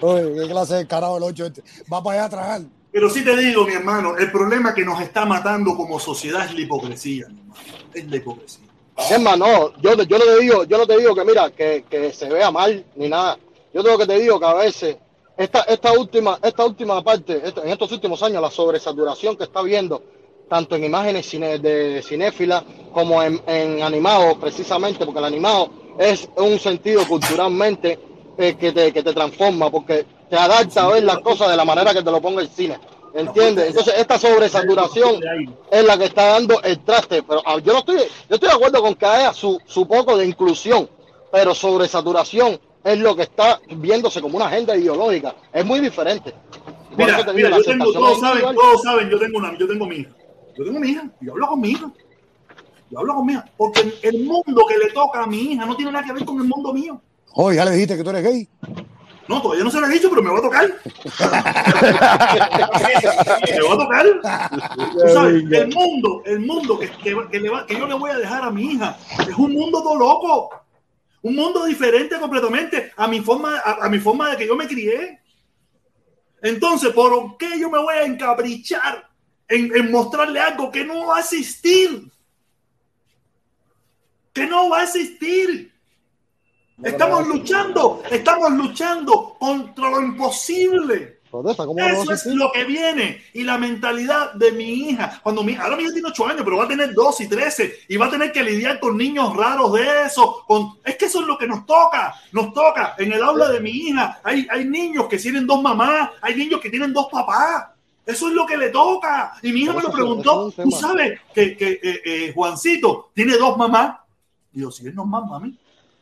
Oye, qué clase de carajo el 8 este. Va para allá a tragar. Pero sí te digo, mi hermano, el problema que nos está matando como sociedad es la hipocresía, mi hermano. Es la hipocresía. Es más, no, yo, no te digo, yo no te digo que mira, que, que se vea mal ni nada. Yo tengo que te digo que a veces esta, esta última, esta última parte, en estos últimos años, la sobresaturación que está habiendo, tanto en imágenes de cinéfilas como en, en animados, precisamente, porque el animado es un sentido culturalmente eh, que, te, que te transforma, porque te adapta a ver las cosas de la manera que te lo ponga el cine. ¿Entiendes? Entonces, esta sobresaturación es la que está dando el traste. Pero ah, yo no estoy, yo estoy de acuerdo con que haya su, su poco de inclusión, pero sobresaturación es lo que está viéndose como una agenda ideológica. Es muy diferente. Por Mira, te mira, yo tengo, todos saben, todos saben, yo tengo una, yo tengo mi hija. Yo tengo mi hija, yo hablo con mi hija. Yo hablo con mi hija, porque el mundo que le toca a mi hija no tiene nada que ver con el mundo mío. Oye, ya le dijiste que tú eres gay. No, todavía no se lo he dicho, pero me va a tocar. *laughs* me va a tocar. Tú sabes, el mundo, el mundo que, que- que le va- que yo le voy a dejar a mi hija es un mundo todo loco. Un mundo diferente completamente a mi forma, a, mi forma de que yo me crié. Entonces, ¿por qué yo me voy a encaprichar en, en mostrarle algo que no va a existir? Que no va a existir. Estamos luchando, estamos luchando contra lo imposible. Protesta, ¿cómo no va a Eso es lo que viene. Y la mentalidad de mi hija. Cuando mi, ahora mi hija tiene 8 años, pero va a tener 12 y 13. Y va a tener que lidiar con niños raros de eso. Con, es que eso es lo que nos toca. Nos toca. En el aula de mi hija hay, hay niños que tienen dos mamás. Hay niños que tienen dos papás. Eso es lo que le toca. Y mi hija me lo preguntó. Tú sabes que, que, eh, eh, Juancito tiene dos mamás. Digo, si él no es más mami.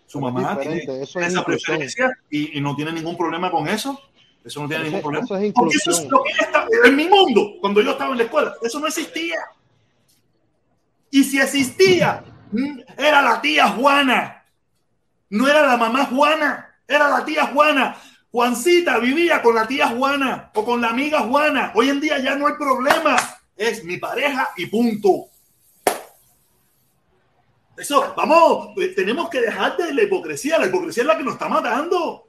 Su Pero es mamá tiene esa inclusión. preferencia y, y no tiene ningún problema con eso. Eso no tiene ningún problema. eso es Porque eso es lo que está- en mi mundo, cuando yo estaba en la escuela, eso no existía. Y si existía, mm, era la tía Juana. No era la mamá Juana, era la tía Juana. Juancita vivía con la tía Juana o con la amiga Juana. Hoy en día ya no hay problema. Es mi pareja y punto. Eso, vamos, eh, tenemos que dejar de la hipocresía. La hipocresía es la que nos está matando.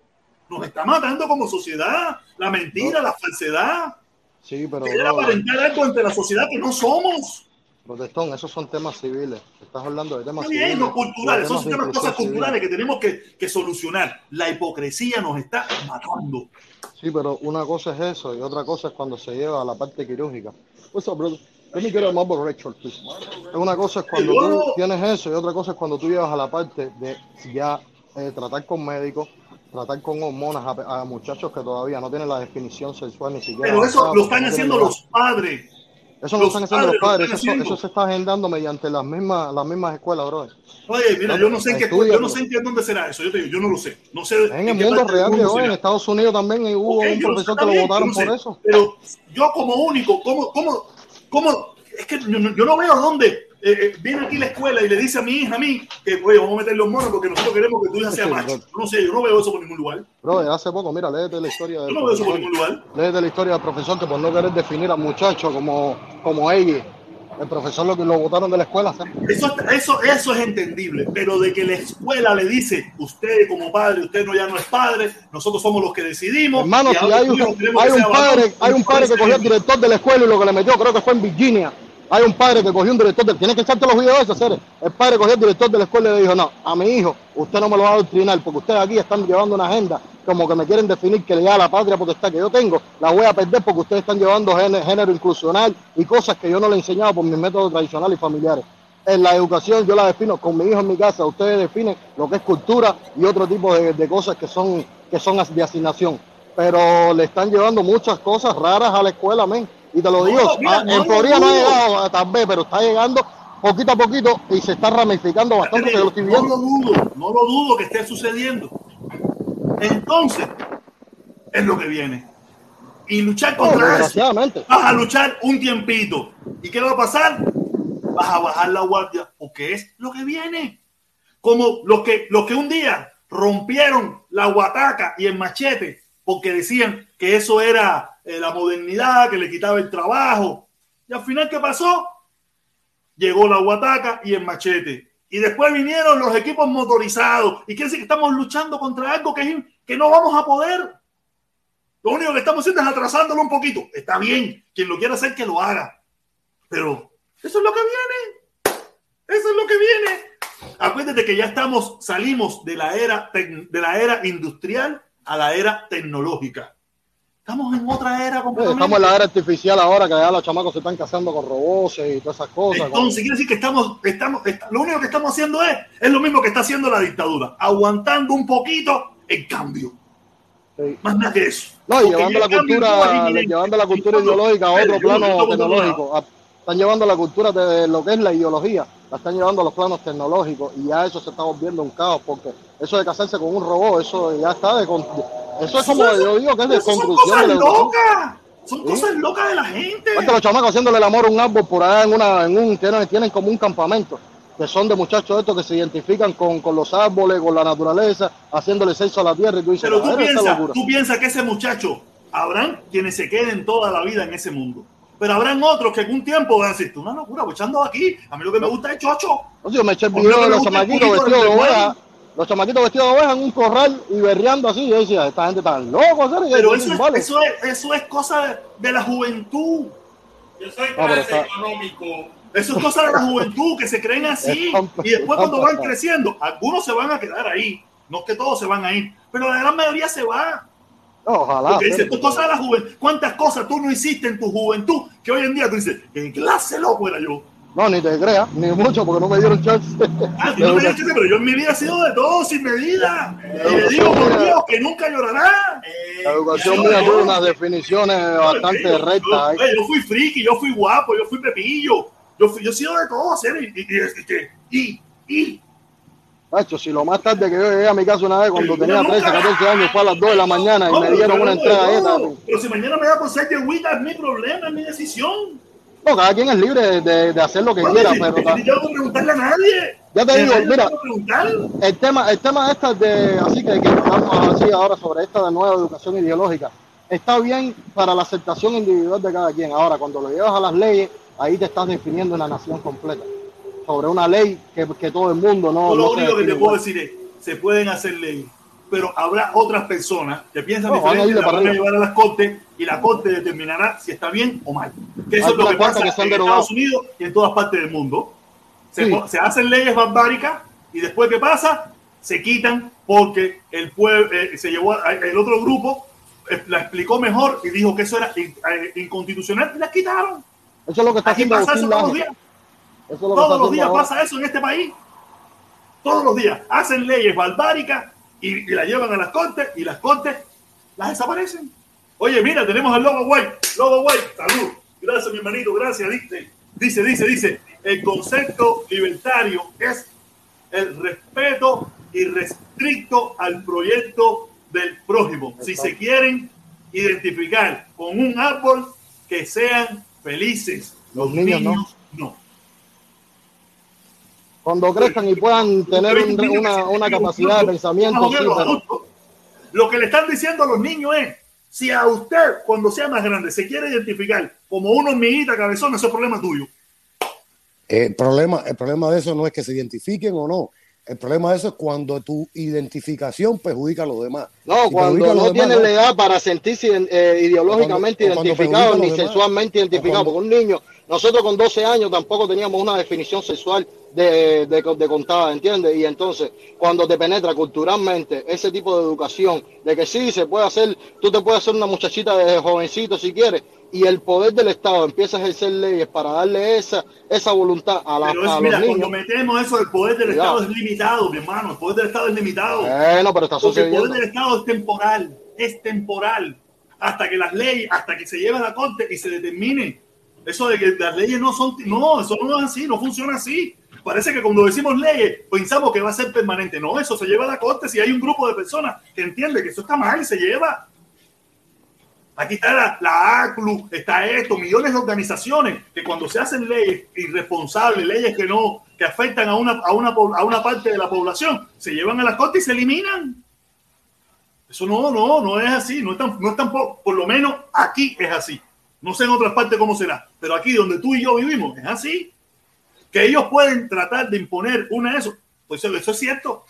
Nos está matando como sociedad. La mentira, la falsedad. Sí, pero Querer aparentar algo ante la sociedad que no somos. protestón, esos son temas civiles. Estás hablando de temas civiles. no culturales. de Son temas temas, cosas civil. culturales que tenemos que, que solucionar. La hipocresía nos está matando. Sí, pero una cosa es eso y otra cosa es cuando se lleva a la parte quirúrgica. Brother? Let me get a Red Short, please. Una cosa es cuando tú tienes eso y otra cosa es cuando tú llevas a la parte de ya eh, tratar con médicos, tratar con hormonas a, a muchachos que todavía no tienen la definición sexual ni siquiera. Pero eso lo están haciendo los padres. Eso lo están haciendo los padres eso, se está agendando mediante las mismas, las mismas escuelas, brother. Oye, mira, yo no sé en qué yo no sé en qué dónde será eso. Yo te digo, yo no lo sé. No sé En el qué mundo real de hoy, en. Estados Unidos también hubo un profesor que lo votaron por eso. Pero yo como único, ¿cómo, cómo, cómo? Es que yo no, yo no veo dónde eh, eh, viene aquí la escuela y le dice a mi hija, a mí, que oye, vamos a meter los monos porque nosotros queremos que tu hija sea macho. No sé, yo no veo eso por ningún lugar. Bro, hace poco, mira, léete la historia Yo del no veo eso por profesor. ningún lugar. Léete la historia del profesor que por no querer definir al muchacho como, como ella, el profesor lo, lo votaron de la escuela. ¿sabes? Eso, eso, eso es entendible, pero de que la escuela le dice, usted como padre, usted no ya no es padre, nosotros somos los que decidimos. Hermano, si hay un, hay que un padre, hay un padre que cogió al director de la escuela y lo que le metió, creo que fue en Virginia. Hay un padre que cogió un director, de, tienes que echarte los videos esos, seres. El padre cogió al director de la escuela y le dijo, no, a mi hijo, usted no me lo va a adoctrinar porque ustedes aquí están llevando una agenda como que me quieren definir que le da la patria potestad que yo tengo, la voy a perder porque ustedes están llevando género, inclusional y cosas que yo no le he enseñado por mis métodos tradicionales y familiares. En la educación yo la defino con mi hijo en mi casa, ustedes definen lo que es cultura y otro tipo de, cosas que son, que son de asignación. Pero le están llevando muchas cosas raras a la escuela, men. Y te lo No, digo, mira, a- no en lo Florida no ha llegado a tal vez, pero está llegando poquito a poquito y se está ramificando bastante, que lo estoy no lo dudo, no lo dudo que esté sucediendo. Entonces, es lo que viene. Y luchar No, contra eso. Vas a luchar un tiempito. ¿Y qué va a pasar? Vas a bajar la guardia, porque es lo que viene. Como los que, los que un día rompieron la guataca y el machete, porque decían que eso era eh, la modernidad, que le quitaba el trabajo. Y al final, ¿qué pasó? Llegó la guataca y el machete. Y después vinieron los equipos motorizados. Y quiere decir que estamos luchando contra algo que, es- que no vamos a poder. Lo único que estamos haciendo es atrasándolo un poquito. Está bien, quien lo quiera hacer, que lo haga. Pero eso es lo que viene. Eso es lo que viene. Acuérdate que ya estamos, salimos de la era, de la era industrial a la era tecnológica. Estamos en otra era Sí, completamente. Estamos en la era artificial ahora, que ya los chamacos se están casando con robots y todas esas cosas. Entonces, quiere decir que estamos, estamos, est- lo único que estamos haciendo es, es lo mismo que está haciendo la dictadura, aguantando un poquito el cambio. Sí. Más nada que eso. No, y llevando la cultura, llevando la cultura ideológica a otro plano tecnológico. A- Están llevando la cultura de lo que es la ideología, la están llevando a los planos tecnológicos y ya eso se está volviendo un caos porque eso de casarse con un robot, eso ya está de con- eso es como yo digo que es de Eso son cosas locas. Son cosas locas de la gente. Los chamacos haciéndole el amor a un árbol por allá en una, en un, tienen, tienen como un campamento, que son de muchachos estos que se identifican con, con los árboles, con la naturaleza, haciéndole sexo a la tierra y tú dices, Pero tú "Madre, esta piensas, locura". tú piensas que ese muchacho, habrán quienes se queden toda la vida en ese mundo. Pero habrán otros que en un tiempo van a decir, tú una locura, echando aquí. A mí lo que me gusta es chocho. No sé, yo me eché el video de los chamaquitos vestidos de oveja, los chamaquitos vestidos de oveja en un corral y berreando así. Yo decía, esta gente está loco, ¿sabes? Y Pero eso es, vale. eso es, eso es cosa de, de la juventud. Yo soy está- económico. Eso es cosa de la juventud, que se creen *laughs* así. Y después cuando van creciendo, algunos se van a quedar ahí. No es que todos se van a ir, pero la gran mayoría se va. Ojalá. Porque dice, pero- esto es cosa de la juventud. ¿Cuántas cosas tú no hiciste en tu juventud que hoy en día tú dices, ¿qué clase loco era yo? No, ni te creas, ni mucho, porque no me dieron chance. Ah, no me digas, *laughs* pero yo en mi vida he sido de todo, sin medida. Y le digo por Dios que nunca llorará. La educación mía tuvo unas definiciones bastante rectas. yo- ahí. yo fui friki, yo fui guapo, yo fui pepillo. Yo, fui, yo he sido de todo, serio. Y, y, y, y, y- Macho, si lo más tarde que yo llegué a mi casa una vez cuando tenía nunca- 13, 14 años, fue a las 2 de la mañana y No, me dieron una de todo. Pero si mañana me da por ser agüita, es mi problema, es mi decisión. No, cada quien es libre de, de- hacer lo que Bueno, quiera, si- pero si yo no preguntarle a nadie. Ya te digo, mira. el tema, el tema esta de, así que, que así ahora sobre esta de nueva educación ideológica, está bien para la aceptación individual de cada quien. Ahora, cuando lo llevas a las leyes, ahí te estás definiendo una nación completa. Sobre una ley que, que todo el mundo no. Yo lo no único que te puedo decir es, se pueden hacer leyes, pero habrá otras personas que piensan No, diferente, la van a llevar a las cortes y la corte determinará si está bien o mal. Que eso Hay es lo que pasa que en. Estados Unidos y en todas partes del mundo. Se, Sí. se hacen leyes barbáricas y después ¿qué pasa? Se quitan porque el pueblo se llevó a- el otro grupo eh, la explicó mejor y dijo que eso era in- eh, inconstitucional y la quitaron. Eso es lo que está Aquí haciendo pasa eso Agustín todos los días. Eso es lo que está Todos los días ahora. pasa eso en este país. Todos los días hacen leyes barbáricas y, y las llevan a las cortes y las cortes las desaparecen. Oye, mira, tenemos al Lobo White. Lobo White, salud. Gracias, mi hermanito, gracias. Dice, dice, dice, dice, el concepto libertario es el respeto irrestricto al proyecto del prójimo. Si se quieren identificar con un árbol, que sean felices. Los niños no. no. Cuando crezcan y puedan tener un- una, una capacidad de pensamiento, sí, pero. Lo que le están diciendo a los niños es, si a usted cuando sea más grande se quiere identificar como una hormiguita cabezona, ese es problema tuyo. El problema, el problema de eso no es que se identifiquen o no. El problema de eso es cuando tu identificación perjudica a los demás. No, Si cuando no tienen la edad para sentirse eh, ideológicamente O cuando- o cuando identificados perjudica a ni sexualmente identificados. Porque un niño, nosotros con 12 años tampoco teníamos una definición sexual de, de, de contada, ¿entiendes? Y entonces, cuando te penetra culturalmente ese tipo de educación, de que sí, se puede hacer, tú te puedes hacer una muchachita de jovencito si quieres, y el poder del Estado empieza a ejercer leyes para darle esa, esa voluntad a, la, Pero es, a mira, los cuando niños. metemos eso, el poder del Cuidado. Estado es limitado, mi hermano. El poder del Estado es limitado. Bueno, pero está Porque el sucediendo. poder del Estado es temporal, es temporal, hasta que las leyes, hasta que se lleve a la corte y se determine. Eso de que las leyes no son, no, eso no es así, no funciona así. Parece que cuando decimos leyes, pensamos que va a ser permanente. No, eso se lleva a la corte si hay un grupo de personas que entiende que eso está mal y se lleva. Aquí está la, ACLU, está esto, millones de organizaciones que cuando se hacen leyes irresponsables, leyes que no, que afectan a una, a una, a una parte de la población, se llevan a la corte y se eliminan. Eso no, no, no es así, no es, tan, no es tampoco, por lo menos aquí es así. No sé en otras partes cómo será, pero aquí donde tú y yo vivimos es así. Que ellos pueden tratar de imponer una de eso, pues eso, eso es cierto,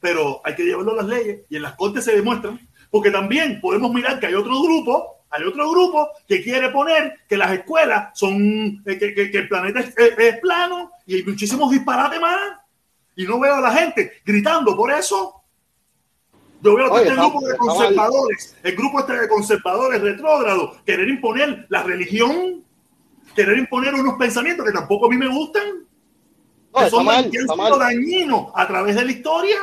pero hay que llevarlo a las leyes y en las cortes se demuestran, porque también podemos mirar que hay otro grupo, hay otro grupo que quiere poner que las escuelas son, eh, que, que- que el planeta es, es- es plano y hay muchísimos disparates más y no veo a la gente gritando por eso. Yo veo Oye, este grupo de conservadores, el grupo este de conservadores retrógrados, querer imponer la religión, querer imponer unos pensamientos que tampoco a mí me gustan, No, que está son mal, está dañinos a través de la historia.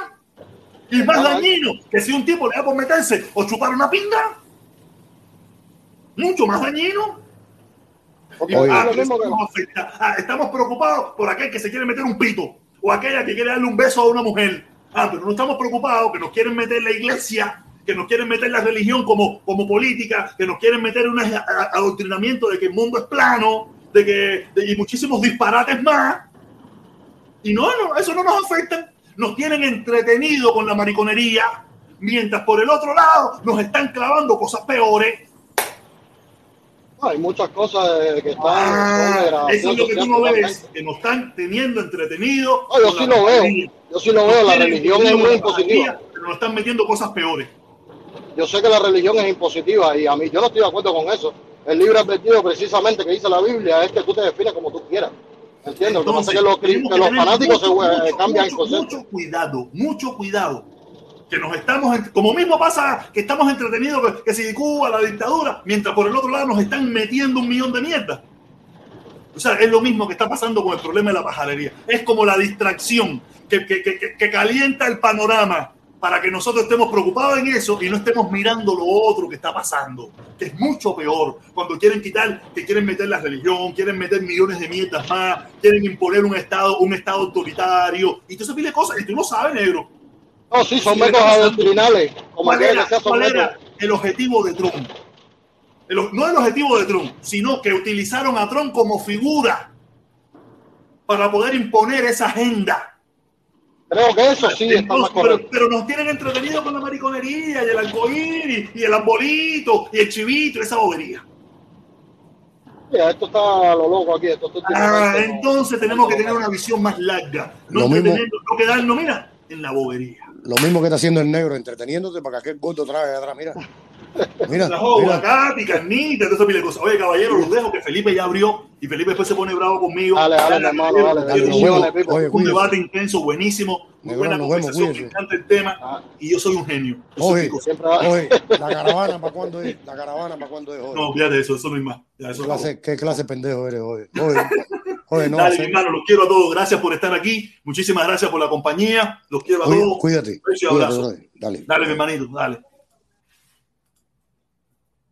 Y más Ah, dañino que si un tipo le da por meterse o chupar una pinga. Mucho más dañino. Ah, es. Ah, estamos preocupados por aquel que se quiere meter un pito o aquella que quiere darle un beso a una mujer. Ah, pero no estamos preocupados que nos quieren meter la iglesia, que nos quieren meter la religión como, como política, que nos quieren meter un adoctrinamiento de que el mundo es plano, de que de- y muchísimos disparates más. Y no, no, eso no nos afecta. Nos tienen entretenido con la mariconería, mientras por el otro lado nos están clavando cosas peores. Hay muchas cosas eh, que están. Ah, eso es lo que tú no ves, que nos están teniendo entretenidos. No, yo sí lo veo. Yo sí lo veo. La religión es muy impositiva. Pero nos están metiendo cosas peores. Yo sé que la religión es impositiva y a mí yo no estoy de acuerdo con eso. El libre advertido precisamente que dice la Biblia es que tú te defines como tú quieras. ¿Entiendes? Lo que los, que los fanáticos se mucho, eh, mucho, cambian mucho, conceptos. mucho cuidado, mucho cuidado. Que nos estamos, como mismo pasa que estamos entretenidos que, que si Cuba, la dictadura, mientras por el otro lado nos están metiendo un millón de mierda. O sea, es lo mismo que está pasando con el problema de la pajarería. Es como la distracción que- que- que- que calienta el panorama para que nosotros estemos preocupados en eso y no estemos mirando lo otro que está pasando, que es mucho peor. Cuando quieren quitar, que quieren meter la religión, quieren meter millones de mierdas más, quieren imponer un estado, un estado autoritario y todo ese pile de cosas. Y tú lo sabes, negro. No, sí, son métodos adoctrinales. Como ¿Cuál era, cuál el objetivo de Trump? El- no el objetivo de Trump, sino que utilizaron a Trump como figura para poder imponer esa agenda. Creo que eso sí está más pero, correcto. pero nos tienen entretenidos con la mariconería y el arcoíris y el arbolito y el chivito y esa bobería. Mira, esto está a lo loco aquí. Esto, esto Ah, no- entonces tenemos que tener una visión más larga. No Lo mismo- no quedarnos, mira, en la bobería. Lo mismo que está haciendo el negro, entreteniéndote para que aquel gordo trague de atrás. Mira. Mira, Trajo mira. aguacate, carnita, de cosas. Oye, caballero, los dejo que Felipe ya abrió y Felipe después se pone bravo conmigo. Dale, dale, hermano, dale, dale, un-. Oye, debate intenso, buenísimo, muy buena nos conversación, me encanta el tema Ah. y yo soy un genio. Oye, la caravana, ¿para cuándo es? La caravana, ¿para cuándo es? Oye, No, fíjate eso, eso no es más. Ya, ¿Qué, clase, ¿Qué clase de pendejo eres, oye? Oye, oye no, Dale, hermano, los quiero a todos. Gracias por estar aquí. Muchísimas gracias por la compañía. Los quiero a todos. cuídate, cuídate, abrazo. brother. Dale. Dale, mi hermanito, dale.